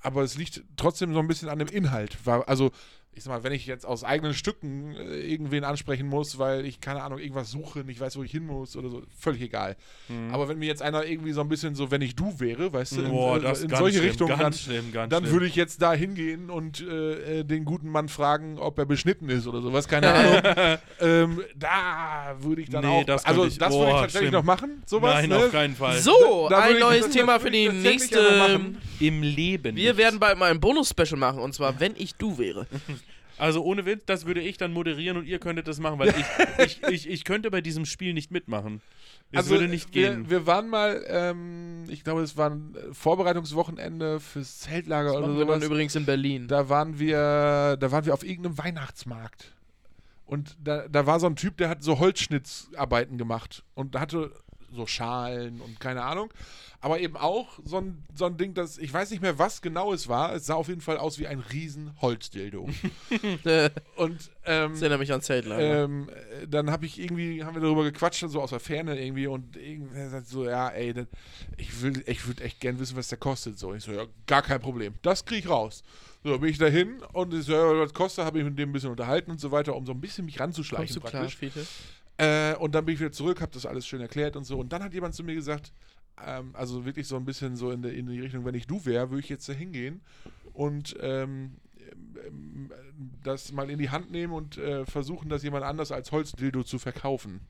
Speaker 2: aber es liegt trotzdem so ein bisschen an dem Inhalt. Also, ich sag mal, wenn ich jetzt aus eigenen Stücken äh, irgendwen ansprechen muss, weil ich, keine Ahnung, irgendwas suche, nicht weiß, wo ich hin muss oder so, völlig egal.
Speaker 1: Mhm.
Speaker 2: Aber wenn mir jetzt einer irgendwie so ein bisschen so, wenn ich du wäre, weißt du, in,
Speaker 1: Boah,
Speaker 2: äh,
Speaker 1: das
Speaker 2: in
Speaker 1: ganz
Speaker 2: solche
Speaker 1: schlimm,
Speaker 2: Richtungen, dann,
Speaker 1: schlimm, ganz
Speaker 2: dann würde ich jetzt da hingehen und äh, äh, den guten Mann fragen, ob er beschnitten ist oder sowas, keine Ahnung. ähm, da würde ich dann
Speaker 1: Nee,
Speaker 2: auch,
Speaker 1: das
Speaker 2: also
Speaker 1: ich-
Speaker 2: das würde ich tatsächlich
Speaker 1: schlimm.
Speaker 2: noch machen, sowas,
Speaker 1: Nein,
Speaker 2: ne?
Speaker 1: auf keinen Fall.
Speaker 3: So,
Speaker 2: Da- da
Speaker 3: ein
Speaker 2: ich-
Speaker 3: neues
Speaker 2: das
Speaker 3: Thema für
Speaker 2: ich
Speaker 3: die nächste.
Speaker 1: Im Leben.
Speaker 3: Wir
Speaker 1: nicht.
Speaker 3: werden bald mal ein Bonus-Special machen und zwar, wenn ich du wäre.
Speaker 1: Also ohne Witz, das würde ich dann moderieren und ihr könntet das machen, weil ich, ich, ich, ich könnte bei diesem Spiel nicht mitmachen. Es würde nicht
Speaker 2: Also, wir,
Speaker 1: gehen.
Speaker 2: Wir waren mal, ähm, ich glaube, es war ein äh, Vorbereitungswochenende fürs Zeltlager oder
Speaker 3: wir dann
Speaker 2: sowas.
Speaker 3: übrigens in Berlin.
Speaker 2: Da waren wir, da waren wir auf irgendeinem Weihnachtsmarkt. Und da, da war so ein Typ, der hat so Holzschnittsarbeiten gemacht und hatte so Schalen und keine Ahnung. Aber eben auch so ein, so ein Ding, das, ich weiß nicht mehr, was genau es war. Es sah auf jeden Fall aus wie ein riesen Holzdildo.
Speaker 3: Äh,
Speaker 2: und ähm,
Speaker 3: das erinnert mich an Zeltlager.
Speaker 2: ähm, äh, dann habe ich irgendwie, haben wir darüber gequatscht, so aus der Ferne irgendwie und irgendwer sagt so, ja, ey, dann, ich will, ich würde echt gern wissen, was der kostet. So, ich so, ja, gar kein Problem. Das kriege ich raus. So, bin ich dahin und ich so, ja, was kostet, habe ich mit dem ein bisschen unterhalten und so weiter, um so ein bisschen mich ranzuschleichen
Speaker 3: Kommst du klar,
Speaker 2: praktisch. Äh, und dann bin ich wieder zurück, habe das alles schön erklärt und so. Und dann hat jemand zu mir gesagt, ähm, also wirklich so ein bisschen so in, der, in die Richtung, wenn ich du wäre, würde ich jetzt da hingehen und ähm, ähm, das mal in die Hand nehmen und äh, versuchen, das jemand anders als Holzdildo zu verkaufen.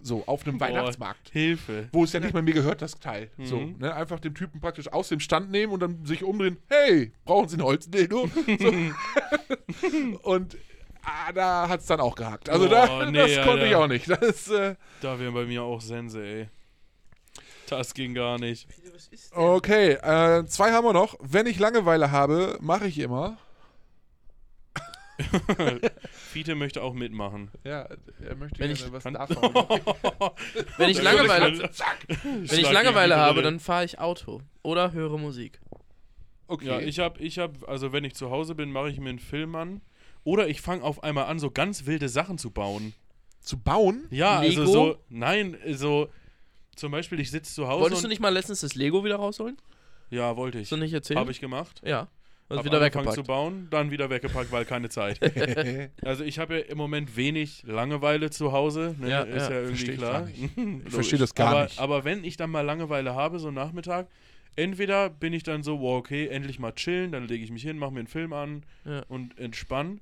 Speaker 2: So, auf einem
Speaker 1: Boah.
Speaker 2: Weihnachtsmarkt.
Speaker 1: Hilfe.
Speaker 2: Wo es ja nicht mal mir gehört, das Teil. So,
Speaker 1: Mhm.
Speaker 2: ne? Einfach dem Typen praktisch aus dem Stand nehmen und dann sich umdrehen. Hey, brauchen Sie ein Holzdildo? so. und ah, da hat es dann auch gehakt. Also da,
Speaker 1: Boah, nee,
Speaker 2: das konnte ich
Speaker 1: Alter.
Speaker 2: auch nicht. Das, äh,
Speaker 1: Da wären bei mir auch Sense, ey. Das ging gar nicht.
Speaker 2: Okay, äh, zwei haben wir noch. Wenn ich Langeweile habe, mache ich immer.
Speaker 1: Fiete möchte auch mitmachen.
Speaker 2: Ja, er möchte
Speaker 3: Wenn
Speaker 2: gerne
Speaker 3: ich-
Speaker 2: was davon.
Speaker 3: Wenn ich
Speaker 1: Da
Speaker 3: Langeweile,
Speaker 1: ich-
Speaker 3: wenn ich Langeweile habe, dann fahre ich Auto oder höre Musik.
Speaker 2: Okay.
Speaker 1: Ja, ich hab, ich hab, also wenn ich zu Hause bin, mache ich mir einen Film an. Oder ich fange auf einmal an, so ganz wilde Sachen zu bauen.
Speaker 2: Zu bauen?
Speaker 1: Ja,
Speaker 3: Lego?
Speaker 1: also so, nein, so, zum Beispiel, ich sitze zu Hause
Speaker 3: Wolltest du nicht mal letztens das Lego wieder rausholen?
Speaker 1: Ja, wollte ich.
Speaker 3: Hast du nicht erzählt?
Speaker 1: Habe ich gemacht.
Speaker 3: Ja. Also wieder
Speaker 1: angefangen
Speaker 3: weggepackt.
Speaker 1: zu bauen, dann wieder weggepackt, weil keine Zeit. also ich habe ja im Moment wenig Langeweile zu Hause, ne?
Speaker 3: Ja,
Speaker 1: ist
Speaker 3: ja.
Speaker 1: ja, irgendwie
Speaker 2: ich
Speaker 1: klar.
Speaker 2: gar nicht.
Speaker 1: Logisch.
Speaker 2: Ich verstehe das gar
Speaker 1: aber,
Speaker 2: nicht.
Speaker 1: Aber wenn ich dann mal Langeweile habe, so Nachmittag, entweder bin ich dann so, wow, okay, endlich mal chillen, dann lege ich mich hin, mache mir einen Film an
Speaker 3: Ja.
Speaker 1: und entspann.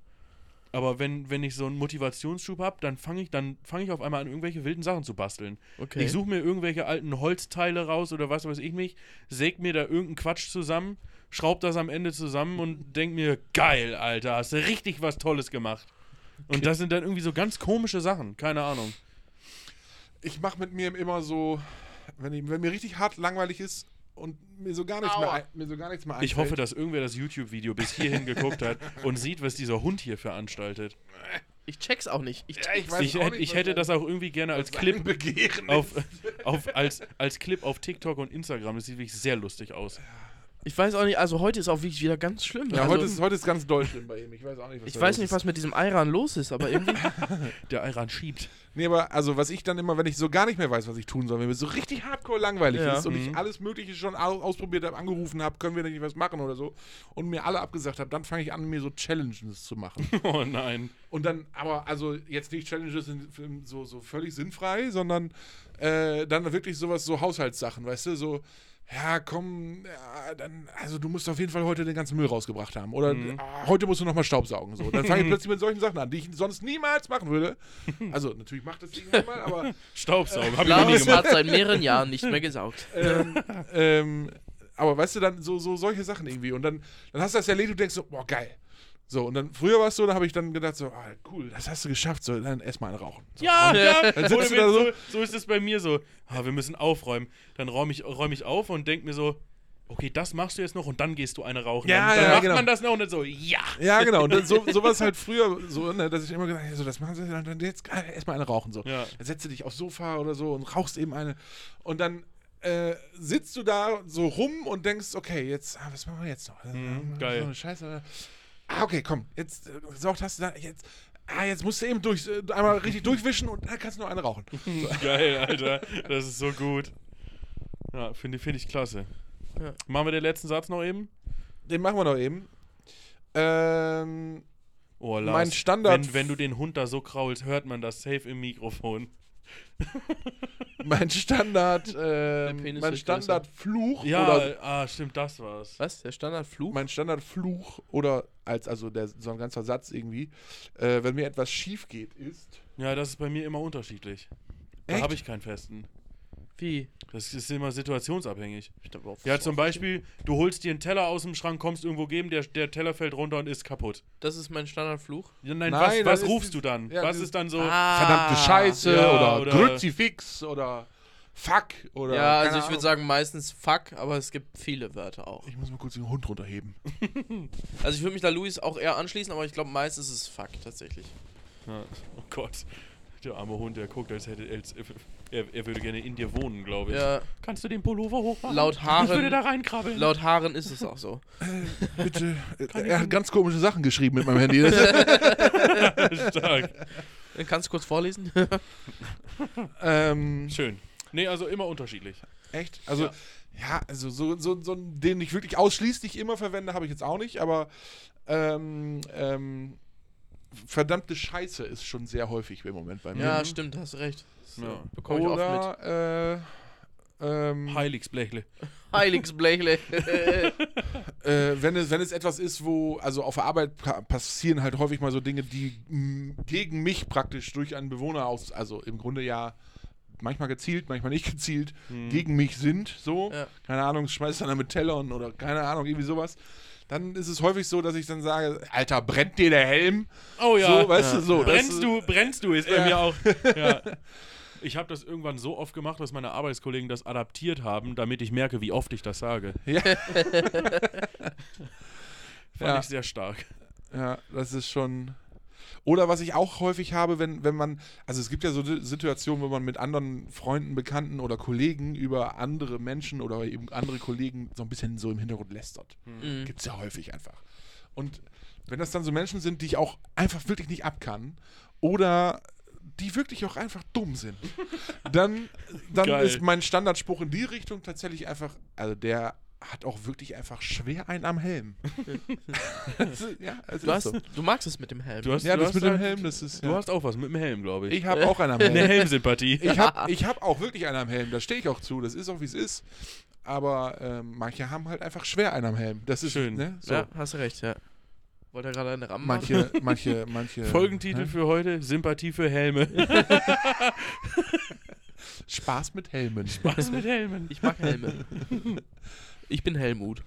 Speaker 1: Aber wenn, wenn ich so einen Motivationsschub habe, dann fange ich, dann fang ich auf einmal an, irgendwelche wilden Sachen zu basteln.
Speaker 3: Okay.
Speaker 1: Ich suche mir irgendwelche alten Holzteile raus oder was weiß ich nicht, säg mir da irgendeinen Quatsch zusammen, schraub das am Ende zusammen und denk mir, geil, Alter, hast du richtig was Tolles gemacht. Und das sind dann irgendwie so ganz komische Sachen, keine Ahnung.
Speaker 2: Ich mache mit mir immer so, wenn, ich, wenn mir richtig hart langweilig ist und mir so gar nichts, mehr,
Speaker 3: Aua.
Speaker 2: mir so gar nichts mehr
Speaker 1: Ich hoffe, dass irgendwer das YouTube-Video bis hierhin geguckt hat und sieht, was dieser Hund hier veranstaltet.
Speaker 3: Ich check's auch nicht. Ich
Speaker 2: Ja, ich
Speaker 1: Ich,
Speaker 2: auch
Speaker 1: hätt-
Speaker 2: nicht,
Speaker 1: ich hätte das auch irgendwie gerne als Clip
Speaker 2: Begehren
Speaker 1: auf, auf, als, als Clip auf TikTok und Instagram. Das sieht wirklich sehr lustig aus.
Speaker 3: Ich weiß auch nicht, also heute ist auch wirklich wieder ganz schlimm.
Speaker 2: Ja,
Speaker 3: also,
Speaker 2: heute, ist, heute ist ganz doll schlimm bei ihm. Ich weiß auch nicht, was
Speaker 3: ich weiß nicht, was mit diesem Ayran los ist, aber irgendwie.
Speaker 1: Der Iran schiebt.
Speaker 2: Nee, aber also was ich dann immer, wenn ich so gar nicht mehr weiß, was ich tun soll, wenn mir so richtig hardcore langweilig
Speaker 3: Ja.
Speaker 2: ist und
Speaker 1: Mhm.
Speaker 2: ich alles Mögliche schon au ausprobiert habe, angerufen habe, können wir nicht was machen oder so und mir alle abgesagt habe, dann fange ich an, mir so Challenges zu machen.
Speaker 1: Oh nein.
Speaker 2: Und dann, aber also jetzt nicht Challenges so, so völlig sinnfrei, sondern äh, dann wirklich sowas, so Haushaltssachen, weißt du, so, ja, komm, ja, dann, also du musst auf jeden Fall heute den ganzen Müll rausgebracht haben. Oder
Speaker 1: Mhm.
Speaker 2: ah, heute musst du nochmal Staubsaugen. So. Dann fange ich plötzlich mit solchen Sachen an, die ich sonst niemals machen würde. Also natürlich macht das irgendwann mal, aber
Speaker 1: Staubsaugen. Hab ich noch nie
Speaker 3: Laris
Speaker 1: gemacht.
Speaker 3: hat seit mehreren Jahren nicht mehr gesaugt.
Speaker 2: ähm, ähm, aber weißt du, dann so, so solche Sachen irgendwie. Und dann, dann hast du das erledigt und denkst so, boah, geil. So, und dann früher war es so, da habe ich dann gedacht, so, ah, cool, das hast du geschafft, so, dann erstmal einen rauchen. So.
Speaker 1: Ja, ja.
Speaker 2: Dann sitzt du da so-
Speaker 1: so, so ist es bei mir so. Ah, wir müssen aufräumen. Dann räume ich, räum ich auf und denk mir so, okay, das machst du jetzt noch und dann gehst du eine rauchen.
Speaker 2: Ja,
Speaker 1: dann dann
Speaker 2: ja,
Speaker 1: macht
Speaker 2: genau.
Speaker 1: man das noch und dann so, ja.
Speaker 2: Ja, genau. Und dann so, so war es halt früher so, ne, dass ich immer gedacht habe, so, das machen sie dann, dann jetzt ah, erstmal eine rauchen. So.
Speaker 1: Ja.
Speaker 2: Dann setzt du dich aufs Sofa oder so und rauchst eben eine. Und dann äh, sitzt du da so rum und denkst, okay, jetzt, ah, was machen wir jetzt noch?
Speaker 1: Mhm, geil.
Speaker 2: So eine Scheiße. Ah, okay, komm, jetzt äh, saugt hast du da, jetzt. Ah, jetzt musst du eben durch, äh, einmal richtig durchwischen und dann kannst du noch eine rauchen.
Speaker 1: Geil, Alter. Das ist so gut. Ja, finde find ich klasse.
Speaker 3: Ja.
Speaker 1: Machen wir den letzten Satz noch eben?
Speaker 2: Den machen wir noch eben. Ähm,
Speaker 1: Oh, Lars.
Speaker 2: Mein Standard-
Speaker 1: Wenn, wenn du den Hund da so kraulst, hört man das safe im Mikrofon.
Speaker 2: mein Standard,
Speaker 3: Penis
Speaker 2: mein Standardfluch
Speaker 1: Ja,
Speaker 2: oder
Speaker 1: ah, stimmt, das war's.
Speaker 3: Was? Der Standardfluch?
Speaker 2: mein Standardfluch oder als also der, so ein ganzer Satz irgendwie, äh, wenn mir etwas schief geht, ist.
Speaker 1: Ja, das ist bei mir immer unterschiedlich. Da habe ich keinen festen.
Speaker 3: Wie?
Speaker 1: Das ist immer situationsabhängig. Ja, zum Beispiel, du holst dir einen Teller aus dem Schrank, kommst irgendwo geben, der, der Teller fällt runter und ist kaputt.
Speaker 3: Das ist mein Standardfluch.
Speaker 1: Ja, nein,
Speaker 2: Nein,
Speaker 1: was,
Speaker 2: das
Speaker 1: was
Speaker 2: ist
Speaker 1: rufst
Speaker 2: die-
Speaker 1: du dann?
Speaker 2: ja,
Speaker 1: was ist dann so?
Speaker 3: Ah.
Speaker 2: Verdammte Scheiße
Speaker 1: Ja,
Speaker 2: oder,
Speaker 1: oder-
Speaker 2: Kruzifix oder Fuck oder.
Speaker 3: ja, also
Speaker 2: keine
Speaker 3: ich würde
Speaker 2: Ahnung.
Speaker 3: sagen meistens fuck, aber es gibt viele Wörter auch.
Speaker 2: Ich muss mal kurz den Hund runterheben.
Speaker 3: Also ich würde mich da Luis auch eher anschließen, aber ich glaube meistens ist es fuck tatsächlich.
Speaker 1: Ja, oh Gott. Der arme Hund, der guckt, als hätte als, er, er würde gerne in dir wohnen, glaube ich.
Speaker 3: Ja,
Speaker 1: Kannst du den Pullover hochmachen?
Speaker 3: Laut
Speaker 1: Ich würde
Speaker 3: Haaren,
Speaker 1: da reinkrabbeln.
Speaker 3: laut Haaren ist es auch so.
Speaker 2: Bitte. er hat ganz komische Sachen geschrieben mit meinem Handy.
Speaker 1: Stark.
Speaker 3: Äh, Kannst du kurz vorlesen?
Speaker 2: ähm,
Speaker 1: Schön. Nee, also immer unterschiedlich.
Speaker 2: echt? Also,
Speaker 1: Ja.
Speaker 2: ja, also so, so, so einen, den ich wirklich ausschließlich immer verwende, habe ich jetzt auch nicht, aber ähm, ähm, verdammte Scheiße ist schon sehr häufig im Moment bei mir.
Speaker 3: ja, stimmt, hast recht.
Speaker 1: Ja.
Speaker 3: Bekomme ich oft mit.
Speaker 2: Oder, äh, Ähm,
Speaker 1: Heiligsblechle.
Speaker 3: Heiligsblechle.
Speaker 2: äh, wenn, es, wenn es etwas ist, wo, also auf der Arbeit pa passieren halt häufig mal so Dinge, die gegen mich praktisch durch einen Bewohner aus, also im Grunde ja manchmal gezielt, manchmal nicht gezielt, gegen mich sind, so.
Speaker 3: Ja.
Speaker 2: Keine Ahnung, schmeißt einer mit Tellern oder keine Ahnung, irgendwie sowas. Dann ist es häufig so, dass ich dann sage, Alter, brennt dir der Helm?
Speaker 1: Oh ja.
Speaker 2: So, weißt du, so.
Speaker 1: brennst du, brennst du, ist bei
Speaker 2: Ja.
Speaker 1: mir auch. Ja. Ich habe das irgendwann so oft gemacht, dass meine Arbeitskollegen das adaptiert haben, damit ich merke, wie oft ich das sage.
Speaker 2: Ja.
Speaker 1: Fand
Speaker 2: Ja.
Speaker 1: ich sehr stark.
Speaker 2: Ja, das ist schon. Oder was ich auch häufig habe, wenn, wenn man, also es gibt ja so Situationen, wo man mit anderen Freunden, Bekannten oder Kollegen über andere Menschen oder eben andere Kollegen so ein bisschen so im Hintergrund lästert.
Speaker 3: Mhm.
Speaker 2: Gibt es ja häufig einfach. Und wenn das dann so Menschen sind, die ich auch einfach wirklich nicht abkann oder die wirklich auch einfach dumm sind, dann, dann
Speaker 1: Geil.
Speaker 2: ist mein Standardspruch in die Richtung tatsächlich einfach, also der hat auch wirklich einfach schwer einen am Helm. Also, ja, es
Speaker 3: Du, hast,
Speaker 2: so.
Speaker 3: du magst es mit dem Helm.
Speaker 1: Du hast,
Speaker 2: Ja,
Speaker 1: du
Speaker 2: das
Speaker 1: hast
Speaker 2: mit dem
Speaker 1: halt-
Speaker 2: Helm, das ist.
Speaker 1: Du
Speaker 2: ja.
Speaker 1: hast auch was mit dem Helm, glaube ich.
Speaker 2: Ich habe auch einen am
Speaker 1: Eine
Speaker 2: Helm.
Speaker 1: Helmsympathie.
Speaker 2: Ich habe ich hab auch wirklich einen am Helm, da stehe ich auch zu, das ist auch wie es ist. Aber ähm, manche haben halt einfach schwer einen am Helm. Das ist
Speaker 1: Schön.
Speaker 2: Ne? So.
Speaker 3: Ja, hast du recht, ja. Wollte er gerade eine Ramme machen?
Speaker 2: Manche, manche, manche.
Speaker 1: Folgentitel
Speaker 2: Hä?
Speaker 1: für heute: Sympathie für Helme.
Speaker 2: Spaß mit Helmen.
Speaker 1: Was mit Helmen?
Speaker 3: Ich mag Helme. Ich bin Helmut.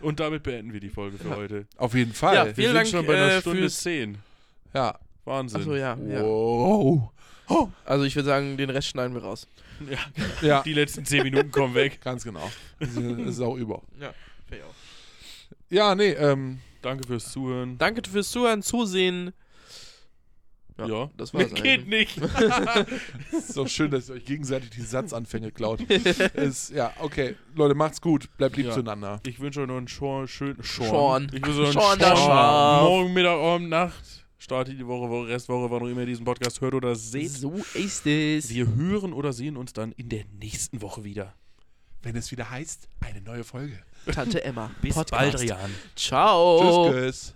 Speaker 1: Und damit beenden wir die Folge für heute.
Speaker 2: Auf jeden Fall.
Speaker 3: Ja,
Speaker 1: Wir sind
Speaker 3: Dank,
Speaker 1: schon bei einer
Speaker 3: äh,
Speaker 1: Stunde
Speaker 3: fürs-
Speaker 1: zehn.
Speaker 2: ja.
Speaker 1: Wahnsinn.
Speaker 3: Achso, ja, ja.
Speaker 2: Wow. Oh.
Speaker 3: Also ich würde sagen, den Rest schneiden wir raus.
Speaker 1: Ja,
Speaker 2: Ja,
Speaker 1: die letzten zehn Minuten kommen weg.
Speaker 2: ganz genau. Das ist, auch über.
Speaker 3: Ja, ich auch.
Speaker 2: Ja, nee, ähm,
Speaker 1: Danke fürs Zuhören.
Speaker 3: Danke fürs Zuhören, Zusehen.
Speaker 1: Ja.
Speaker 3: das war's
Speaker 1: Geht
Speaker 3: eigentlich.
Speaker 1: nicht.
Speaker 2: ist doch schön, dass ihr euch gegenseitig die Satzanfänge klaut. ist, ja, okay. Leute, macht's gut. Bleibt lieb
Speaker 1: Ja.
Speaker 2: zueinander.
Speaker 1: Ich wünsche euch noch einen schönen Schorn.
Speaker 3: Schorn.
Speaker 1: Ich wünsche euch
Speaker 3: Schorn,
Speaker 1: einen Schorn.
Speaker 3: Schaf.
Speaker 1: Morgen, Mittag, Abend, Nacht. Startet die Woche, Woche, Restwoche, wann auch immer ihr diesen Podcast hört oder seht.
Speaker 3: So ist es.
Speaker 1: Wir hören oder sehen uns dann in der nächsten Woche wieder.
Speaker 2: Wenn es wieder heißt, eine neue Folge.
Speaker 3: Tante Emma.
Speaker 1: Bis
Speaker 3: Podcast.
Speaker 1: bald, Rian.
Speaker 3: Ciao.
Speaker 2: Tschüss, tschüss.